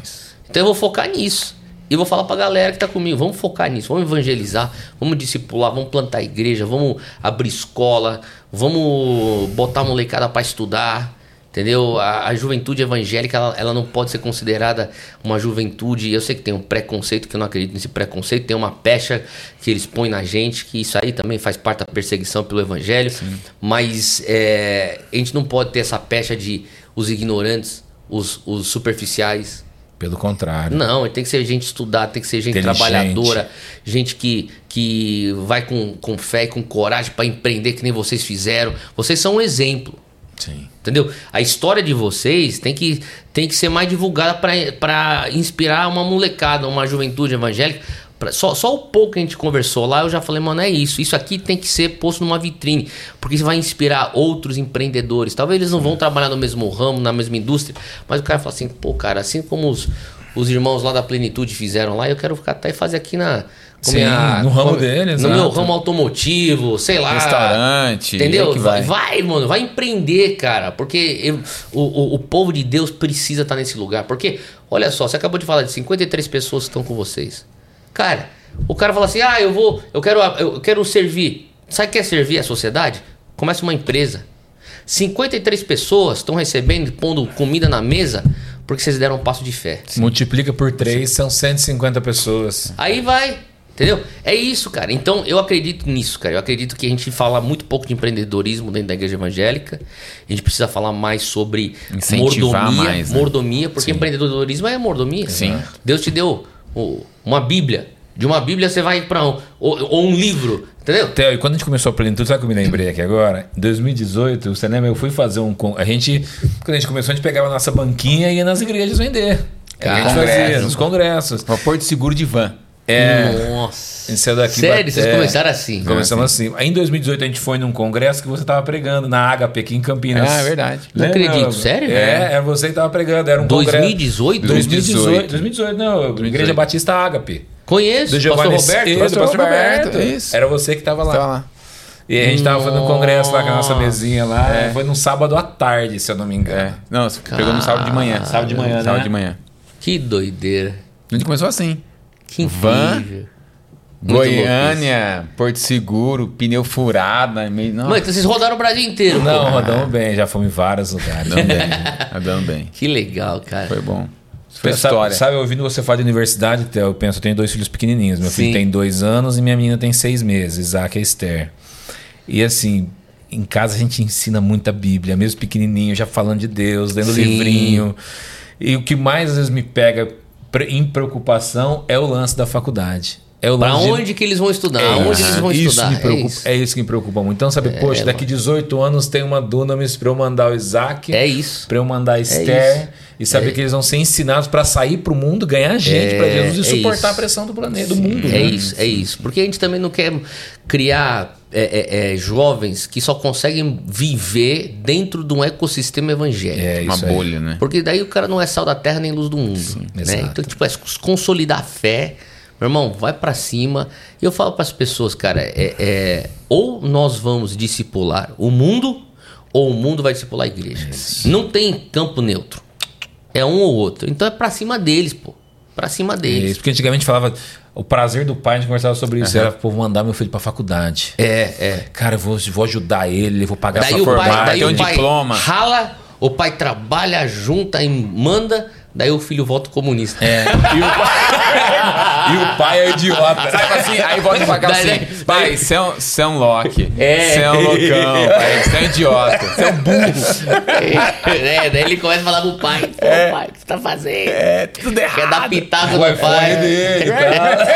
Então eu vou focar nisso. E vou falar pra galera que tá comigo, vamos focar nisso, vamos evangelizar, vamos discipular, vamos plantar igreja, vamos abrir escola, vamos botar a molecada pra estudar. Entendeu? A, a juventude evangélica, ela, ela não pode ser considerada uma juventude. Eu sei que tem um preconceito, que eu não acredito nesse preconceito. Tem uma pecha que eles põem na gente, que isso aí também faz parte da perseguição pelo evangelho. Mas é, a gente não pode ter essa pecha de os ignorantes, os, os superficiais, Pelo contrário. não, tem que ser gente estudada, tem que ser gente trabalhadora, gente que, que vai com, com fé e com coragem para empreender que nem vocês fizeram. Vocês são um exemplo. Sim. Entendeu? A história de vocês tem que, tem que ser mais divulgada para inspirar uma molecada, uma juventude evangélica. Pra- só, só o pouco que a gente conversou lá, eu já falei, mano, é isso. Isso aqui tem que ser posto numa vitrine. Porque isso vai inspirar outros empreendedores. Talvez eles não vão trabalhar no mesmo ramo, na mesma indústria. Mas o cara fala assim, pô, cara, assim como os, os irmãos lá da Plenitude fizeram lá, eu quero ficar até e fazer aqui na. Sim, no ramo deles, No meu exato. ramo automotivo, sei lá. Restaurante. Entendeu? que vai. vai. mano, vai empreender, cara. Porque eu- o, o, povo de Deus precisa estar nesse lugar. Porque, olha só, você acabou de falar de 53 pessoas que estão com vocês. Cara, o cara fala assim: ah, eu vou, eu quero, eu quero servir. Sabe o que é servir a sociedade? Começa uma empresa. 53 pessoas estão recebendo, pondo comida na mesa, porque vocês deram um passo de fé. Multiplica por 3, são 150 pessoas. Aí vai. Entendeu? É isso, cara. Então eu acredito nisso, cara. Eu acredito que a gente fala muito pouco de empreendedorismo dentro da igreja evangélica. A gente precisa falar mais sobre Incentivar mordomia. mais, né? Mordomia, porque empreendedorismo é mordomia. Sim. Deus te deu o- uma Bíblia. De uma Bíblia você vai para um, ou, ou um livro, entendeu? Theo, e quando a gente começou a plenitude, sabe o que eu me lembrei aqui agora? Em 2018, você lembra? Eu fui fazer um. A gente, quando a gente começou, a gente pegava a nossa banquinha e ia nas igrejas vender. É o que a gente fazia, Congressos. nos congressos. Uma Porto Seguro de van. É. Nossa. A gente saiu daqui. Sério, vocês é, começaram assim. Começamos assim. Aí em 2018 a gente foi num congresso que você tava pregando na HP aqui em Campinas. Ah, é verdade. Não Lembra? acredito, sério? É, era você que tava pregando. Era um congresso. 2018? 2018. 2018, não. Igreja Batista Ágape. Conheço, Do pastor Giovanni Roberto. Isso, pastor pastor Roberto, Roberto. isso. Era você que tava lá. Tava lá. E a gente tava fazendo um congresso lá com a nossa mesinha lá. É. Foi num sábado à tarde, se eu não me engano. É. Não, pegou no sábado de manhã. Sábado de manhã, Sábado né? de manhã. Que doideira. A gente começou assim. Que Van. incrível. Louco Goiânia, Porto Seguro, pneu furado. Meio... Não, Mano, então vocês rodaram o Brasil inteiro. Não, pô. rodamos bem, já fomos em vários lugares. Andando bem. Andando bem. Que legal, cara. Foi bom. Foi sabe, história. sabe, ouvindo você falar de universidade, Theo, eu penso, eu tenho dois filhos pequenininhos. Meu Sim. filho tem dois anos e minha menina tem seis meses, Isaac e Esther. E assim, em casa a gente ensina muita Bíblia, mesmo pequenininho, já falando de Deus, lendo Sim. livrinho. E o que mais às vezes me pega em preocupação é o lance da faculdade. É o Pra lance de- onde que eles vão estudar? É, Onde eles vão isso estudar? Me preocupa, é isso. é isso que me preocupa muito. Então, sabe, poxa, daqui 18 anos tem uma Dunamis pra eu mandar o Isaac, É isso. pra eu mandar a Esther, isso. E saber É. que eles vão ser ensinados pra sair pro mundo, ganhar gente pra Jesus e é suportar isso. a pressão do planeta, do mundo. É né? isso, é isso. Porque a gente também não quer criar é, é, é, jovens que só conseguem viver dentro de um ecossistema evangélico. É Uma isso aí. bolha, né? Porque daí o cara não é sal da terra nem luz do mundo. né? exato. Então, tipo, é consolidar a fé. Meu irmão, vai pra cima. E eu falo pras pessoas, cara, é, é, ou nós vamos discipular o mundo, ou o mundo vai discipular a igreja. Não tem campo neutro. É um ou outro. Então é pra cima deles, pô. Pra cima É deles. isso, porque antigamente falava o prazer do pai, a gente conversava sobre isso, era pô, vou mandar meu filho pra faculdade. É, é. Cara, eu vou, vou ajudar ele, vou pagar Daí formar. pai, daí tem um pai diploma. rala, o pai trabalha, junta e manda, daí o filho volta comunista. É. E o pai, e o pai é idiota. Sabe assim? Aí volta pra cá assim. Pai, você é um, você é um Loki. É. Você é um loucão, pai. Você é um idiota. Você é um burro. é, daí ele começa a falar pro pai: Pô, pai, o que você tá fazendo? É, tudo errado. Quer dar pitaco O no iPhone pai. dele, tá?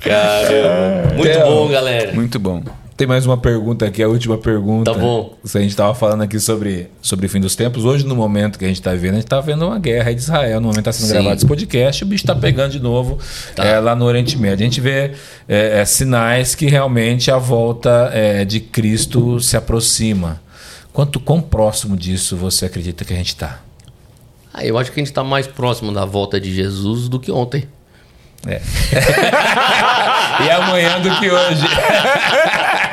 Caramba. Muito bom, galera. Muito bom. Tem mais uma pergunta aqui, a última pergunta. Tá bom. Se a gente estava falando aqui sobre, sobre o fim dos tempos, hoje no momento que a gente está vendo, a gente está vendo uma guerra de Israel. No momento está sendo Sim. gravado esse podcast, o bicho está pegando de novo Tá. é, lá no Oriente Médio. A gente vê é, é, sinais que realmente a volta é, de Cristo se aproxima. Quanto quão próximo disso você acredita que a gente está? Ah, eu acho que a gente tá mais próximo da volta de Jesus do que ontem. É. e amanhã do que hoje.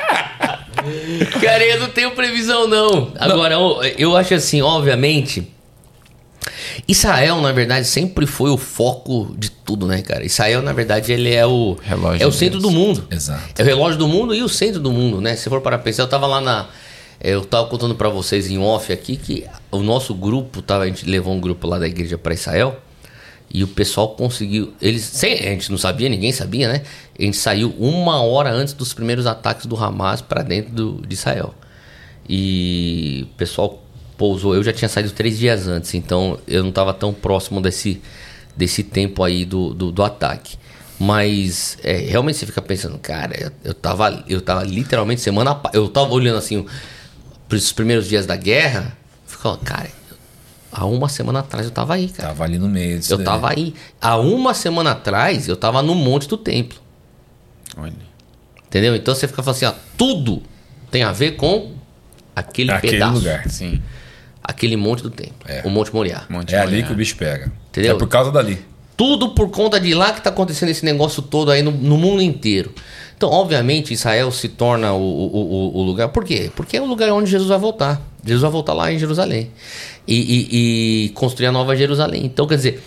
Cara, eu não tenho previsão, não. Agora, eu, eu acho assim, obviamente. Israel, na verdade, sempre foi o foco de tudo, né, cara? Israel, na verdade, ele é o, Relógio é o centro Deus. do mundo. Exato. É o relógio do mundo e o centro do mundo, né? Se for para pensar, eu tava lá na. Eu tava contando para vocês em off aqui que o nosso grupo, tava, a gente levou um grupo lá da igreja para Israel e o pessoal conseguiu. Eles. Sem, a gente não sabia, ninguém sabia, né? A gente saiu uma hora antes dos primeiros ataques do Hamas para dentro do, de Israel. E o pessoal pousou. Eu já tinha saído três dias antes, então eu não estava tão próximo desse, desse tempo aí do, do, do ataque. Mas é, realmente você fica pensando, cara, eu, eu, tava, eu tava literalmente semana. Eu tava olhando assim, os primeiros dias da guerra, ficava, cara, há uma semana atrás eu tava aí, cara. Tava ali no meio disso Eu daí. tava aí. Há uma semana atrás, eu tava no Monte do Templo. Olha. Entendeu? Então você fica falando assim, ó, tudo tem a ver com aquele, Aquele pedaço. lugar. Sim. Aquele Monte do Templo. É. O Monte Moriá. Monte É ali Moriá. que o bicho pega. Entendeu? É por causa dali. Tudo por conta de lá que tá acontecendo esse negócio todo aí no, no mundo inteiro. Então, obviamente, Israel se torna o, o, o- o lugar. Por quê? Porque é o lugar onde Jesus vai voltar. Jesus vai voltar lá em Jerusalém. E, e- e construir a nova Jerusalém. Então, quer dizer,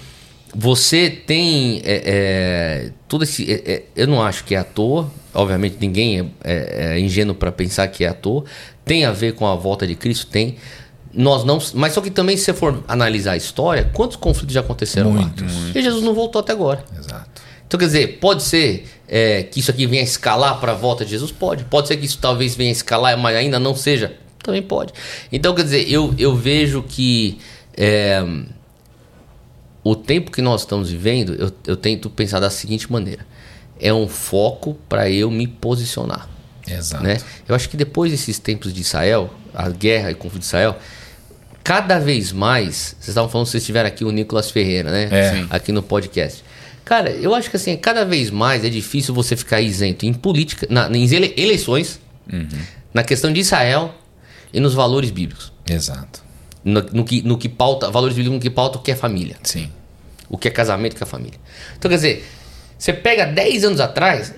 você tem é, é, todo esse. é, é, eu não acho que é à toa. Obviamente, ninguém é, é- é ingênuo para pensar que é à toa. Tem a ver com a volta de Cristo? Tem. Nós não. Mas só que também, se você for analisar a história, quantos conflitos já aconteceram Muitos. lá? E Jesus não voltou até agora. Exato. Então, quer dizer, pode ser é, que isso aqui venha a escalar para a volta de Jesus? Pode. Pode ser que isso talvez venha a escalar, mas ainda não seja? Também pode. Então, quer dizer, eu, eu vejo que é, o tempo que nós estamos vivendo, eu, eu tento pensar da seguinte maneira: é um foco para eu me posicionar. Exato. Né? Eu acho que depois desses tempos de Israel, a guerra e o conflito de Israel, cada vez mais. Vocês estavam falando, vocês estiveram aqui o Nicolas Ferreira, né? É. Aqui no podcast. Cara, eu acho que assim, cada vez mais é difícil você ficar isento em política, na, em ele- eleições, na questão de Israel e nos valores bíblicos. Exato. No, no que, no que pauta, valores bíblicos no que pauta o que é família. Sim. O que é casamento o que é família. Então, quer dizer, você pega 10 anos atrás,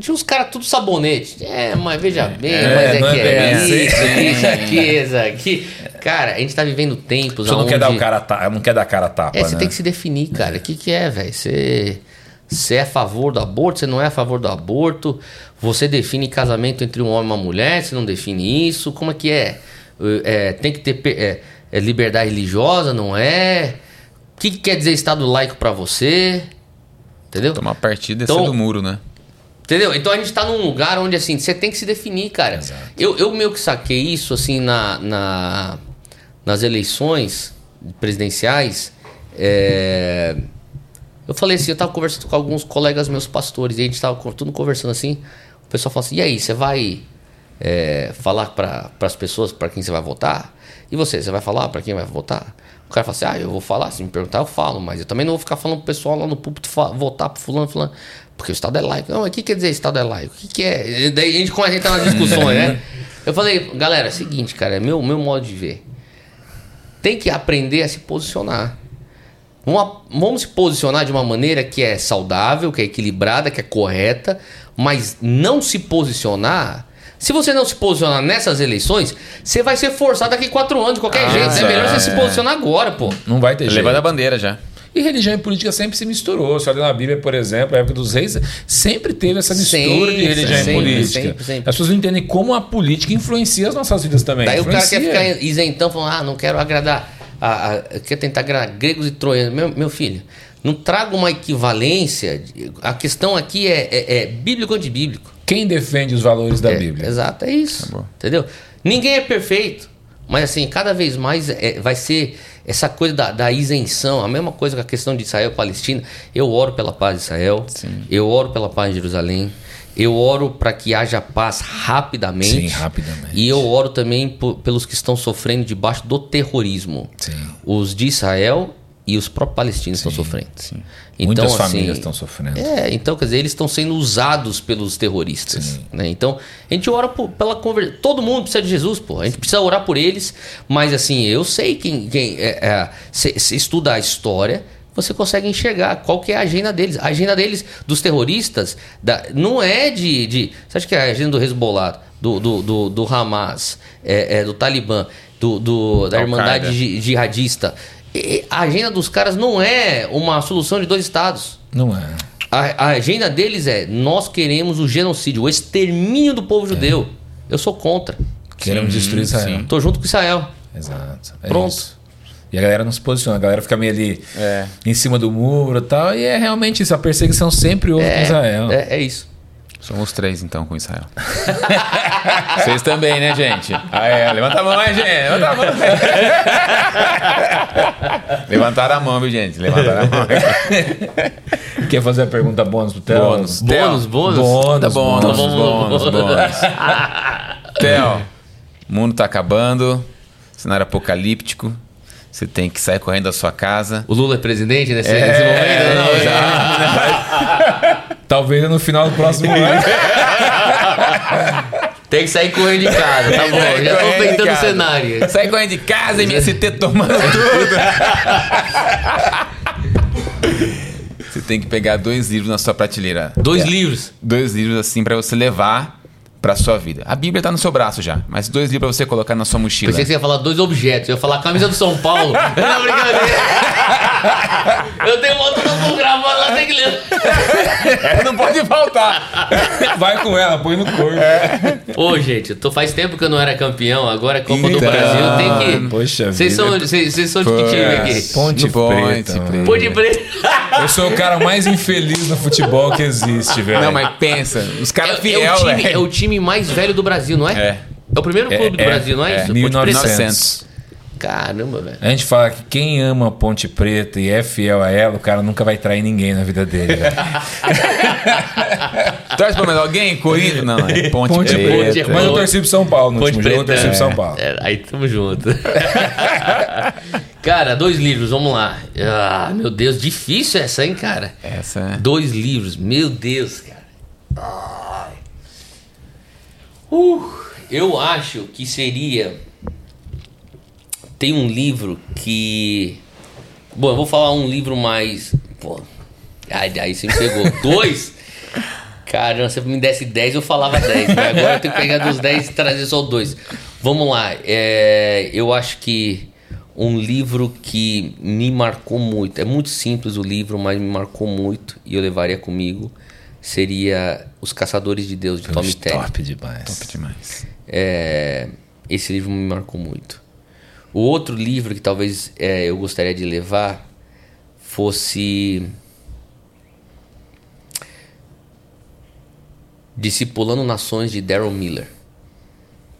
tinha uns caras tudo sabonete. É, mas veja bem, É, mas é é que é assim. isso, isso aqui, isso aqui. Cara, a gente tá vivendo tempos Você não onde... quer dar o cara tapa, não quer dar cara a tapa, É, você né? tem que se definir, cara. O que, que é, velho? Você, você é a favor do aborto, você não é a favor do aborto. Você define casamento entre um homem e uma mulher, você não define isso. Como é que é? É, tem que ter é, é liberdade religiosa, não é? O que, que quer dizer Estado laico pra você? Entendeu? Tomar partido descer Então- do muro, né? Entendeu? Então a gente tá num lugar onde assim, você tem que se definir, cara. Exato. Eu, eu meio que saquei isso assim na, na- nas eleições presidenciais. é, eu falei assim, eu tava conversando com alguns colegas meus pastores, e a gente tava tudo conversando assim. O pessoal falou assim: e aí, você vai é, falar para as pessoas para quem você vai votar? E você, você vai falar para quem vai votar? O cara fala assim: ah, eu vou falar. Se me perguntar, eu falo, mas eu também não vou ficar falando pro pessoal lá no púlpito votar pro fulano, fulano. Porque o Estado é laico. Não, mas o que quer dizer Estado é laico? O que, que é? Daí a gente começa a entrar nas discussões, né? Eu falei, galera, é o seguinte, cara, é meu, meu modo de ver. Tem que aprender a se posicionar. Vamos, se posicionar de uma maneira que é saudável, que é equilibrada, que é correta, mas não se posicionar. Se você não se posicionar nessas eleições, você vai ser forçado daqui quatro anos de qualquer Ah, jeito. É melhor é. você se posicionar agora, pô. Não vai ter jeito. Levando a bandeira já. E religião e política sempre se misturou. Se olha na Bíblia, por exemplo, a época dos reis, sempre teve essa mistura Sempre, de religião sempre, e política. sempre, sempre. As pessoas não entendem como a política influencia as nossas vidas também. Daí o cara quer Influencia. ficar isentão, falando, ah, não quero agradar. A, a- quer tentar gregos e troianos. Meu, meu filho, não traga uma equivalência. A questão aqui é, é, é bíblico ou antibíblico. Quem defende os valores da É, Bíblia? Exato, é isso. Acabou. Entendeu? Ninguém é perfeito. Mas assim, cada vez mais é, vai ser essa coisa da, da isenção, a mesma coisa com a questão de Israel e Palestina. Eu oro pela paz de Israel, eu oro pela paz de Jerusalém, eu oro para que haja paz rapidamente. Sim, rapidamente. E eu oro também pelos que estão sofrendo debaixo do terrorismo. Sim. Os de Israel e os próprios palestinos estão sofrendo. Então, Muitas assim, famílias estão sofrendo. é, então, quer dizer, eles estão sendo usados pelos terroristas. Né? Então, a gente ora por- pela conversão. Todo mundo precisa de Jesus, pô. A gente precisa orar por eles. Mas, assim, eu sei quem. quem é, é, se, se estuda a história, você consegue enxergar qual que é a agenda deles. A agenda deles, dos terroristas, da- não é de, de. Você acha que é a agenda do Hezbollah, do, do, do, do Hamas, é, é, do Talibã, do, do- da. Irmandade ji- Jihadista? E- A agenda dos caras não é uma solução de dois estados. Não é. A, a agenda deles é: nós queremos o genocídio, o extermínio do povo judeu. Eu sou contra. Queremos Sim, destruir Israel. sim. Tô junto com Israel. Exato. É Pronto. isso. E a galera não se posiciona, a galera fica meio ali É. em cima do muro e tal. E é realmente isso, a perseguição sempre houve com Israel. É, é isso. Somos três, então, com Israel. Vocês também, né, gente? Ah, é. Levanta a mão aí, gente. Levanta a mão. Levantaram a mão, viu, gente? Levantaram a mão. Quer fazer a pergunta bônus pro Theo? Bônus. Bônus, bônus. Bônus, Tá bônus, Tá bom. bônus, bônus. Theo, o mundo tá acabando. Cenário apocalíptico. Você tem que sair correndo da sua casa. O Lula é presidente nesse, É, nesse momento? Não, já. Talvez no final do próximo ano. Tem que sair correndo de casa, tá bom. Já de tentando o casa. cenário. Sai correndo de casa, MST tomando tudo. Você tem que pegar dois livros na sua prateleira. Dois livros. Dois livros assim pra você levar pra sua vida. A Bíblia tá no seu braço já, mas dois livros pra você colocar na sua mochila. Pensei que você ia falar dois objetos. Eu ia falar camisa do São Paulo. Não, brincadeira. Eu tenho uma toda por gravar lá, tem que ler. Essa não pode faltar. Vai com ela, põe no corpo. Ô, gente, tô, faz tempo que eu não era campeão, agora é Copa do Então, Brasil, tem que. poxa Vocês vida. são, são de que time aqui? Ponte No Ponte Preta. Preta. Eu sou o cara mais infeliz no futebol que existe, velho. Não, mas pensa. Os É, caras é fiel, o time, é o time mais velho do Brasil, não é? É. É o primeiro clube do É, é, Brasil, não é, é. isso? Ponte Preta. 1900. Caramba, velho. A gente fala que quem ama Ponte Preta e é fiel a ela, o cara nunca vai trair ninguém na vida dele. velho. Torce pra mais alguém? Corinthians? Não, é Ponte, Ponte Preta. Preta. Mas eu torci pro São Paulo no Ponte último jogo, eu Preta. torci pro São Paulo. É, aí tamo junto. cara, dois livros, vamos lá. Ah, meu Deus, difícil essa, hein, cara? Essa é. Dois livros, meu Deus, cara. Uh, eu acho que seria. Tem um livro que. Bom, eu vou falar um livro mais. Pô. Aí, aí você me pegou. Dois? Caramba, se me desse 10, eu falava 10. Mas agora eu tenho que pegar dos 10 e trazer só dois. Vamos lá. é, eu acho que um livro que me marcou muito. É muito simples o livro, mas me marcou muito. E eu levaria comigo. Seria Os Caçadores de Deus, de Tommy Terry. Top demais. Top demais. É, esse livro me marcou muito. O outro livro que talvez é, eu gostaria de levar fosse Discipulando Nações de Daryl Miller.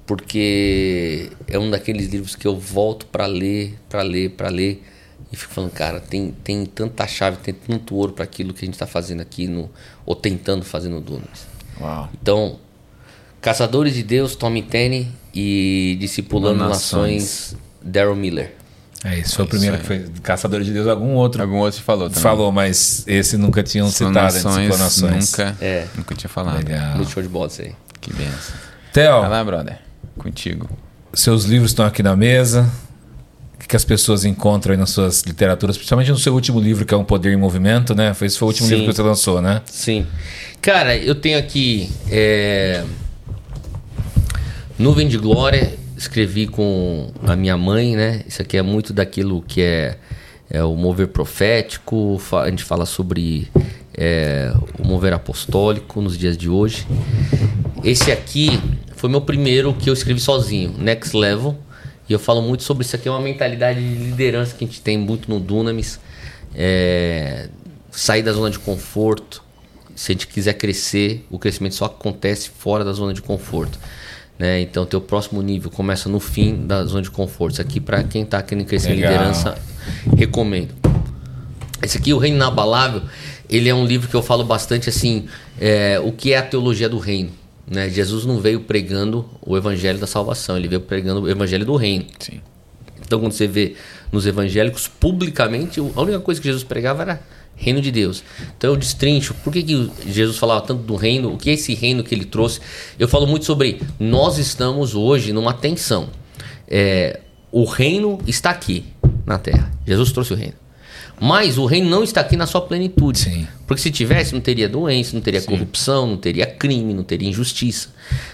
Porque é um daqueles livros que eu volto para ler, para ler, para ler e fico falando, cara, tem, tem tanta chave, tem tanto ouro para aquilo que a gente está fazendo aqui no ou tentando fazer no Dunas. Uau. Então, Caçadores de Deus, Tommy Tenney e Discipulando Nações. Nações, Daryl Miller. É, isso foi o primeiro que foi Caçador de Deus. Algum outro Algum outro falou também. falou, mas esse nunca tinham citado antes Explanações, nunca, É. nunca tinha falado. Legal. Muito show de bola isso aí. Que benção. Theo, Vai lá, brother. Contigo. seus livros estão aqui na mesa. O que que as pessoas encontram aí nas suas literaturas, principalmente no seu último livro, que é Um Poder em Movimento, né? Foi, esse foi o último Sim. livro que você lançou, né? Sim. Cara, eu tenho aqui é, Nuvem de Glória, escrevi com a minha mãe, né? Isso aqui é muito daquilo que é, é o mover profético, a gente fala sobre é, o mover apostólico nos dias de hoje. Esse aqui foi meu primeiro que eu escrevi sozinho, Next Level. E eu falo muito sobre isso aqui, é uma mentalidade de liderança que a gente tem muito no Dunamis. É, sair da zona de conforto. Se a gente quiser crescer, o crescimento só acontece fora da zona de conforto. Né? Então, teu próximo nível começa no fim da zona de conforto. Isso aqui, para quem está querendo crescer em liderança, recomendo. Esse aqui, O Reino Inabalável, ele é um livro que eu falo bastante assim, é, o que é a teologia do reino. Né? Jesus não veio pregando o evangelho da salvação, ele veio pregando o evangelho do reino. Sim. Então, quando você vê nos evangélicos, publicamente, a única coisa que Jesus pregava era reino de Deus. Então, eu destrincho. Por que, que Jesus falava tanto do reino? O que é esse reino que ele trouxe? Eu falo muito sobre. Nós estamos hoje numa tensão. É, o reino está aqui na terra. Jesus trouxe o reino. Mas o reino não está aqui na sua plenitude. Sim. Porque se tivesse, não teria doença, não teria corrupção, não teria crime, não teria injustiça.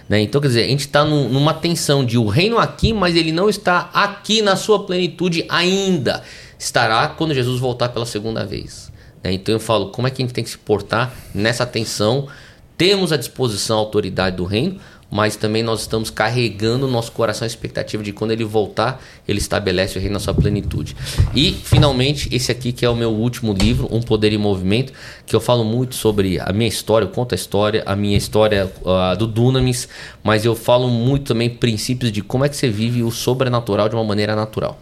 né? Então, quer dizer, a gente está num- numa tensão de o reino aqui, mas ele não está aqui na sua plenitude ainda. Estará quando Jesus voltar pela segunda vez. Né? Então eu falo, como é que a gente tem que se portar nessa tensão? Temos à disposição a autoridade do reino, mas também nós estamos carregando nosso coração a expectativa de quando ele voltar, ele estabelece o reino na sua plenitude. E, finalmente, esse aqui que é o meu último livro, Um Poder em Movimento, que eu falo muito sobre a minha história, eu conto a história, a minha história ah, do Dunamis, mas eu falo muito também princípios de como é que você vive o sobrenatural de uma maneira natural.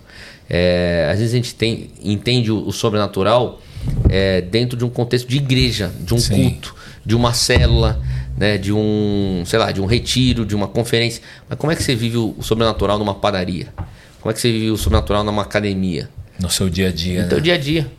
É, às vezes a gente tem, entende o, o sobrenatural é, dentro de um contexto de igreja, de um Sim. culto, de uma célula, né, de um, sei lá, de um retiro, de uma conferência. Mas como é que você vive o, o sobrenatural numa padaria? Como é que você vive o sobrenatural numa academia? No seu dia a dia. No teu né? dia a dia.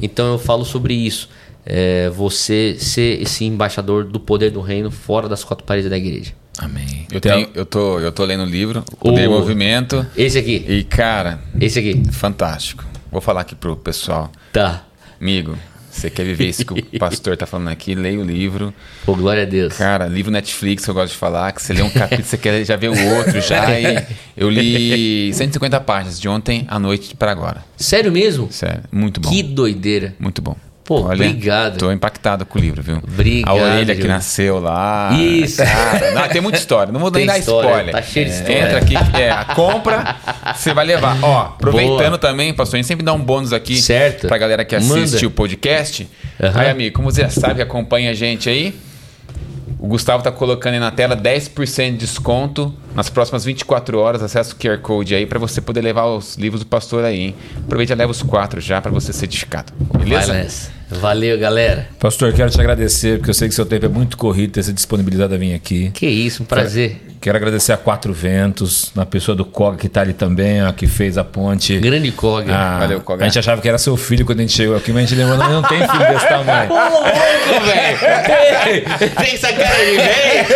Então eu falo sobre isso. É, você ser esse embaixador do poder do reino fora das quatro paredes da igreja. Amém. Eu, tenho, eu, tô, eu tô lendo o livro, O Poder O- Movimento. Esse aqui, E, cara, esse aqui. fantástico. Vou falar aqui pro pessoal. Tá. Amigo, Você quer viver isso que o pastor tá falando aqui, leia o livro. Pô, glória a Deus. Cara, livro Netflix que eu gosto de falar, que você lê um capítulo, você quer já ver o outro já. E eu li 150 páginas de ontem à noite para agora. Sério mesmo? Sério, muito bom. Que doideira. Muito bom. Pô, obrigado. Tô impactado com o livro, viu? Obrigado, A orelha que nasceu lá. Isso. Cara, não, tem muita história. Não vou nem dar história, spoiler. tá cheio de É, história. Entra aqui, é, compra, você vai levar. Ó, aproveitando Boa. também, pastor, a gente sempre dá um bônus aqui Certo. pra galera que assiste Manda. o podcast. Aham. Aí, amigo, como você já sabe, que acompanha a gente aí. O Gustavo tá colocando aí na tela 10% de desconto nas próximas 24 horas. Acesse o QR Code aí pra você poder levar os livros do pastor aí, hein? Aproveita e leva os quatro já pra você ser certificado. Beleza? Vai nessa. Valeu, galera. Pastor, quero te agradecer, porque eu sei que seu tempo é muito corrido, ter se disponibilizado a vir aqui. Que isso, um prazer. Quero agradecer a Quatro Ventos, na pessoa do Koga que tá ali também, ó, que fez a ponte. Grande Koga. Ah, Valeu, Koga. A gente achava que era seu filho quando a gente chegou aqui, mas a gente lembrou, não, não tem filho desse tamanho. Ô, louco, velho! Tem essa cara de velho?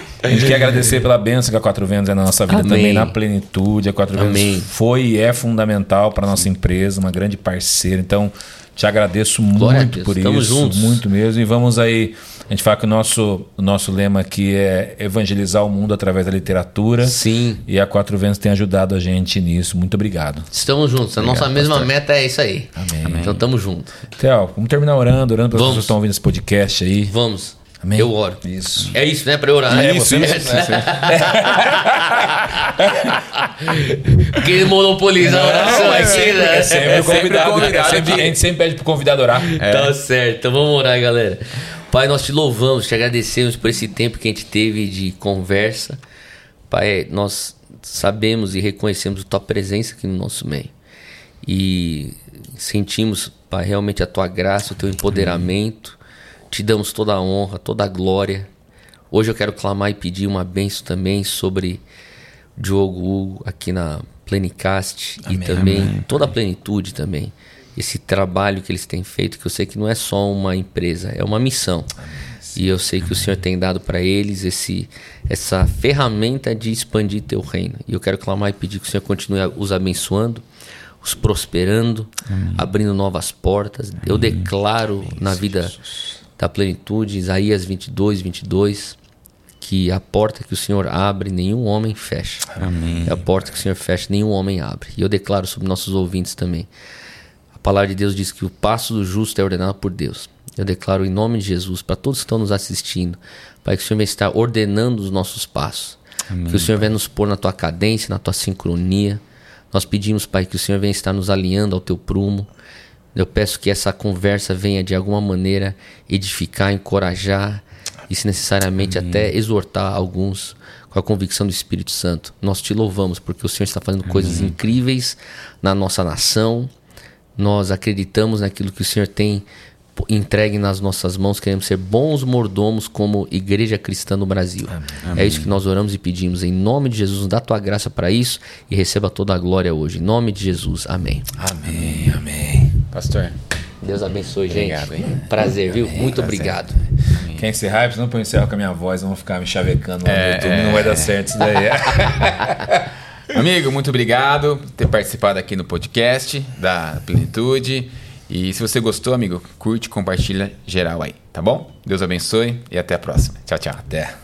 A gente quer agradecer pela bênção que a Quatro Ventos é na nossa vida Amém. também, na plenitude. A Quatro Amém. foi e é fundamental para nossa empresa, uma grande parceira. Então, te agradeço Glória muito por Tamo isso, juntos. muito mesmo. E vamos aí, a gente fala que o nosso, o nosso lema aqui é evangelizar o mundo através da literatura. Sim. E a Quatro Ventos tem ajudado a gente nisso. Muito obrigado. Estamos juntos. A nossa mesma meta é isso aí. Amém. Então tamo junto. Theo, vamos terminar orando, orando para as pessoas que estão ouvindo esse podcast aí. Vamos. Amém. Eu oro. Isso. É isso, né? Pra eu orar. né? Isso, Você- isso, isso. Querer monopolizar a oração é aqui, né? é sempre É o sempre convidado. o convidado. é sempre- a gente sempre pede pro convidado orar. Tá certo, então vamos orar, galera. Pai, nós te louvamos, te agradecemos por esse tempo que a gente teve de conversa. Pai, nós sabemos e reconhecemos a tua presença aqui no nosso meio. E sentimos, Pai, realmente a tua graça, o teu empoderamento. Te damos toda a honra, toda a glória. Hoje eu quero clamar e pedir uma benção também sobre Diogo Hugo aqui na Plenicast e também toda a plenitude também. Esse trabalho que eles têm feito, que eu sei que não é só uma empresa, é uma missão. E eu sei que o Senhor tem dado para eles esse, essa ferramenta de expandir teu reino. E eu quero clamar e pedir que o Senhor continue os abençoando, os prosperando, abrindo novas portas. Eu declaro na vida da plenitude, Isaías 22, 22, que a porta que o Senhor abre, nenhum homem fecha. Amém. É a porta que o Senhor fecha, nenhum homem abre. E eu declaro sobre nossos ouvintes também. A palavra de Deus diz que o passo do justo é ordenado por Deus. Eu declaro em nome de Jesus para todos que estão nos assistindo, Pai, que o Senhor estar ordenando os nossos passos. que o Senhor venha nos pôr na tua cadência, na tua sincronia. Nós pedimos, Pai, que o Senhor venha estar nos alinhando ao teu prumo. Eu peço que essa conversa venha de alguma maneira edificar, encorajar e, se necessariamente, até exortar alguns com a convicção do Espírito Santo. Nós te louvamos porque o Senhor está fazendo coisas incríveis na nossa nação. Nós acreditamos naquilo que o Senhor tem entregue nas nossas mãos. Queremos ser bons mordomos como igreja cristã no Brasil. É isso que nós oramos e pedimos. Em nome de Jesus, dá tua graça para isso e receba toda a glória hoje. Em nome de Jesus. Amém. Amém, amém. Pastor. Deus abençoe, gente. Obrigado, hein? Prazer, viu? Muito obrigado. Quer encerrar? Senão eu encerro com a minha voz, vão ficar me chavecando lá no É, YouTube, não vai dar certo isso daí. Amigo, muito obrigado por ter participado aqui no podcast da Plenitude. E se você gostou, amigo, curte, compartilha geral aí, tá bom? Deus abençoe e até a próxima. Tchau, tchau. Até.